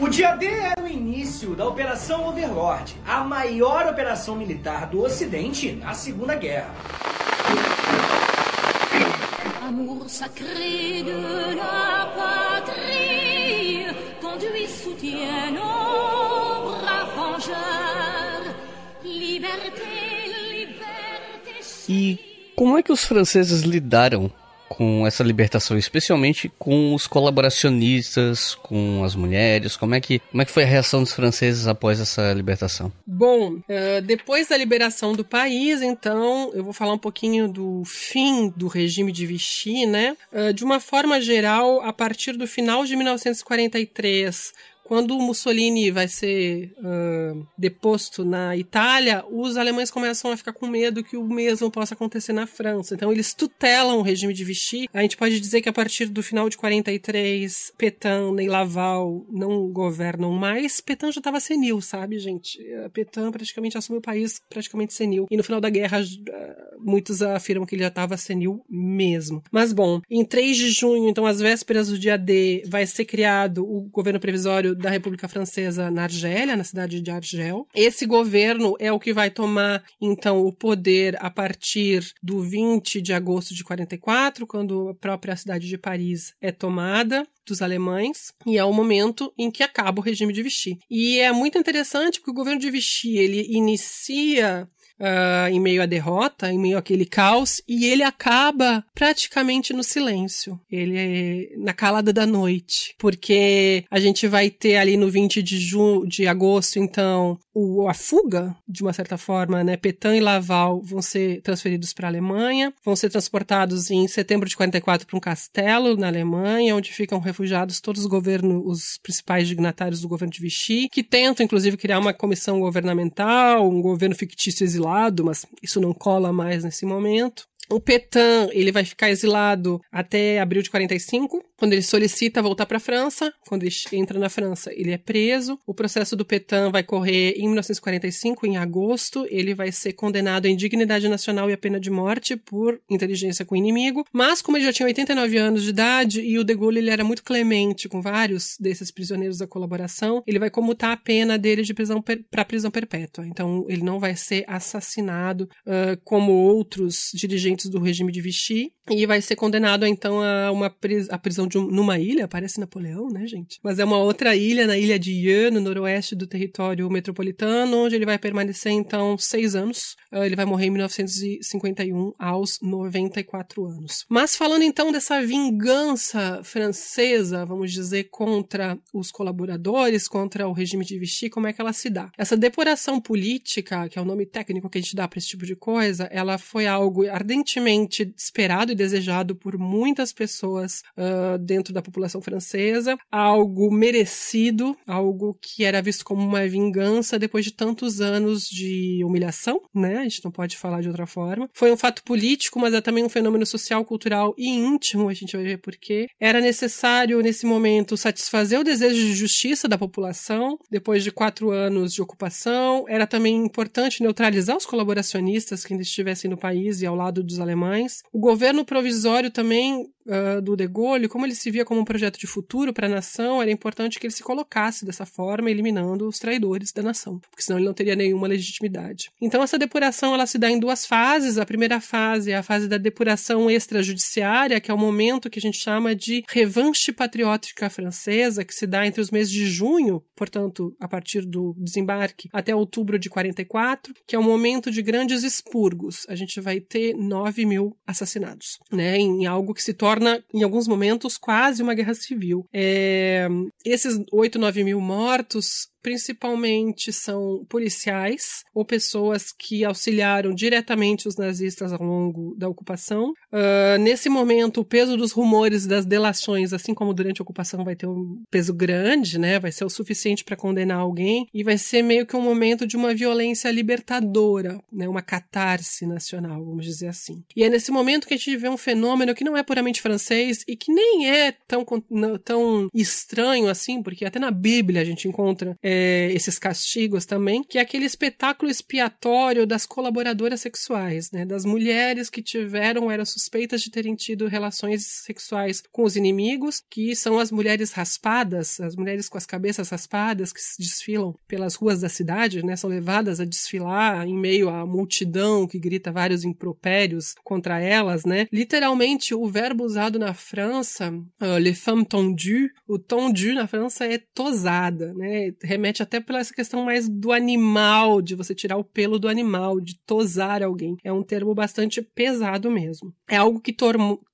O dia D era o início da Operação Overlord, a maior operação militar do Ocidente na Segunda Guerra. Amour sacré de la patrie, conduit soutien nos braves vengeurs, liberté. E como é que os franceses lidaram com essa libertação, especialmente com os colaboracionistas, com as mulheres? Como é que, como é que foi a reação dos franceses após essa libertação? Bom, uh, depois da liberação do país, então, eu vou falar um pouquinho do fim do regime de Vichy, né? Uh, de uma forma geral, a partir do final de 1943, quando Mussolini vai ser uh, deposto na Itália, os alemães começam a ficar com medo que o mesmo possa acontecer na França. Então eles tutelam o regime de Vichy. A gente pode dizer que a partir do final de 43, Petain nem Laval não governam mais. Petain já estava senil, sabe, gente? Petain praticamente assumiu o país praticamente senil. E no final da guerra, muitos afirmam que ele já estava senil mesmo. Mas bom, em 3 de junho, então às vésperas do dia D, vai ser criado o governo provisório da República Francesa na Argélia, na cidade de Argel. Esse governo é o que vai tomar então o poder a partir do 20 de agosto de 44, quando a própria cidade de Paris é tomada dos alemães e é o momento em que acaba o regime de Vichy. E é muito interessante porque o governo de Vichy ele inicia uh, em meio à derrota, em meio àquele caos, e ele acaba praticamente no silêncio. Ele é na calada da noite, porque a gente vai ter ali no 20 de, junho, de agosto, então, o, a fuga, de uma certa forma, né? Petain e Laval vão ser transferidos para a Alemanha, vão ser transportados em setembro de 44 para um castelo na Alemanha, onde ficam refugiados todos os governos, os principais dignatários do governo de Vichy, que tentam, inclusive, criar uma comissão governamental, um governo fictício exilado mas isso não cola mais nesse momento. O Petain, ele vai ficar exilado até abril de 45, quando ele solicita voltar para a França. Quando ele entra na França, ele é preso. O processo do Petain vai correr em 1945, em agosto. Ele vai ser condenado à indignidade nacional e à pena de morte por inteligência com o inimigo. Mas, como ele já tinha 89 anos de idade e o De Gaulle ele era muito clemente com vários desses prisioneiros da colaboração, ele vai comutar a pena dele de prisão para prisão perpétua. Então, ele não vai ser assassinado uh, como outros dirigentes do regime de Vichy e vai ser condenado então a uma pris a prisão de um, numa ilha, parece Napoleão, né, gente? Mas é uma outra ilha, na ilha de Yeu, no noroeste do território metropolitano, onde ele vai permanecer então seis anos. Uh, ele vai morrer em 1951 aos 94 anos. Mas falando então dessa vingança francesa, vamos dizer, contra os colaboradores, contra o regime de Vichy, como é que ela se dá? Essa depuração política, que é o nome técnico que a gente dá para esse tipo de coisa, ela foi algo ardente ardentemente esperado e desejado por muitas pessoas uh, dentro da população francesa, algo merecido, algo que era visto como uma vingança depois de tantos anos de humilhação, né? A gente não pode falar de outra forma. Foi um fato político, mas é também um fenômeno social, cultural e íntimo, a gente vai ver por quê. Era necessário, nesse momento, satisfazer o desejo de justiça da população, depois de quatro anos de ocupação. Era também importante neutralizar os colaboracionistas que ainda estivessem no país e ao lado dos dos alemães. O governo provisório também uh, do De Gaulle, como ele se via como um projeto de futuro para a nação, era importante que ele se colocasse dessa forma, eliminando os traidores da nação, porque senão ele não teria nenhuma legitimidade. Então essa depuração ela se dá em duas fases. A primeira fase é a fase da depuração extrajudiciária, que é o momento que a gente chama de revanche patriótica francesa, que se dá entre os meses de junho, portanto, a partir do desembarque, até outubro de 44, que é um momento de grandes expurgos. A gente vai ter 9 mil assassinados, né, em algo que se torna torna, em alguns momentos, quase uma guerra civil. É, esses 8, 9 mil mortos principalmente são policiais ou pessoas que auxiliaram diretamente os nazistas ao longo da ocupação. Uh, nesse momento, o peso dos rumores das delações, assim como durante a ocupação, vai ter um peso grande, né? Vai ser o suficiente para condenar alguém e vai ser meio que um momento de uma violência libertadora, né? Uma catarse nacional, vamos dizer assim. E é nesse momento que a gente vê um fenômeno que não é puramente francês e que nem é tão, tão estranho assim, porque até na Bíblia a gente encontra é, é, esses castigos também, que é aquele espetáculo expiatório das colaboradoras sexuais, né? Das mulheres que tiveram, eram suspeitas de terem tido relações sexuais com os inimigos, que são as mulheres raspadas, as mulheres com as cabeças raspadas que desfilam pelas ruas da cidade, né? São levadas a desfilar em meio à multidão que grita vários impropérios contra elas, né? Literalmente, o verbo usado na França, uh, les femmes tendues, o tendu na França é tosada, né? remete até pela essa questão mais do animal, de você tirar o pelo do animal, de tosar alguém. É um termo bastante pesado mesmo. É algo que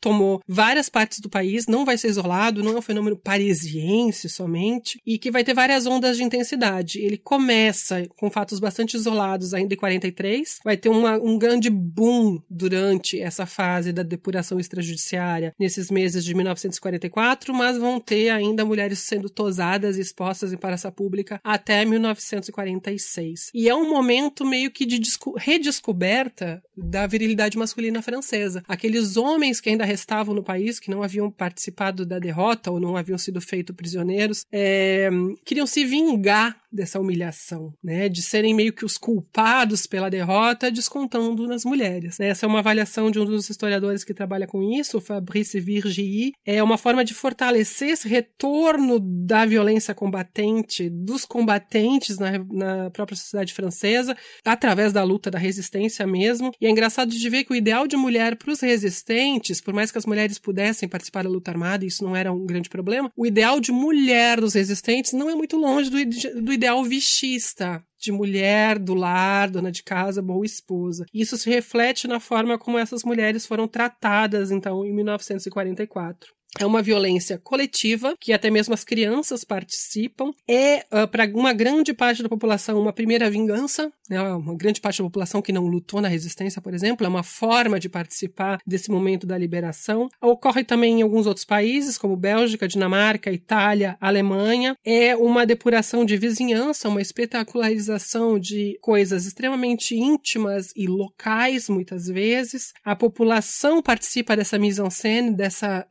tomou várias partes do país, não vai ser isolado, não é um fenômeno parisiense somente, e que vai ter várias ondas de intensidade. Ele começa com fatos bastante isolados ainda em 43, vai ter uma, um grande boom durante essa fase da depuração extrajudiciária nesses meses de 1944, mas vão ter ainda mulheres sendo tosadas e expostas em praça pública até 1946. E é um momento meio que de redescoberta da virilidade masculina francesa. Aqueles homens que ainda restavam no país, que não haviam participado da derrota ou não haviam sido feitos prisioneiros, é, queriam se vingar dessa humilhação, né, de serem meio que os culpados pela derrota, descontando nas mulheres. Né? Essa é uma avaliação de um dos historiadores que trabalha com isso, o Fabrice Virgii. É uma forma de fortalecer esse retorno da violência combatente, dos combatentes na, na própria sociedade francesa, através da luta da resistência mesmo. E é engraçado de ver que o ideal de mulher para os resistentes, por mais que as mulheres pudessem participar da luta armada, isso não era um grande problema, o ideal de mulher dos resistentes não é muito longe do, do ideal vichista de mulher do lar, dona de casa, boa esposa. Isso se reflete na forma como essas mulheres foram tratadas, então, em 1944. É uma violência coletiva, que até mesmo as crianças participam. É, uh, para uma grande parte da população, uma primeira vingança. Né? Uma grande parte da população que não lutou na resistência, por exemplo, é uma forma de participar desse momento da liberação. Ocorre também em alguns outros países, como Bélgica, Dinamarca, Itália, Alemanha. É uma depuração de vizinhança, uma espetacularização de coisas extremamente íntimas e locais, muitas vezes. A população participa dessa mise-en-scène, dessa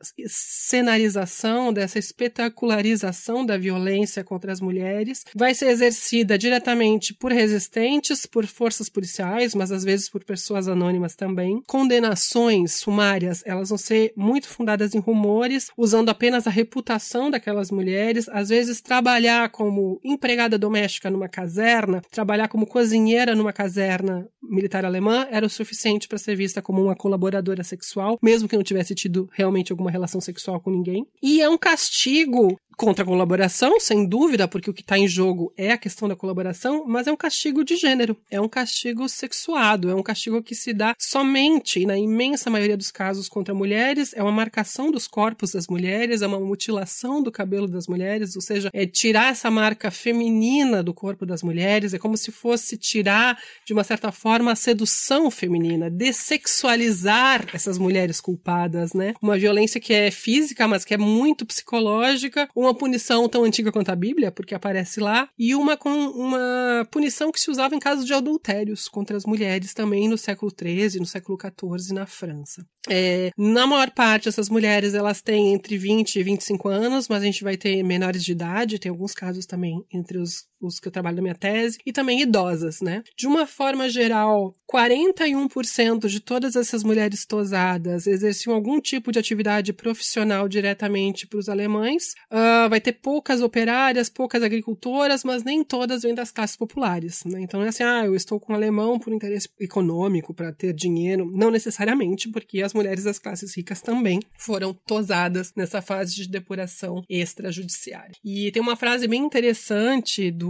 cenarização, dessa espetacularização da violência contra as mulheres, vai ser exercida diretamente por resistentes, por forças policiais, mas às vezes por pessoas anônimas também. Condenações sumárias, elas vão ser muito fundadas em rumores, usando apenas a reputação daquelas mulheres, às vezes trabalhar como empregada doméstica numa caserna, trabalhar como cozinheira numa caserna militar alemã era o suficiente para ser vista como uma colaboradora sexual, mesmo que não tivesse tido realmente alguma relação sexual sexual com ninguém. E é um castigo contra a colaboração, sem dúvida, porque o que está em jogo é a questão da colaboração, mas é um castigo de gênero, é um castigo sexuado, é um castigo que se dá somente, na imensa maioria dos casos, contra mulheres, é uma marcação dos corpos das mulheres, é uma mutilação do cabelo das mulheres, ou seja, é tirar essa marca feminina do corpo das mulheres, é como se fosse tirar, de uma certa forma, a sedução feminina, dessexualizar essas mulheres culpadas, né? Uma violência que é física, mas que é muito psicológica, uma punição tão antiga quanto a Bíblia, porque aparece lá, e uma com uma punição que se usava em casos de adultérios contra as mulheres também no século XIII, no século XIV na França. É, na maior parte, essas mulheres elas têm entre 20 e 25 anos, mas a gente vai ter menores de idade, tem alguns casos também entre os, os que eu trabalho na minha tese, e também idosas, né? De uma forma geral, 41% de todas essas mulheres tosadas exerciam algum tipo de atividade profissional diretamente para os alemães. Uh, vai ter poucas operárias, poucas agricultoras, mas nem todas vêm das classes populares, né? Então é assim, ah, eu estou com um alemão por interesse econômico, para ter dinheiro. Não necessariamente, porque as mulheres das classes ricas também foram tosadas nessa fase de depuração extrajudiciária. E tem uma frase bem interessante do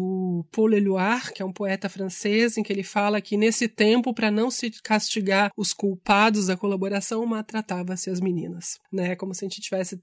Paul Éluard, que é um poeta francês, em que ele fala que nesse tempo, para não se castigar os culpados da colaboração, maltratava-se as meninas, né? Como se a gente tivesse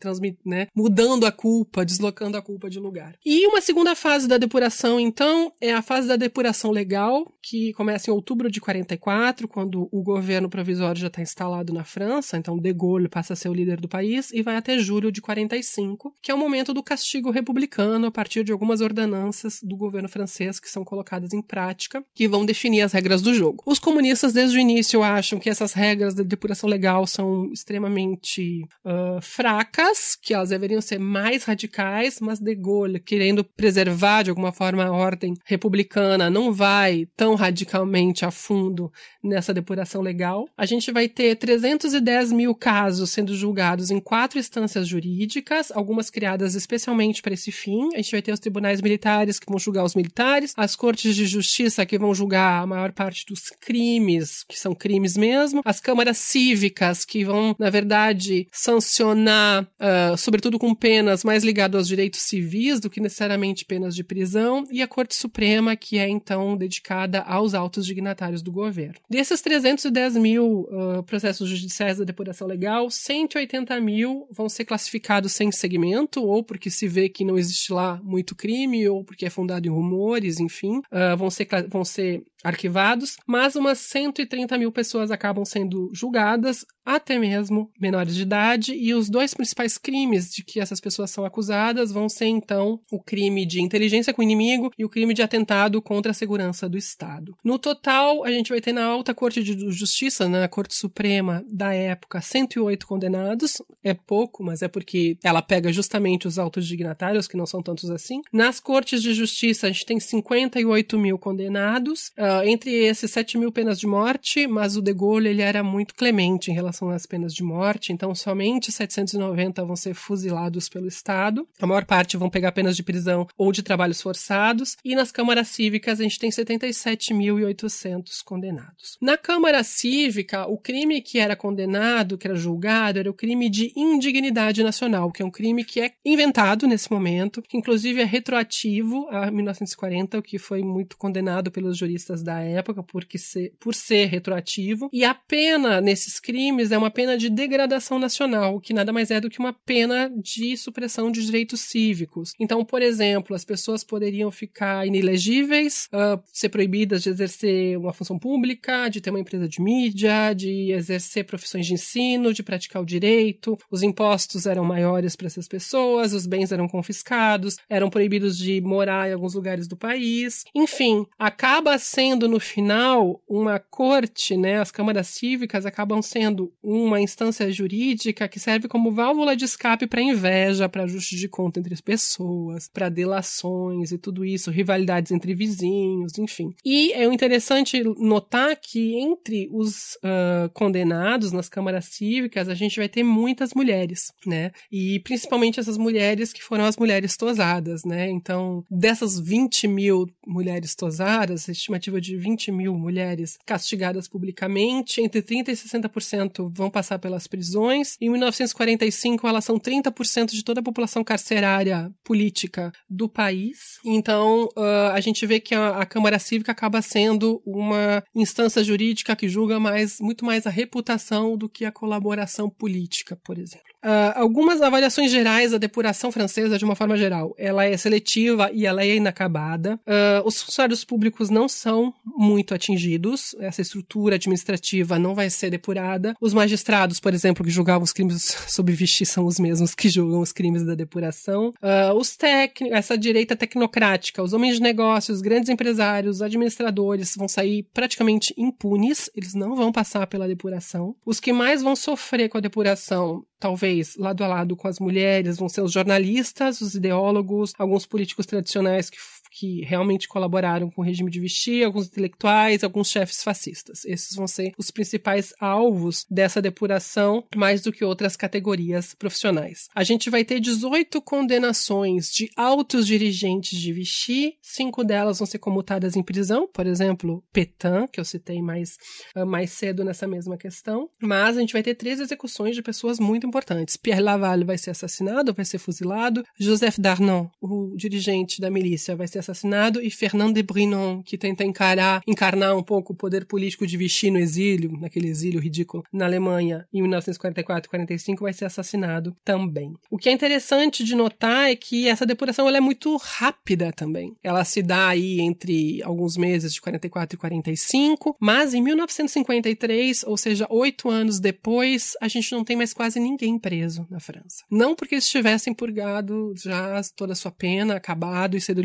né? mudando a culpa, deslocando a culpa de lugar. E uma segunda fase da depuração, então, é a fase da depuração legal, que começa em outubro de 44, quando o governo provisório já está instalado na França França, então De Gaulle passa a ser o líder do país e vai até julho de 45, que é o momento do castigo republicano a partir de algumas ordenanças do governo francês que são colocadas em prática, que vão definir as regras do jogo. Os comunistas desde o início acham que essas regras da depuração legal são extremamente uh, fracas, que elas deveriam ser mais radicais, mas De Gaulle, querendo preservar de alguma forma a ordem republicana, não vai tão radicalmente a fundo nessa depuração legal. A gente vai ter 300 210 mil casos sendo julgados em quatro instâncias jurídicas, algumas criadas especialmente para esse fim. A gente vai ter os tribunais militares que vão julgar julgar os militares, as cortes de justiça que vão julgar a maior parte dos crimes, que são crimes mesmo, as câmaras cívicas que vão, na verdade, sancionar, uh, sobretudo com penas mais ligadas aos direitos civis do que necessariamente penas de prisão, e a Corte Suprema, que é então dedicada aos altos dignatários do governo. Desses 310 mil uh, processos judiciais da depuração legal, 180 mil vão ser classificados sem segmento, ou porque se vê que não existe lá muito crime, ou porque é fundado em rumores, enfim, uh, vão, ser, vão ser arquivados, mas umas 130 mil pessoas acabam sendo julgadas, até mesmo menores de idade, e os dois principais crimes de que essas pessoas são acusadas vão ser então o crime de inteligência com o inimigo e o crime de atentado contra a segurança do Estado. No total, a gente vai ter na Alta Corte de Justiça, na Corte Suprema da época, 108 condenados. É pouco, mas é porque ela pega justamente os altos dignatários, que não são tantos assim. Nas Cortes de Justiça, a gente tem 58 mil condenados. Uh, entre esses 7 mil penas de morte, mas o De Gaulle ele era muito clemente em relação às penas de morte, então somente 790 vão ser fuzilados pelo Estado. A maior parte vão pegar penas de prisão ou de trabalhos forçados. E nas câmaras cívicas a gente tem 77.800 condenados. Na Câmara Cívica, o crime que era condenado, que era julgado, era o crime de indignidade nacional, que é um crime que é inventado nesse momento, que inclusive é retroativo a 1940, o que foi muito condenado pelos juristas da época porque por ser retroativo. E a pena nesses crimes é uma pena de degradação nacional, que nada mais é do que uma pena de supressão de direitos cívicos. Então, por exemplo, as pessoas poderiam ficar inelegíveis, uh, ser proibidas de exercer uma função pública, de ter uma empresa de mídia, de exercer profissões de ensino, de praticar o direito. Os impostos eram maiores para essas pessoas, os bens eram confiscados, eram proibidos de morar em alguns lugares do país. Enfim, acaba sendo no final uma corte, né? As câmaras cívicas acabam sendo uma instância jurídica que serve como válvula de escape para inveja, para ajuste de conta entre as pessoas, para delações e tudo isso, rivalidades entre vizinhos, enfim. E é interessante notar que entre os uh, condenados nas câmaras cívicas, a gente vai ter muitas mulheres, né? E principalmente essas mulheres que foram as mulheres tosadas, né? Então, dessas 20 mil mulheres tosadas, estimativa de 20 mil mulheres castigadas publicamente, entre 30% e 60% vão passar pelas prisões. Em 1945, elas são 30% de toda a população carcerária política do país. Então, uh, a gente vê que a, a Câmara Cívica acaba sendo uma instância jurídica que julga mais, muito mais a reputação do que a colaboração política, por exemplo. Uh, algumas avaliações gerais da depuração francesa, de uma forma geral, ela é seletiva e ela é inacabada. Uh, os funcionários públicos não são muito atingidos, essa estrutura administrativa não vai ser depurada. Os magistrados, por exemplo, que julgavam os crimes sob Vichy são os mesmos que julgam os crimes da depuração. Uh, os técnicos, essa direita tecnocrática, os homens de negócios, grandes empresários, administradores vão sair praticamente impunes, eles não vão passar pela depuração. Os que mais vão sofrer com a depuração talvez lado a lado com as mulheres, vão ser os jornalistas, os ideólogos, alguns políticos tradicionais que que realmente colaboraram com o regime de Vichy, alguns intelectuais, alguns chefes fascistas. Esses vão ser os principais alvos dessa depuração, mais do que outras categorias profissionais. A gente vai ter 18 condenações de altos dirigentes de Vichy, cinco delas vão ser comutadas em prisão, por exemplo, Petain, que eu citei mais, ah, mais cedo nessa mesma questão, mas a gente vai ter três execuções de pessoas muito importantes. Pierre Laval vai ser assassinado, vai ser fuzilado, Joseph Darnon, o dirigente da milícia, vai ser assassinado, e Fernand de Brinon, que tenta encarar, encarnar um pouco o poder político de Vichy no exílio, naquele exílio ridículo, na Alemanha, em 1944 45, vai ser assassinado também. O que é interessante de notar é que essa depuração ela é muito rápida também. Ela se dá aí entre alguns meses de 44 e 45, mas em 1953, ou seja, oito anos depois, a gente não tem mais quase ninguém preso na França. Não porque eles tivessem purgado já toda a sua pena, acabado e sido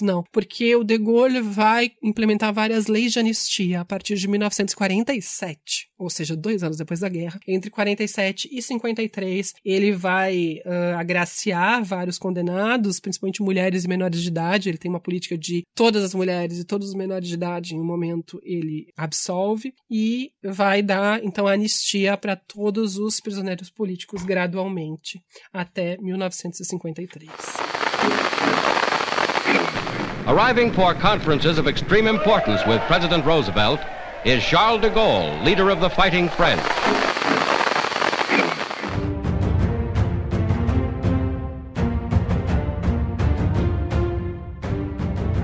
não, porque o De Gaulle vai implementar várias leis de anistia a partir de 1947, ou seja, dois anos depois da guerra. Entre 47 e 53, ele vai uh, agraciar vários condenados, principalmente mulheres e menores de idade. Ele tem uma política de todas as mulheres e todos os menores de idade, em um momento ele absolve e vai dar então anistia para todos os prisioneiros políticos gradualmente até 1953. Arriving for conferences of extreme importance with President Roosevelt is Charles de Gaulle, leader of the fighting French.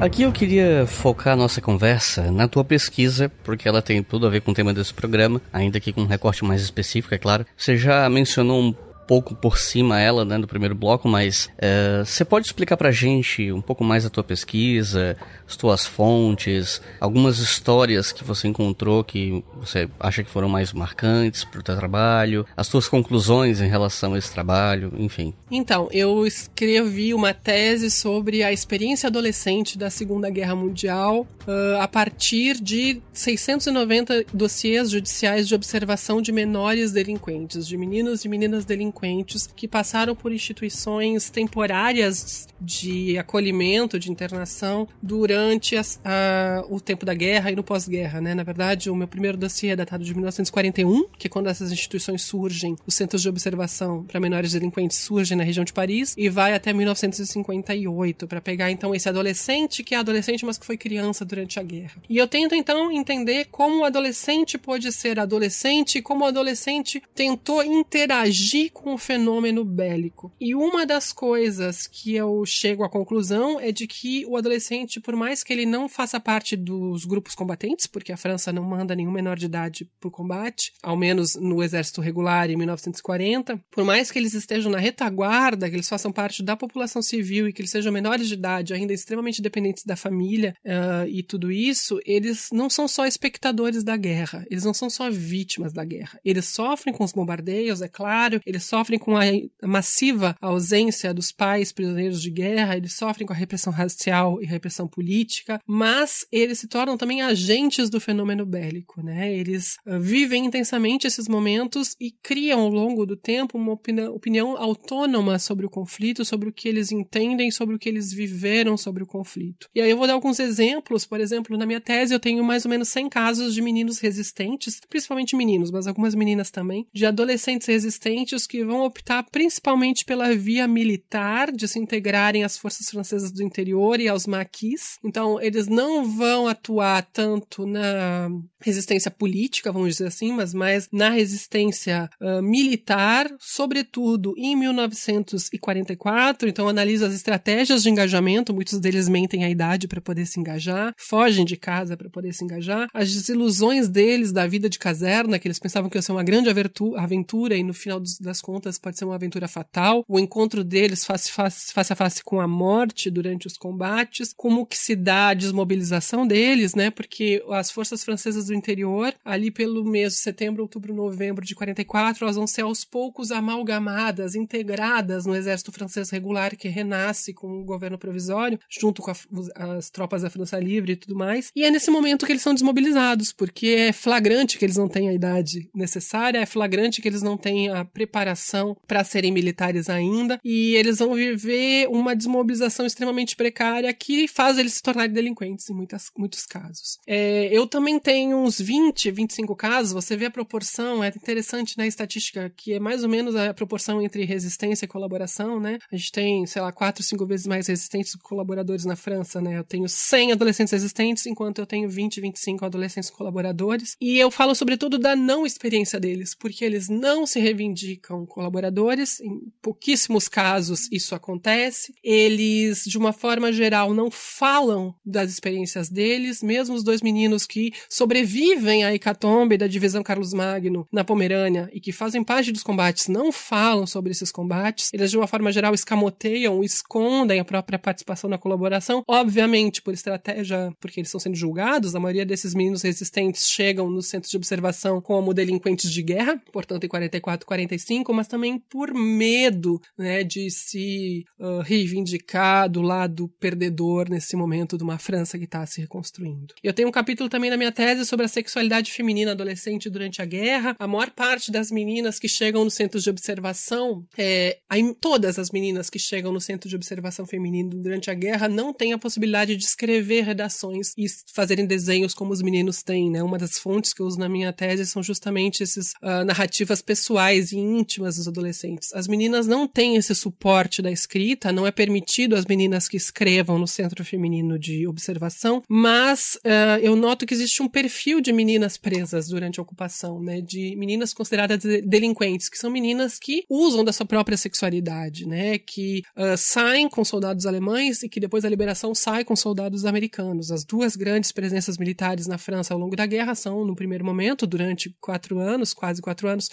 Aqui eu queria focar a nossa conversa na tua pesquisa, porque ela tem tudo a ver com o tema desse programa, ainda que com um recorte mais específico, é claro. Você já mencionou um pouco por cima ela, né, do primeiro bloco, mas uh, você pode explicar pra gente um pouco mais a tua pesquisa, as tuas fontes, algumas histórias que você encontrou que você acha que foram mais marcantes pro teu trabalho, as tuas conclusões em relação a esse trabalho, enfim. Então, eu escrevi uma tese sobre a experiência adolescente da Segunda Guerra Mundial uh, a partir de 690 dossiês judiciais de observação de menores delinquentes, de meninos e meninas delinquentes que passaram por instituições temporárias de acolhimento, de internação, durante a, a, o tempo da guerra e no pós-guerra. Né? Na verdade, o meu primeiro dossiê é datado de 1941, que é quando essas instituições surgem, os centros de observação para menores delinquentes surgem na região de Paris, e vai até 1958, para pegar então esse adolescente que é adolescente, mas que foi criança durante a guerra. E eu tento então entender como o adolescente pode ser adolescente e como o adolescente tentou interagir com o fenômeno bélico. E uma das coisas que eu chego à conclusão é de que o adolescente, por mais que ele não faça parte dos grupos combatentes, porque a França não manda nenhum menor de idade para o combate, ao menos no exército regular em 1940, por mais que eles estejam na retaguarda, que eles façam parte da população civil e que eles sejam menores de idade, ainda extremamente dependentes da família uh, e tudo isso, eles não são só espectadores da guerra, eles não são só vítimas da guerra. Eles sofrem com os bombardeios, é claro, eles sofrem com a massiva ausência dos pais prisioneiros de guerra, eles sofrem com a repressão racial e repressão política, mas eles se tornam também agentes do fenômeno bélico, né? Eles uh, vivem intensamente esses momentos e criam ao longo do tempo uma opinião, opinião autônoma sobre o conflito, sobre o que eles entendem, sobre o que eles viveram sobre o conflito. E aí eu vou dar alguns exemplos, por exemplo, na minha tese eu tenho mais ou menos 100 casos de meninos resistentes, principalmente meninos, mas algumas meninas também, de adolescentes resistentes que vão optar principalmente pela via militar, de se integrarem às forças francesas do interior e aos maquis. Então, eles não vão atuar tanto na resistência política, vamos dizer assim, mas mais na resistência uh, militar, sobretudo em 1944. Então, analisa as estratégias de engajamento, muitos deles mentem a idade para poder se engajar, fogem de casa para poder se engajar, as desilusões deles da vida de caserna, que eles pensavam que ia ser uma grande aventura e no final das contas pode ser uma aventura fatal, o encontro deles face, face, face a face com a morte durante os combates, como que se dá a desmobilização deles, né? Porque as forças francesas do interior, ali pelo mês de setembro, outubro, novembro de 44, elas vão ser aos poucos amalgamadas, integradas no exército francês regular que renasce com o governo provisório, junto com a, as tropas da França Livre e tudo mais. E é nesse momento que eles são desmobilizados, porque é flagrante que eles não têm a idade necessária, é flagrante que eles não têm a preparação para serem militares ainda, e eles vão viver uma desmobilização extremamente precária que faz eles se tornarem delinquentes em muitas, muitos casos. É, eu também tenho uns 20, 25 casos, você vê a proporção, é interessante na estatística, que é mais ou menos a proporção entre resistência e colaboração, né? A gente tem, sei lá, 4, 5 vezes mais resistentes colaboradores na França, né? Eu tenho 100 adolescentes resistentes, enquanto eu tenho 20, 25 adolescentes colaboradores. E eu falo sobretudo da não experiência deles, porque eles não se reivindicam colaboradores, em pouquíssimos casos isso acontece. Eles, de uma forma geral, não falam das experiências deles, mesmo os dois meninos que sobrevivem à hecatombe da divisão Carlos Magno na Pomerânia e que fazem parte dos combates não falam sobre esses combates. Eles, de uma forma geral, escamoteiam, escondem a própria participação na colaboração, obviamente por estratégia, porque eles estão sendo julgados. A maioria desses meninos resistentes chegam nos centros de observação como delinquentes de guerra, portanto, em 44, 45, mas também por medo né, de se uh, reivindicar do lado perdedor nesse momento de uma França que está se reconstruindo. Eu tenho um capítulo também na minha tese sobre a sexualidade feminina adolescente durante a guerra. A maior parte das meninas que chegam nos centros de observação, é, todas as meninas que chegam no centro de observação feminino durante a guerra não têm a possibilidade de escrever redações e fazerem desenhos como os meninos têm, né? Uma das fontes que eu uso na minha tese são justamente essas uh, narrativas pessoais e íntimas vítimas dos adolescentes. As meninas não têm esse suporte da escrita, não é permitido às meninas que escrevam no Centro Feminino de Observação, mas uh, eu noto que existe um perfil de meninas presas durante a ocupação, né? De meninas consideradas delinquentes, que são meninas que usam da sua própria sexualidade, né? Que uh, saem com soldados alemães e que depois da liberação saem com soldados americanos. As duas grandes presenças militares na França ao longo da guerra são, no primeiro momento, durante quatro anos, quase quatro anos,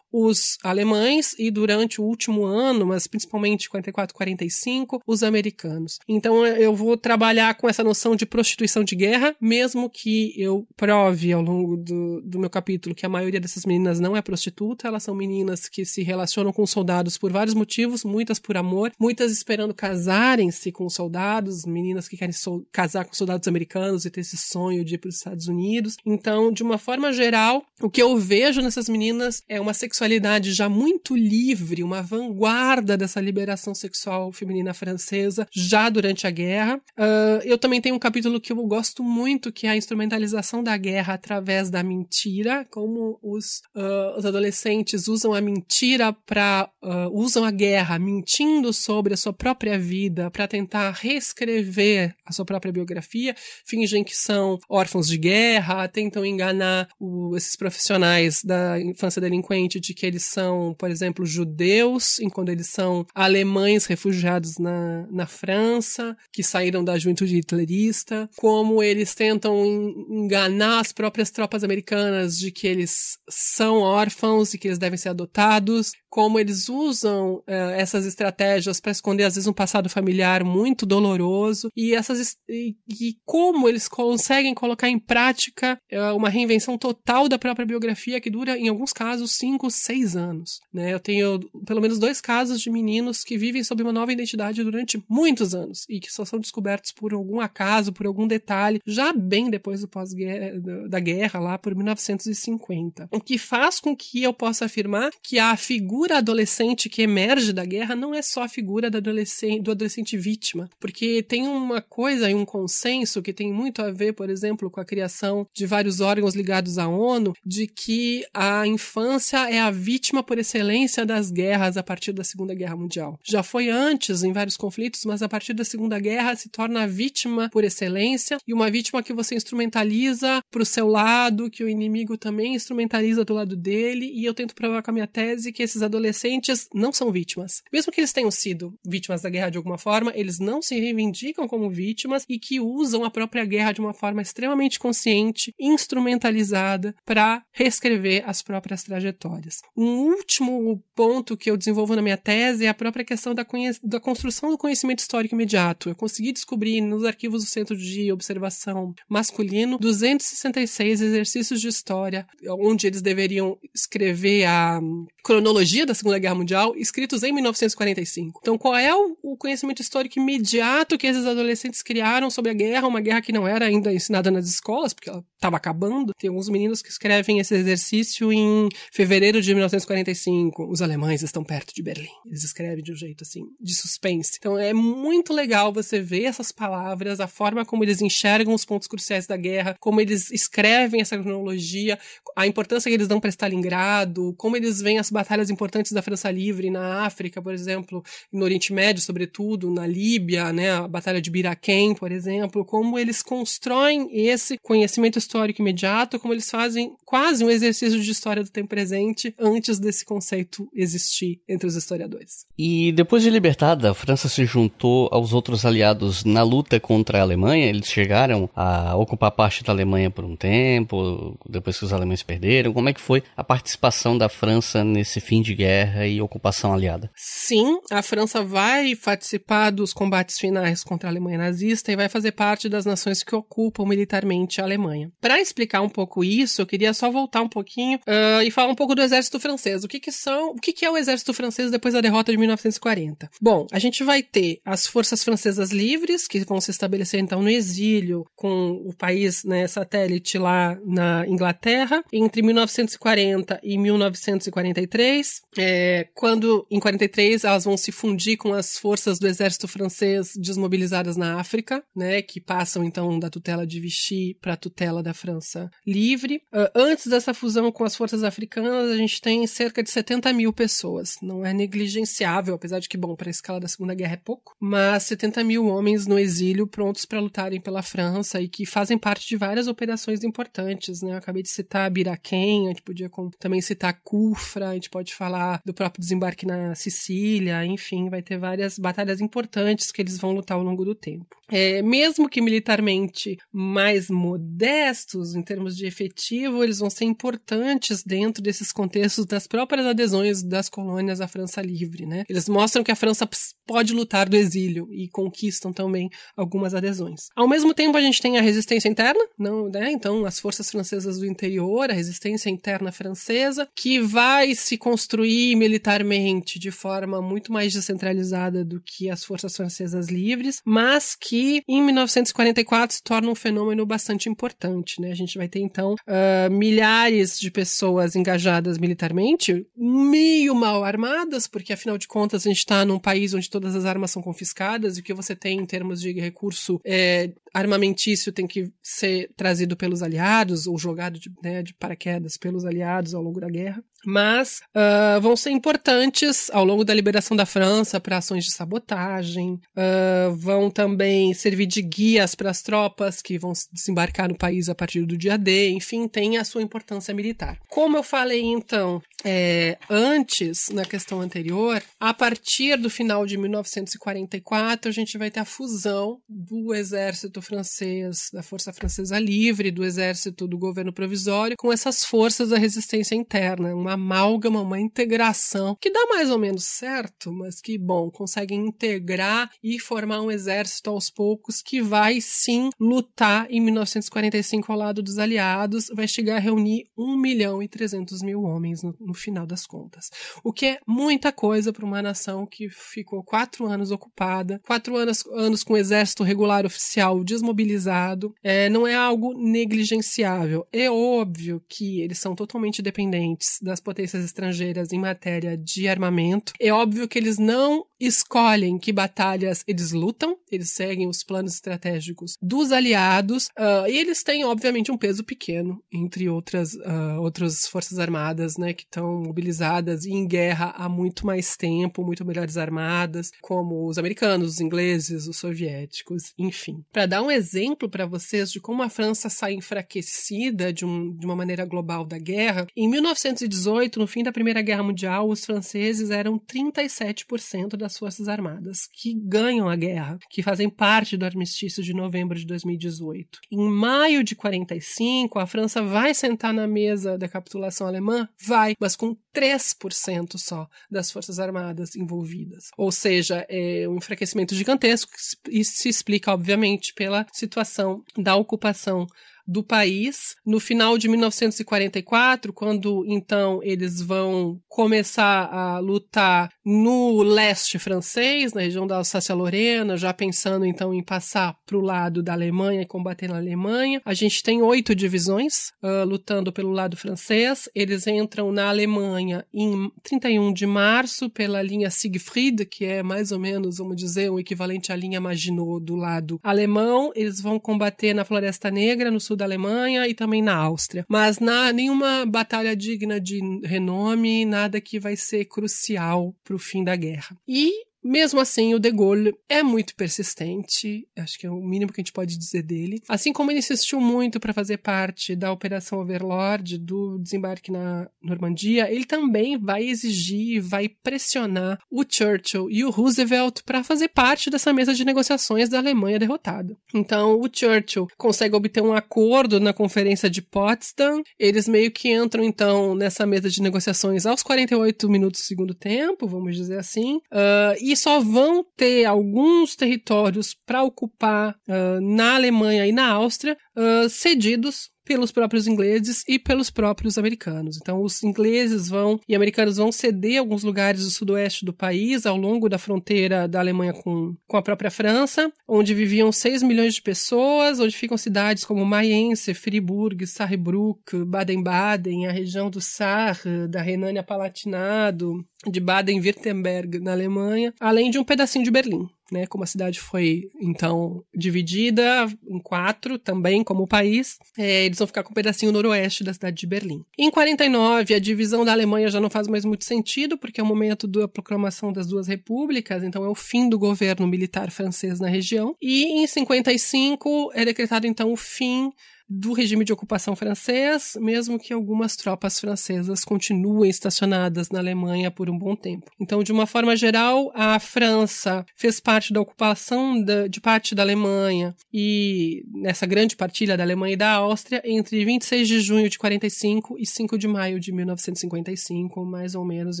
os alemães e durante o último ano, mas principalmente 44, 45, os americanos. Então eu vou trabalhar com essa noção de prostituição de guerra, mesmo que eu prove ao longo do, do meu capítulo que a maioria dessas meninas não é prostituta, elas são meninas que se relacionam com soldados por vários motivos, muitas por amor, muitas esperando casarem-se com soldados, meninas que querem so casar com soldados americanos e ter esse sonho de ir para os Estados Unidos. Então, de uma forma geral, o que eu vejo nessas meninas é uma sexualidade sexualidade já muito livre, uma vanguarda dessa liberação sexual feminina francesa já durante a guerra. Uh, eu também tenho um capítulo que eu gosto muito, que é a instrumentalização da guerra através da mentira, como os, uh, os adolescentes usam a mentira para uh, usam a guerra mentindo sobre a sua própria vida para tentar reescrever a sua própria biografia, fingem que são órfãos de guerra, tentam enganar o, esses profissionais da infância delinquente de que eles são, por exemplo, judeus, enquanto eles são alemães refugiados na, na França, que saíram da juventude hitlerista, como eles tentam enganar as próprias tropas americanas de que eles são órfãos e que eles devem ser adotados, como eles usam uh, essas estratégias para esconder às vezes um passado familiar muito doloroso e essas e, e como eles conseguem colocar em prática uh, uma reinvenção total da própria biografia que dura em alguns casos cinco, seis anos. Né? Eu tenho pelo menos dois casos de meninos que vivem sob uma nova identidade durante muitos anos e que só são descobertos por algum acaso, por algum detalhe, já bem depois do pós -guerra, da guerra lá por 1950. O que faz com que eu possa afirmar que a figura adolescente que emerge da guerra não é só a figura do adolescente, do adolescente vítima, porque tem uma coisa e um consenso que tem muito a ver, por exemplo, com a criação de vários órgãos ligados à ONU, de que a infância é a vítima por excelência das guerras a partir da Segunda Guerra Mundial. Já foi antes em vários conflitos, mas a partir da Segunda Guerra se torna a vítima por excelência e uma vítima que você instrumentaliza para o seu lado, que o inimigo também instrumentaliza do lado dele, e eu tento provar com a minha tese que esses adolescentes não são vítimas. Mesmo que eles tenham sido vítimas da guerra de alguma forma, eles não se reivindicam como vítimas e que usam a própria guerra de uma forma extremamente consciente, instrumentalizada para reescrever as próprias trajetórias. Um último ponto que eu desenvolvo na minha tese é a própria questão da, da construção do conhecimento histórico imediato. Eu consegui descobrir nos arquivos do Centro de Observação Masculino 266 exercícios de história onde eles deveriam escrever a cronologia da Segunda Guerra Mundial, escritos em 1945. Então, qual é o conhecimento histórico imediato que esses adolescentes criaram sobre a guerra, uma guerra que não era ainda ensinada nas escolas, porque ela estava acabando? Tem alguns meninos que escrevem esse exercício em fevereiro de 1945. Os alemães estão perto de Berlim. Eles escrevem de um jeito assim, de suspense. Então, é muito legal você ver essas palavras, a forma como eles enxergam os pontos cruciais da guerra, como eles escrevem essa cronologia, a importância que eles dão para Stalingrado, como eles veem as batalhas importantes da França Livre na África, por exemplo, no Oriente Médio, sobretudo, na Líbia, né, a Batalha de Biraquém, por exemplo, como eles constroem esse conhecimento histórico imediato, como eles fazem quase um exercício de história do tempo presente antes desse conceito existir entre os historiadores. E depois de libertada, a França se juntou aos outros aliados na luta contra a Alemanha. Eles chegaram a ocupar parte da Alemanha por um tempo, depois que os alemães perderam. Como é que foi a participação da França nesse fim de guerra e ocupação aliada. Sim, a França vai participar dos combates finais contra a Alemanha nazista e vai fazer parte das nações que ocupam militarmente a Alemanha. Para explicar um pouco isso, eu queria só voltar um pouquinho uh, e falar um pouco do exército francês. O que, que são, o que, que é o exército francês depois da derrota de 1940? Bom, a gente vai ter as forças francesas livres que vão se estabelecer então no exílio com o país né, satélite lá na Inglaterra entre 1940 e 1943 é, quando, em 43, elas vão se fundir com as forças do exército francês desmobilizadas na África, né, que passam então da tutela de Vichy para a tutela da França livre. Uh, antes dessa fusão com as forças africanas, a gente gente tem cerca de 70 mil pessoas. Não é negligenciável, apesar de que, bom, para a escala da Segunda Guerra é pouco, mas 70 mil homens no exílio prontos para lutarem pela França e que fazem parte de várias operações importantes, né? Eu acabei de citar Biraquém, a gente podia também citar Cufra, a gente pode falar do próprio desembarque na Sicília, enfim, vai ter várias batalhas importantes que eles vão lutar ao longo do tempo. É, mesmo que militarmente mais modestos em termos de efetivo, eles vão ser importantes dentro desses contextos das próprias adesões das colônias à França livre, né? Eles mostram que a França pode lutar do exílio e conquistam também algumas adesões. Ao mesmo tempo, a gente tem a resistência interna, não, né? Então, as forças francesas do interior, a resistência interna francesa, que vai se construir militarmente de forma muito mais descentralizada do que as forças francesas livres, mas que em 1944 se torna um fenômeno bastante importante, né? A gente vai ter então uh, milhares de pessoas engajadas militarmente, meio mal armadas, porque afinal de contas a gente está num país onde todas as armas são confiscadas e o que você tem em termos de recurso é, armamentício tem que ser trazido pelos aliados ou jogado de, né, de paraquedas pelos aliados ao longo da guerra mas uh, vão ser importantes ao longo da liberação da França para ações de sabotagem, uh, vão também servir de guias para as tropas que vão desembarcar no país a partir do dia D, enfim, tem a sua importância militar. Como eu falei então é, antes, na questão anterior, a partir do final de 1944, a gente vai ter a fusão do exército francês, da Força Francesa Livre, do exército do governo provisório, com essas forças da resistência interna, uma amálgama, uma integração que dá mais ou menos certo, mas que, bom, conseguem integrar e formar um exército aos poucos que vai sim lutar em 1945 ao lado dos aliados, vai chegar a reunir 1 milhão e 300 mil homens no, no final das contas. O que é muita coisa para uma nação que ficou quatro anos ocupada, quatro anos, anos com o exército regular oficial desmobilizado, é, não é algo negligenciável. É óbvio que eles são totalmente dependentes das potências estrangeiras em matéria de armamento. É óbvio que eles não escolhem que batalhas eles lutam, eles seguem os planos estratégicos dos aliados, uh, e eles têm, obviamente, um peso pequeno, entre outras, uh, outras forças armadas, né, que estão mobilizadas e em guerra há muito mais tempo, muito melhores armadas, como os americanos, os ingleses, os soviéticos, enfim. Para dar um exemplo para vocês de como a França sai enfraquecida de, um, de uma maneira global da guerra, em 1918, no fim da Primeira Guerra Mundial, os franceses eram 37% das Forças Armadas, que ganham a guerra, que fazem parte do armistício de novembro de 2018. Em maio de 45, a França vai sentar na mesa da capitulação alemã? Vai, mas com 3% só das Forças Armadas envolvidas. Ou seja, é um enfraquecimento gigantesco e se explica, obviamente, pela situação da ocupação do país. No final de 1944, quando então eles vão começar a lutar no leste francês, na região da Alsácia-Lorena, já pensando então em passar para o lado da Alemanha e combater na Alemanha. A gente tem oito divisões uh, lutando pelo lado francês. Eles entram na Alemanha em 31 de março pela linha Siegfried, que é mais ou menos, vamos dizer, o equivalente à linha Maginot do lado alemão. Eles vão combater na Floresta Negra, no sul da Alemanha e também na Áustria. Mas na nenhuma batalha digna de renome, nada que vai ser crucial para o fim da guerra. E mesmo assim, o De Gaulle é muito persistente, acho que é o mínimo que a gente pode dizer dele. Assim como ele insistiu muito para fazer parte da Operação Overlord, do desembarque na Normandia, ele também vai exigir, vai pressionar o Churchill e o Roosevelt para fazer parte dessa mesa de negociações da Alemanha derrotada. Então, o Churchill consegue obter um acordo na Conferência de Potsdam, eles meio que entram então nessa mesa de negociações aos 48 minutos do segundo tempo, vamos dizer assim, uh, e só vão ter alguns territórios para ocupar uh, na Alemanha e na Áustria uh, cedidos pelos próprios ingleses e pelos próprios americanos. Então, os ingleses vão e americanos vão ceder alguns lugares do sudoeste do país ao longo da fronteira da Alemanha com, com a própria França, onde viviam 6 milhões de pessoas, onde ficam cidades como Mayence, Fribourg, Saarbrück, Baden-Baden, a região do Saar, da Renânia-Palatinado, de Baden-Württemberg, na Alemanha, além de um pedacinho de Berlim. Né? Como a cidade foi então dividida em quatro, também como país, é, eles vão ficar com um pedacinho noroeste da cidade de Berlim. Em 49, a divisão da Alemanha já não faz mais muito sentido, porque é o momento da proclamação das duas repúblicas, então é o fim do governo militar francês na região. E em 55 é decretado então o fim do regime de ocupação francês, mesmo que algumas tropas francesas continuem estacionadas na Alemanha por um bom tempo. Então, de uma forma geral, a França fez parte da ocupação de parte da Alemanha e nessa grande partilha da Alemanha e da Áustria entre 26 de junho de 45 e 5 de maio de 1955, mais ou menos,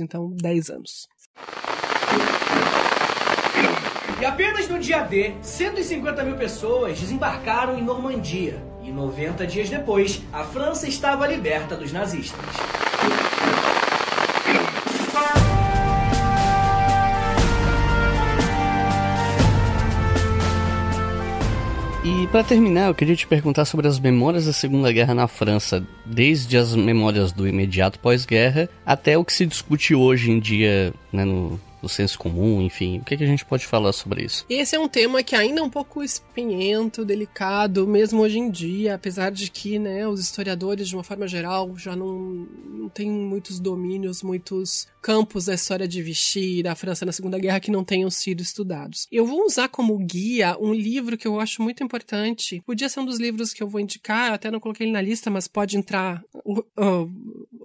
então, 10 anos. E apenas no dia D, 150 mil pessoas desembarcaram em Normandia. E 90 dias depois, a França estava liberta dos nazistas. E para terminar, eu queria te perguntar sobre as memórias da Segunda Guerra na França, desde as memórias do imediato pós-guerra até o que se discute hoje em dia né, no, do senso comum, enfim. O que, é que a gente pode falar sobre isso? Esse é um tema que ainda é um pouco espinhento, delicado, mesmo hoje em dia, apesar de que né, os historiadores, de uma forma geral, já não, não têm muitos domínios, muitos campos da história de Vichy da França na Segunda Guerra que não tenham sido estudados. Eu vou usar como guia um livro que eu acho muito importante. Podia ser um dos livros que eu vou indicar, até não coloquei ele na lista, mas pode entrar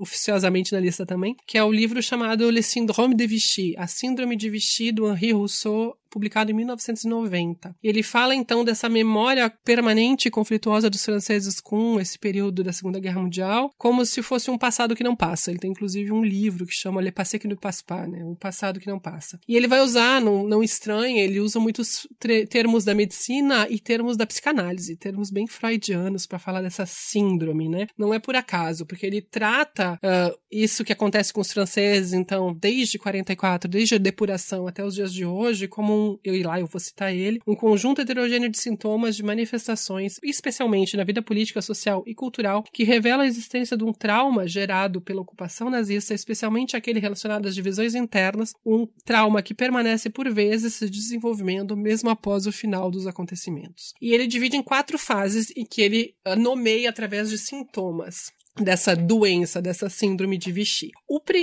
oficiosamente na lista também, que é o livro chamado Le Syndrome de Vichy, a Síndrome de Vichy do Henri Rousseau publicado em 1990. Ele fala então dessa memória permanente e conflituosa dos franceses com esse período da Segunda Guerra Mundial, como se fosse um passado que não passa. Ele tem inclusive um livro que chama Le Passé que ne passe pas, né? Um passado que não passa. E ele vai usar, não, não estranha, ele usa muitos termos da medicina e termos da psicanálise, termos bem freudianos para falar dessa síndrome, né? Não é por acaso, porque ele trata uh, isso que acontece com os franceses, então, desde 44, desde a depuração até os dias de hoje, como um, eu ir lá, eu vou citar ele, um conjunto heterogêneo de sintomas, de manifestações, especialmente na vida política, social e cultural, que revela a existência de um trauma gerado pela ocupação nazista, especialmente aquele relacionado às divisões internas, um trauma que permanece por vezes se desenvolvendo mesmo após o final dos acontecimentos. E ele divide em quatro fases e que ele uh, nomeia através de sintomas dessa doença, dessa síndrome de Vichy.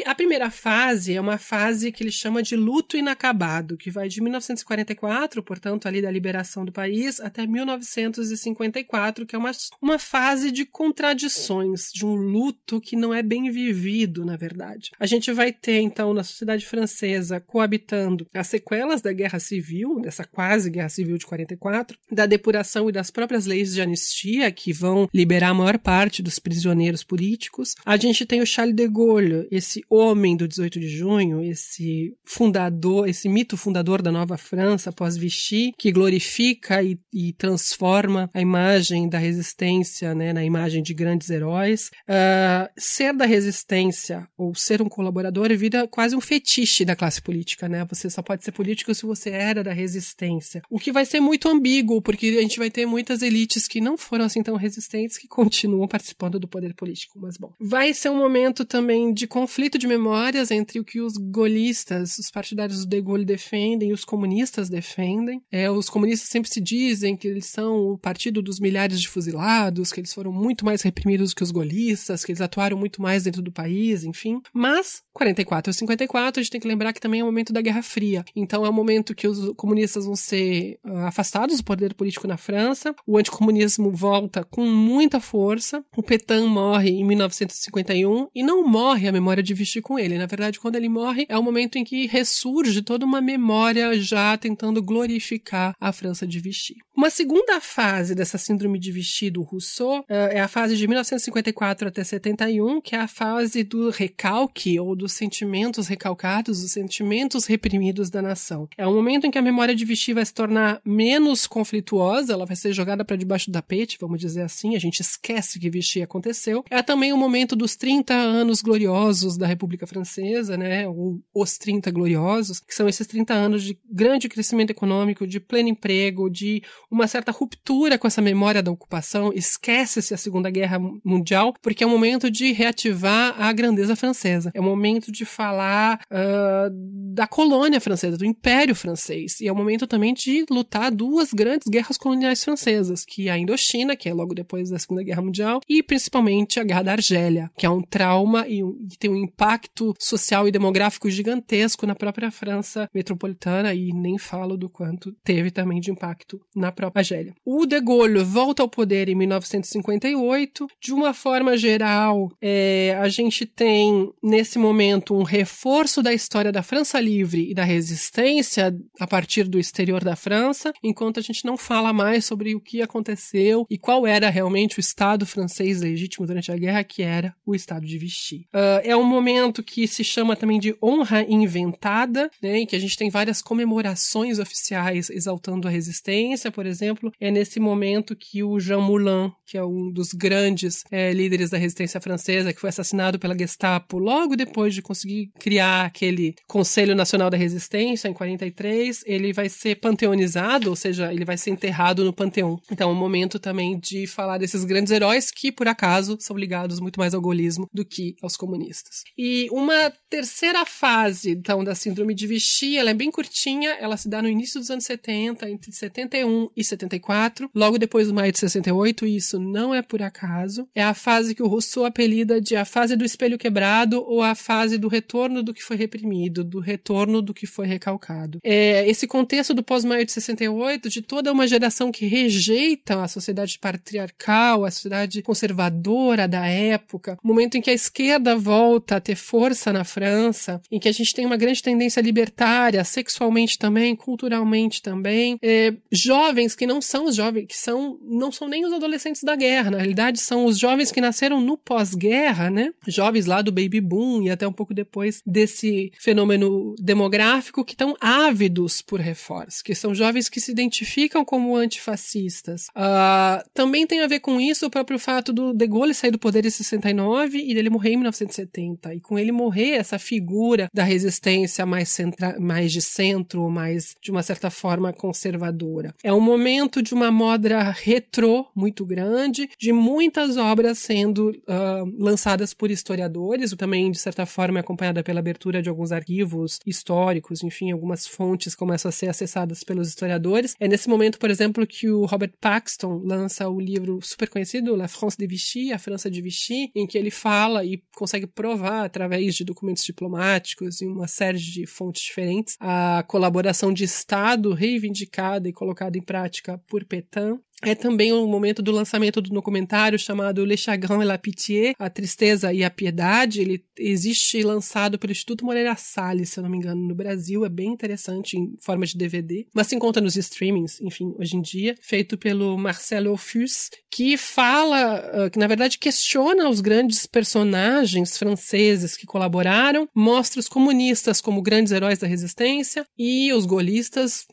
a primeira fase é uma fase que ele chama de luto inacabado, que vai de 1944, portanto, ali da liberação do país, até 1954, que é uma, uma fase de contradições, de um luto que não é bem vivido, na verdade. A gente vai ter, então, na sociedade francesa, coabitando as sequelas da guerra civil, dessa quase guerra civil de 44, da depuração e das próprias leis de anistia, que vão liberar a maior parte dos prisioneiros políticos. A gente tem o Charles de Gaulle, esse homem do 18 de junho, esse fundador, esse mito fundador da Nova França após Vichy, que glorifica e, e transforma a imagem da resistência né, na imagem de grandes heróis. Uh, ser da resistência ou ser um colaborador vira quase um fetiche da classe política, né? Você só pode ser político se você era da resistência. O que vai ser muito ambíguo, porque a gente vai ter muitas elites que não foram assim tão resistentes que continuam participando do poder político político, mas bom. Vai ser um momento também de conflito de memórias entre o que os golistas, os partidários do De Gaulle defendem e os comunistas defendem. É, os comunistas sempre se dizem que eles são o partido dos milhares de fuzilados, que eles foram muito mais reprimidos que os golistas, que eles atuaram muito mais dentro do país, enfim. Mas 44 e 54, a gente tem que lembrar que também é o momento da Guerra Fria. Então é o momento que os comunistas vão ser uh, afastados do poder político na França, o anticomunismo volta com muita força, o Petain morre morre em 1951 e não morre a memória de Vichy com ele. Na verdade, quando ele morre, é o momento em que ressurge toda uma memória já tentando glorificar a França de Vichy. Uma segunda fase dessa síndrome de Vichy do Rousseau uh, é a fase de 1954 até 71, que é a fase do recalque ou dos sentimentos recalcados, dos sentimentos reprimidos da nação. É um momento em que a memória de Vichy vai se tornar menos conflituosa, ela vai ser jogada para debaixo do tapete, vamos dizer assim, a gente esquece que Vichy aconteceu, É também o momento dos 30 anos gloriosos da República Francesa, né? Ou os 30 gloriosos, que são esses 30 anos de grande crescimento econômico, de pleno emprego, de uma certa ruptura com essa memória da ocupação. Esquece-se a Segunda Guerra Mundial, porque é o momento de reativar a grandeza francesa. É o momento de falar uh, da colônia francesa, do Império Francês. E é o momento também de lutar duas grandes guerras coloniais francesas, que é a Indochina, que é logo depois da Segunda Guerra Mundial, e principalmente a Guerra da Argélia, que é um trauma e, e tem um impacto social e demográfico gigantesco na própria França metropolitana, e nem falo do quanto teve também de impacto na própria Argélia. O de Gaulle volta ao poder em 1958. De uma forma geral, é, a gente tem nesse momento um reforço da história da França livre e da resistência a partir do exterior da França, enquanto a gente não fala mais sobre o que aconteceu e qual era realmente o Estado francês legítimo durante a guerra, que era o Estado de Vichy. Uh, é um momento que se chama também de honra inventada, né, em que a gente tem várias comemorações oficiais exaltando a resistência, por exemplo. É nesse momento que o Jean Moulin, que é um dos grandes é, líderes da resistência francesa, que foi assassinado pela Gestapo logo depois de conseguir criar aquele Conselho Nacional da Resistência, em 43, ele vai ser panteonizado, ou seja, ele vai ser enterrado no Panteão. Então é um momento também de falar desses grandes heróis que, por acaso, são ligados muito mais ao golismo do que aos comunistas. E uma terceira fase, então, da síndrome de Vichy, ela é bem curtinha, ela se dá no início dos anos 70, entre 71 e 74, logo depois do maio de 68, e isso não é por acaso. É a fase que o Rousseau apelida de a fase do espelho quebrado ou a fase do retorno do que foi reprimido, do retorno do que foi recalcado. É esse contexto do pós-maio de 68, de toda uma geração que rejeita a sociedade patriarcal, a sociedade conservadora da época, momento em que a esquerda volta a ter força na França, em que a gente tem uma grande tendência libertária, sexualmente também, culturalmente também, é, jovens que não são os jovens, que são, não são nem os adolescentes da guerra, na realidade são os jovens que nasceram no pós-guerra, né? Jovens lá do baby boom e até um pouco depois desse fenômeno demográfico que estão ávidos por reforço, que são jovens que se identificam como antifascistas. Uh, também tem a ver com isso o próprio fato do De Gaulle sair do poder em 69 e dele morrer em 1970. E com ele morrer, essa figura da resistência mais, centra mais de centro, mais de uma certa forma conservadora. É um momento de uma moda retrô muito grande, de muitas obras sendo uh, lançadas por historiadores, também de certa forma acompanhada pela abertura de alguns arquivos históricos, enfim, algumas fontes começam a ser acessadas pelos historiadores. É nesse momento, por exemplo, que o Robert Paxton lança o livro super conhecido, La France de Vichy, a França de Vichy, em que ele fala e consegue provar através de documentos diplomáticos e uma série de fontes diferentes a colaboração de Estado reivindicada e colocada em prática por Petain é também o momento do lançamento do documentário chamado Le Chagrin et la Pitié, A Tristeza e a Piedade. Ele existe lançado pelo Instituto Moreira Salles, se eu não me engano, no Brasil. É bem interessante em forma de DVD, mas se encontra nos streamings, enfim, hoje em dia. Feito pelo Marcelo Fus, que fala, ah, que na verdade questiona os grandes personagens franceses que colaboraram, mostra os comunistas como grandes heróis da resistência e os golistas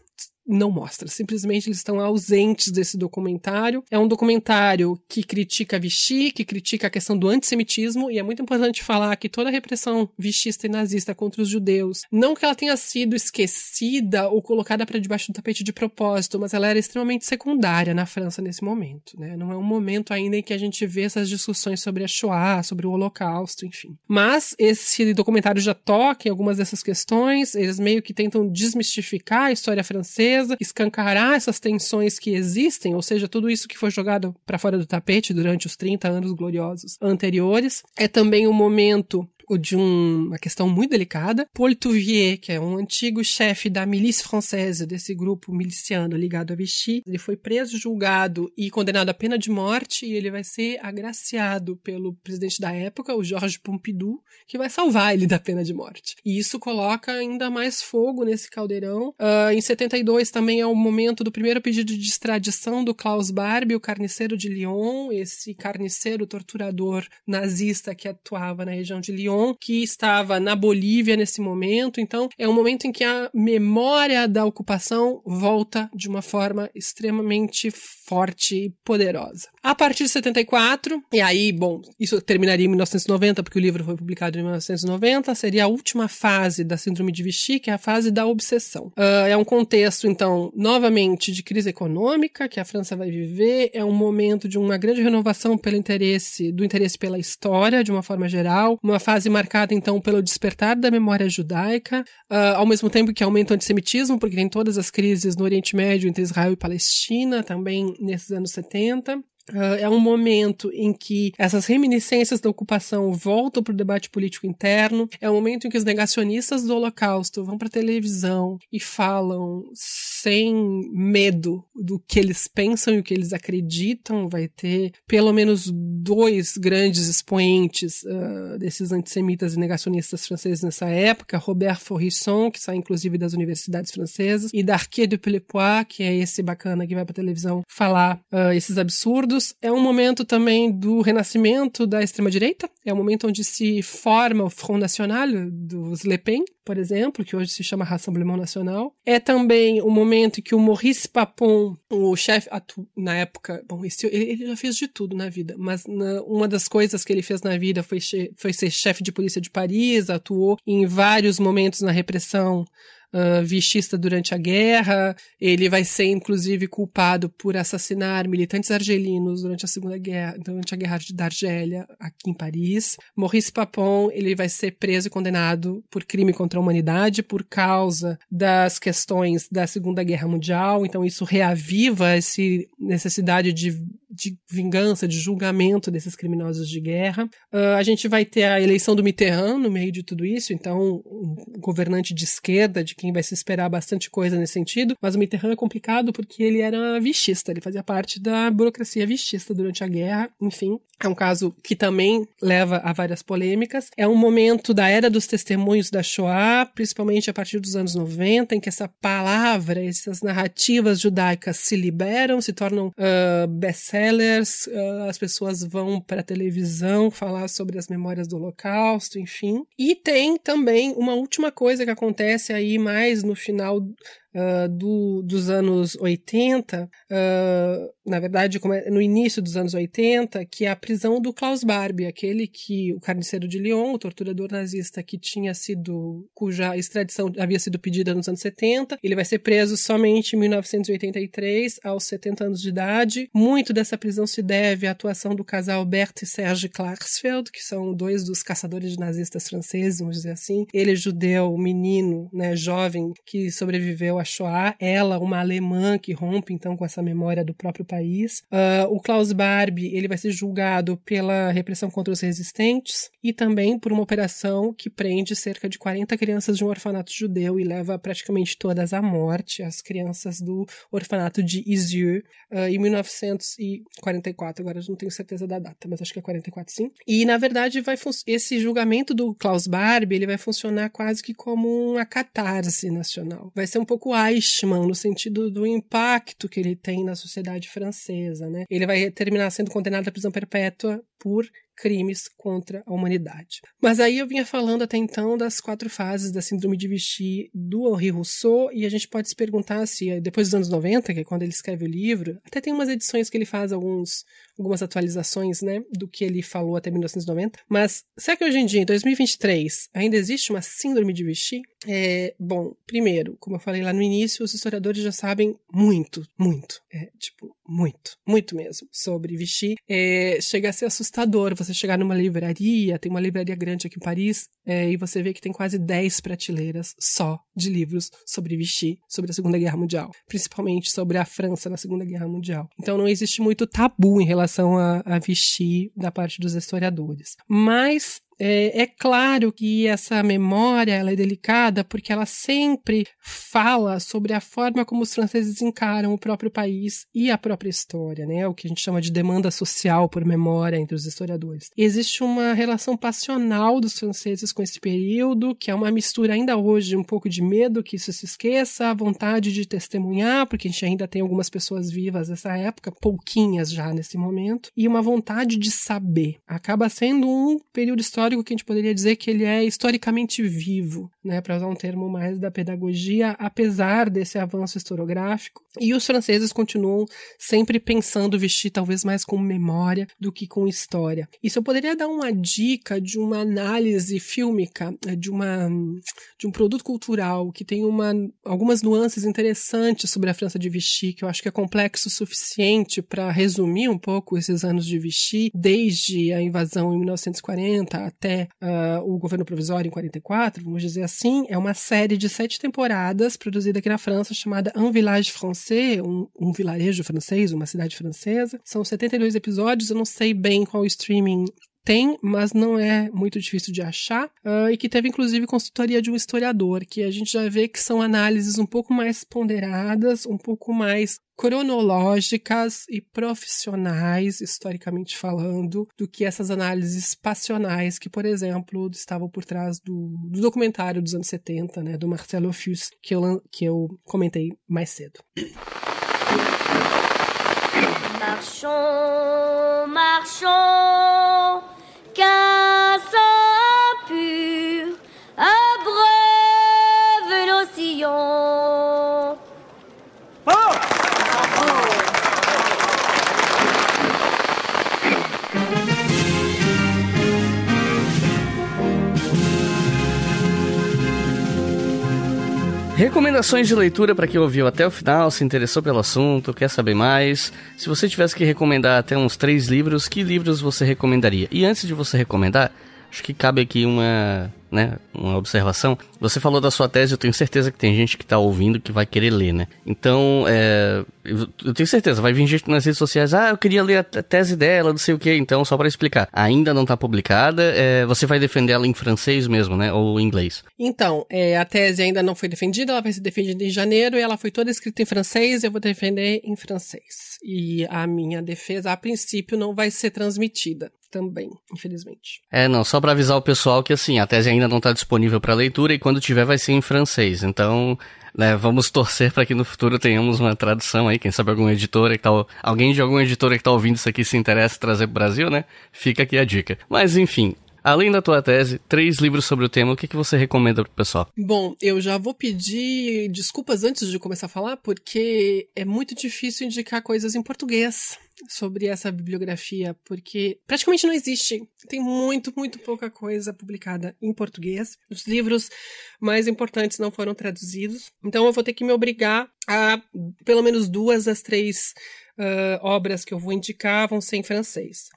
não mostra. Simplesmente eles estão ausentes desse documentário. É um documentário que critica Vichy, que critica a questão do antissemitismo, e é muito importante falar que toda a repressão vichista e nazista contra os judeus, não que ela tenha sido esquecida ou colocada para debaixo do tapete de propósito, mas ela era extremamente secundária na França nesse momento. Né? Não é um momento ainda em que a gente vê essas discussões sobre a Shoah, sobre o Holocausto, enfim. Mas esse documentário já toca em algumas dessas questões, eles meio que tentam desmistificar a história francesa escancarar essas tensões que existem, ou seja, tudo isso que foi jogado para fora do tapete durante os 30 anos gloriosos anteriores. É também um momento de um, uma questão muito delicada. Paul Touvier, que é um antigo chefe da milícia francesa, desse grupo miliciano ligado a Vichy, ele foi preso, julgado e condenado à pena de morte e ele vai ser agraciado pelo presidente da época, o Georges Pompidou, que vai salvar ele da pena de morte. E isso coloca ainda mais fogo nesse caldeirão. Uh, em 72 também é o momento do primeiro pedido de extradição do Klaus Barbie, o carniceiro de Lyon, esse carniceiro torturador nazista que atuava na região de Lyon Que estava na Bolívia nesse momento. Então, é um momento em que a memória da ocupação volta de uma forma extremamente forte e poderosa. A partir de 74, e aí, bom, isso terminaria em 1990, porque o livro foi publicado em 1990, seria a última fase da Síndrome de Vichy, que é a fase da obsessão. Uh, é um contexto, então, novamente, de crise econômica que a França vai viver, é um momento de uma grande renovação pelo interesse, do interesse pela história, de uma forma geral, uma fase marcada, então, pelo despertar da memória judaica, uh, ao mesmo tempo que aumenta o antissemitismo, porque tem todas as crises no Oriente Médio entre Israel e Palestina, também nesses anos 70. Uh, é um momento em que essas reminiscências da ocupação voltam para o debate político interno. É um momento em que os negacionistas do Holocausto vão para a televisão e falam sem medo do que eles pensam e o que eles acreditam. Vai ter pelo menos dois grandes expoentes uh, desses antissemitas e negacionistas franceses nessa época: Robert Forrisson, que sai inclusive das universidades francesas, e Darquier de Pelepoix, que é esse bacana que vai para a televisão falar uh, esses absurdos é um momento também do renascimento da extrema-direita, é um momento onde se forma o Front National dos Le Pen, por exemplo, que hoje se chama Rassemblement Nacional. É também o momento em que o Maurice Papon, o chefe, na época, bom, ele já fez de tudo na vida, mas na, uma das coisas que ele fez na vida foi, foi ser chefe de polícia de Paris, atuou em vários momentos na repressão uh, vichista durante a guerra. Ele vai ser, inclusive, culpado por assassinar militantes argelinos durante a Segunda Guerra, durante a Guerra da Argélia, aqui em Paris. Maurice Papon, ele vai ser preso e condenado por crime contra a humanidade por causa das questões da Segunda Guerra Mundial. Então, isso reaviva essa necessidade de de vingança, de julgamento desses criminosos de guerra. Uh, a gente vai ter a eleição do Mitterrand no meio de tudo isso, então um governante de esquerda, de quem vai se esperar bastante coisa nesse sentido, mas o Mitterrand é complicado porque ele era vichista, ele fazia parte da burocracia vichista durante a guerra, enfim. É um caso que também leva a várias polêmicas. É um momento da era dos testemunhos da Shoah, principalmente a partir dos anos 90, em que essa palavra, essas narrativas judaicas se liberam, se tornam uh, best-sellers, uh, as pessoas vão para a televisão falar sobre as memórias do Holocausto, enfim. E tem também uma última coisa que acontece aí mais no final uh, do, dos anos 80, uh, na verdade, é, no início dos anos 80, que é a prisão do Klaus Barbie, aquele que, o carniceiro de Lyon, o torturador nazista que tinha sido, cuja extradição havia sido pedida nos anos 70. Ele vai ser preso somente em 1983, aos 70 anos de idade. Muito dessa prisão se deve à atuação do casal Bert e Serge Klarsfeld, que são dois dos caçadores de nazistas franceses, vamos dizer assim. Ele é judeu, menino, né, jovem, que sobreviveu à Shoah, ela, uma alemã que rompe então com essa memória do próprio país. Uh, o Klaus Barbie, ele vai ser julgado pela repressão contra os resistentes e também por uma operação que prende cerca de 40 crianças de um orfanato judeu e leva praticamente todas à morte, as crianças do orfanato de Isieux, uh, em 1944. Agora eu não tenho certeza da data, mas acho que é 44 sim. E na verdade vai esse julgamento do Klaus Barbie, ele vai funcionar quase que como uma catarse nacional. Vai ser um pouco Eichmann, no sentido do impacto que ele tem na sociedade francesa. Né? Ele vai terminar sendo condenado à prisão perpétua por crimes contra a humanidade. Mas aí eu vinha falando até então das quatro fases da síndrome de Vichy do Henri Rousseau, e a gente pode se perguntar se depois dos anos 90, que é quando ele escreve o livro, até tem umas edições que ele faz alguns algumas atualizações, né, do que ele falou até 1990. Mas será que hoje em dia, em 2023, ainda existe uma síndrome de Vichy? É, bom, primeiro, como eu falei lá no início, os historiadores já sabem muito, muito, é, tipo, muito, muito mesmo sobre Vichy. É, chega a ser assustador você chegar numa livraria, tem uma livraria grande aqui em Paris, é, e você vê que tem quase 10 prateleiras só de livros sobre Vichy, sobre a Segunda Guerra Mundial, principalmente sobre a França na Segunda Guerra Mundial. Então não existe muito tabu em relação relação a, a Vichy da parte dos historiadores. Mas é, é, claro que essa memória ela é delicada porque ela sempre fala sobre a forma como os franceses encaram o próprio país e a própria história, né? O que a gente chama de demanda social por memória entre os historiadores. Existe uma relação passional dos franceses com esse período, que é uma mistura ainda hoje um pouco de medo que isso se esqueça, a vontade de testemunhar, porque a gente ainda tem algumas pessoas vivas dessa época, pouquinhas já nesse momento, e uma vontade de saber. Acaba sendo um período histórico histórico que a gente poderia dizer que ele é historicamente vivo, né, para usar um termo mais da pedagogia, apesar desse avanço historiográfico. E os franceses continuam sempre pensando vestir talvez mais com memória do que com história. Se eu poderia dar uma dica de uma análise fílmica, né, de, uma, de um produto cultural que tem uma, algumas nuances interessantes sobre a França de Vichy, que eu acho que é complexo o suficiente para resumir um pouco esses anos de Vichy, desde a invasão em 1940 até uh, o governo provisório em 44, vamos dizer assim, é uma série de sete temporadas produzida aqui na França chamada Un Village Français, um, um vilarejo francês, uma cidade francesa. São 72 episódios, eu não sei bem qual streaming tem, mas não é muito difícil de achar, uh, e que teve inclusive consultoria de um historiador, que a gente já vê que são análises um pouco mais ponderadas, um pouco mais cronológicas e profissionais, historicamente falando, do que essas análises passionais que, por exemplo, estavam por trás do, do documentário dos anos 70, né, do Marcelo Fus, que eu, que eu comentei mais cedo. Marchons, marchons. Recomendações de leitura para quem ouviu até o final, se interessou pelo assunto, quer saber mais. Se você tivesse que recomendar até uns três livros, que livros você recomendaria? E antes de você recomendar, acho que cabe aqui uma né, uma observação. Você falou da sua tese, eu tenho certeza que tem gente que está ouvindo que vai querer ler, né? Então, é, eu tenho certeza, vai vir gente nas redes sociais, ah, eu queria ler a tese dela, não sei o que, então, só para explicar. Ainda não está publicada, é, você vai defender ela em francês mesmo, né, ou em inglês? Então, é, a tese ainda não foi defendida, ela vai ser defendida em janeiro, e ela foi toda escrita em francês, eu vou defender em francês. E a minha defesa, a princípio, não vai ser transmitida também, infelizmente. É, não, só para avisar o pessoal que assim, a tese ainda não está disponível para leitura e quando tiver vai ser em francês. Então, né, vamos torcer para que no futuro tenhamos uma tradução aí, quem sabe alguma editora que tá, alguém de alguma editora que tá ouvindo isso aqui se interessa em trazer pro Brasil, né? Fica aqui a dica. Mas enfim, Além da tua tese, três livros sobre o tema, o que, que você recomenda pro pessoal? Bom, eu já vou pedir desculpas antes de começar a falar, porque é muito difícil indicar coisas em português sobre essa bibliografia, porque praticamente não existe. Tem muito, muito pouca coisa publicada em português. Os livros mais importantes não foram traduzidos. Então eu vou ter que me obrigar a pelo menos duas das três uh, obras que eu vou indicar vão ser em francês.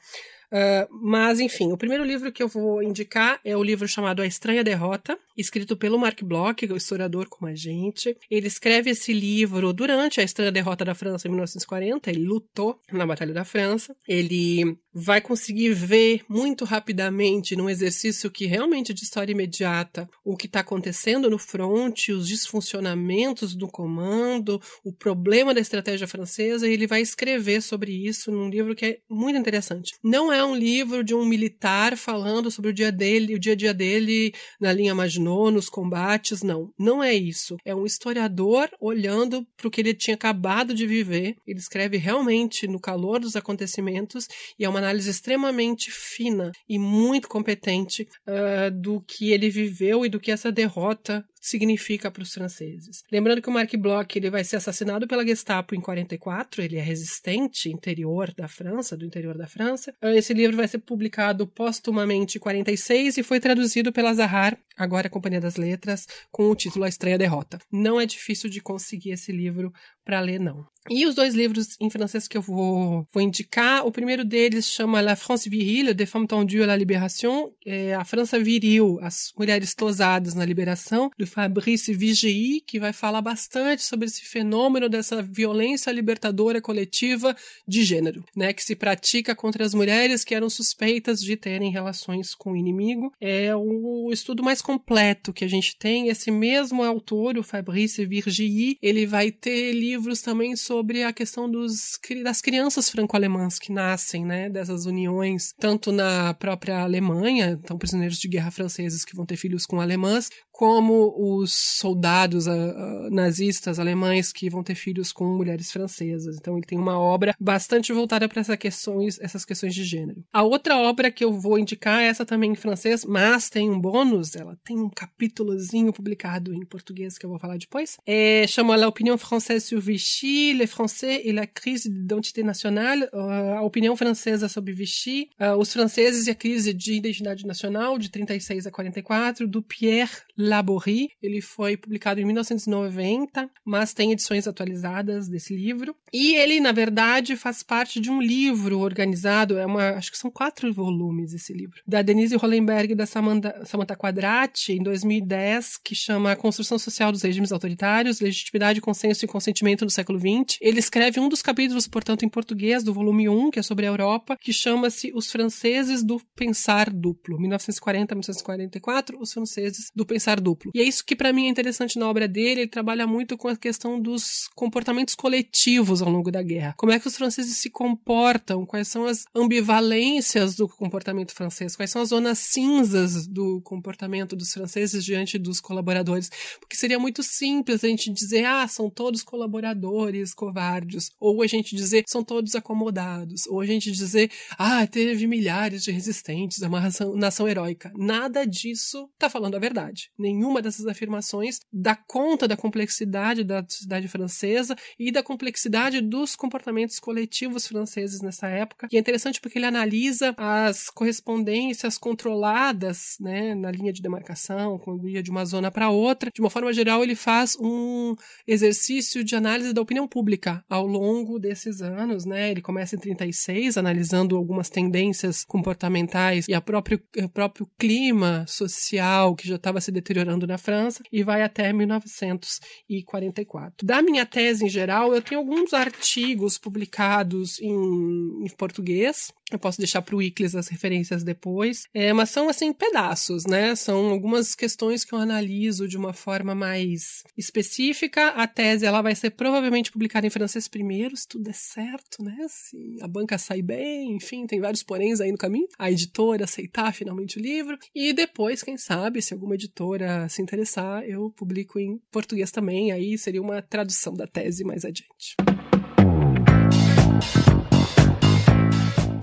Uh, mas, enfim, o primeiro livro que eu vou indicar é o livro chamado A Estranha Derrota, escrito pelo Mark Bloch, historiador como a gente. Ele escreve esse livro durante a Estranha Derrota da França em 1940, ele lutou na Batalha da França. Ele vai conseguir ver muito rapidamente, num exercício que realmente é de história imediata, o que está acontecendo no fronte, os disfuncionamentos do comando, o problema da estratégia francesa, e ele vai escrever sobre isso num livro que é muito interessante. Não é um livro de um militar falando sobre o dia dele, o dia a dia dele na linha Maginot, nos combates, não. Não é isso. É um historiador olhando para o que ele tinha acabado de viver. Ele escreve realmente no calor dos acontecimentos e é uma análise extremamente fina e muito competente uh, do que ele viveu e do que essa derrota significa para os franceses. Lembrando que o Marc Bloch ele vai ser assassinado pela Gestapo em 44, ele é resistente interior da França, do interior da França. Ah, esse livro vai ser publicado póstumamente em 46 e foi traduzido pela Zahar, agora Companhia das Letras, com o título A Estranha Derrota. Não é difícil de conseguir esse livro para ler, não. E os dois livros em francês que eu vou, vou indicar, o primeiro deles chama La France Virile, des femmes tendues à la libération, é a França viril, as mulheres tosadas na liberação, do Fabrice Vigei, que vai falar bastante sobre esse fenômeno dessa violência libertadora coletiva de gênero, né, que se pratica contra as mulheres que eram suspeitas de terem relações com o inimigo. É o estudo mais completo que a gente tem. Esse mesmo autor, o Fabrice Virgili, ele vai ter livros também sobre a questão dos, das crianças franco-alemãs que nascem, né, dessas uniões, tanto na própria Alemanha, então prisioneiros de guerra franceses que vão ter filhos com alemãs, como os soldados uh, uh, nazistas alemães que vão ter filhos com mulheres francesas. Então ele tem uma obra bastante voltada para essas questões, essas questões de gênero. A outra obra que eu vou indicar, essa também em francês, mas tem um bônus, ela tem um capítulozinho publicado em português que eu vou falar depois. É, chama La Opinion Française sur Vichy, Les Français et la crise d'identité nationale, uh, a opinião francesa sobre Vichy, os franceses e a crise de identidade nacional de 36 a 44, do Pierre Laborie. Ele foi publicado em 1990, mas tem edições atualizadas desse livro. E ele, na verdade, faz parte de um livro organizado, é uma, acho que são quatro volumes esse livro, da Denise Hollenberg e da Samantha, Samantha Quadrati, em 2010, que chama A Construção Social dos Regimes Autoritários, Legitimidade, Consenso e Consentimento do Século XX. Ele escreve um dos capítulos, portanto, em português, do volume 1, que é sobre a Europa, que chama-se Os Franceses do Pensar Duplo, 1940-1944, Os Franceses do Pensar duplo. E é isso que para mim é interessante na obra dele, ele trabalha muito com a questão dos comportamentos coletivos ao longo da guerra. Como é que os franceses se comportam, quais são as ambivalências do comportamento francês, quais são as zonas cinzas do comportamento dos franceses diante dos colaboradores. Porque seria muito simples a gente dizer, ah, são todos colaboradores covardes, ou a gente dizer, são todos acomodados, ou a gente dizer, ah, teve milhares de resistentes, é uma nação, heróica. Nada disso tá falando a verdade nenhuma dessas afirmações dá conta da complexidade da sociedade francesa e da complexidade dos comportamentos coletivos franceses nessa época. E é interessante porque ele analisa as correspondências controladas né, na linha de demarcação, quando ia de uma zona para outra. De uma forma geral, ele faz um exercício de análise da opinião pública ao longo desses anos. Né? Ele começa em 36, analisando algumas tendências comportamentais e a próprio, o próprio clima social que já estava se deteriorando deteriorando na França e vai até 1944. Da minha tese em geral, eu tenho alguns artigos publicados em, em português. Eu posso deixar para o Iclis as referências depois, é, mas são assim pedaços, né? São algumas questões que eu analiso de uma forma mais específica. A tese ela vai ser provavelmente publicada em francês primeiro, se tudo der certo, né? Se a banca sair bem, enfim, tem vários poréns aí no caminho. A editora aceitar finalmente o livro e depois, quem sabe, se alguma editora se interessar, eu publico em português também, aí seria uma tradução da tese mais adiante.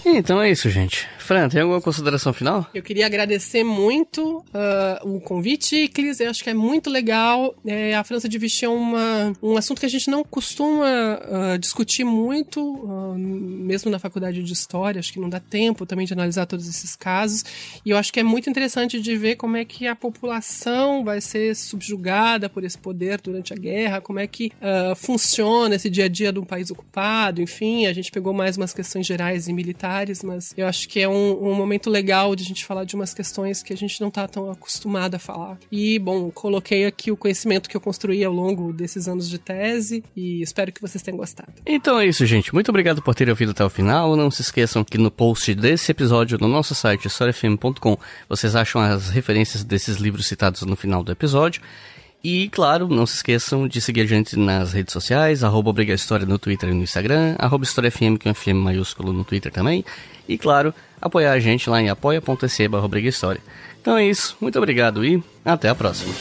Então é isso, gente. Fran, tem alguma consideração final? Eu queria agradecer muito uh, o convite, Clis. Eu acho que é muito legal. É, a França de Vichy é uma, um assunto que a gente não costuma uh, discutir muito, uh, mesmo na faculdade de História. Acho que não dá tempo também de analisar todos esses casos. E eu acho que é muito interessante de ver como é que a população vai ser subjugada por esse poder durante a guerra, como é que funciona esse dia a dia de um país ocupado. Enfim, a gente pegou mais umas questões gerais e militares, mas eu acho que é um um, momento legal de a gente falar de umas questões que a gente não tá tão acostumado a falar. E, bom, coloquei aqui o conhecimento que eu construí ao longo desses anos de tese e espero que vocês tenham gostado. Então é isso, gente. Muito obrigado por terem ouvido até o final. Não se esqueçam que no post desse episódio no nosso site historiafm.com vocês acham as referências desses livros citados no final do episódio. E, claro, não se esqueçam de seguir a gente nas redes sociais, arroba Briga História no Twitter e no Instagram, arroba História FM, que é um FM maiúsculo no Twitter também. E, claro, apoiar a gente lá em apoia.se barra História. Então é isso, muito obrigado e até a próxima.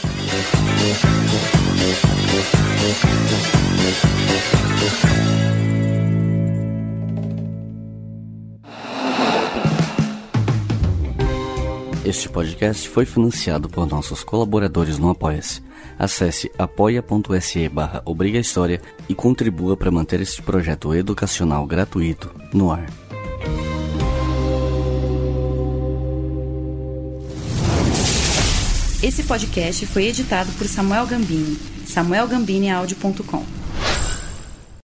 Este podcast foi financiado por nossos colaboradores no Apoia-se. Acesse apoia.se barra História e contribua para manter este projeto educacional gratuito no ar. Esse podcast foi editado por Samuel Gambini, samuelgambiniaudio.com.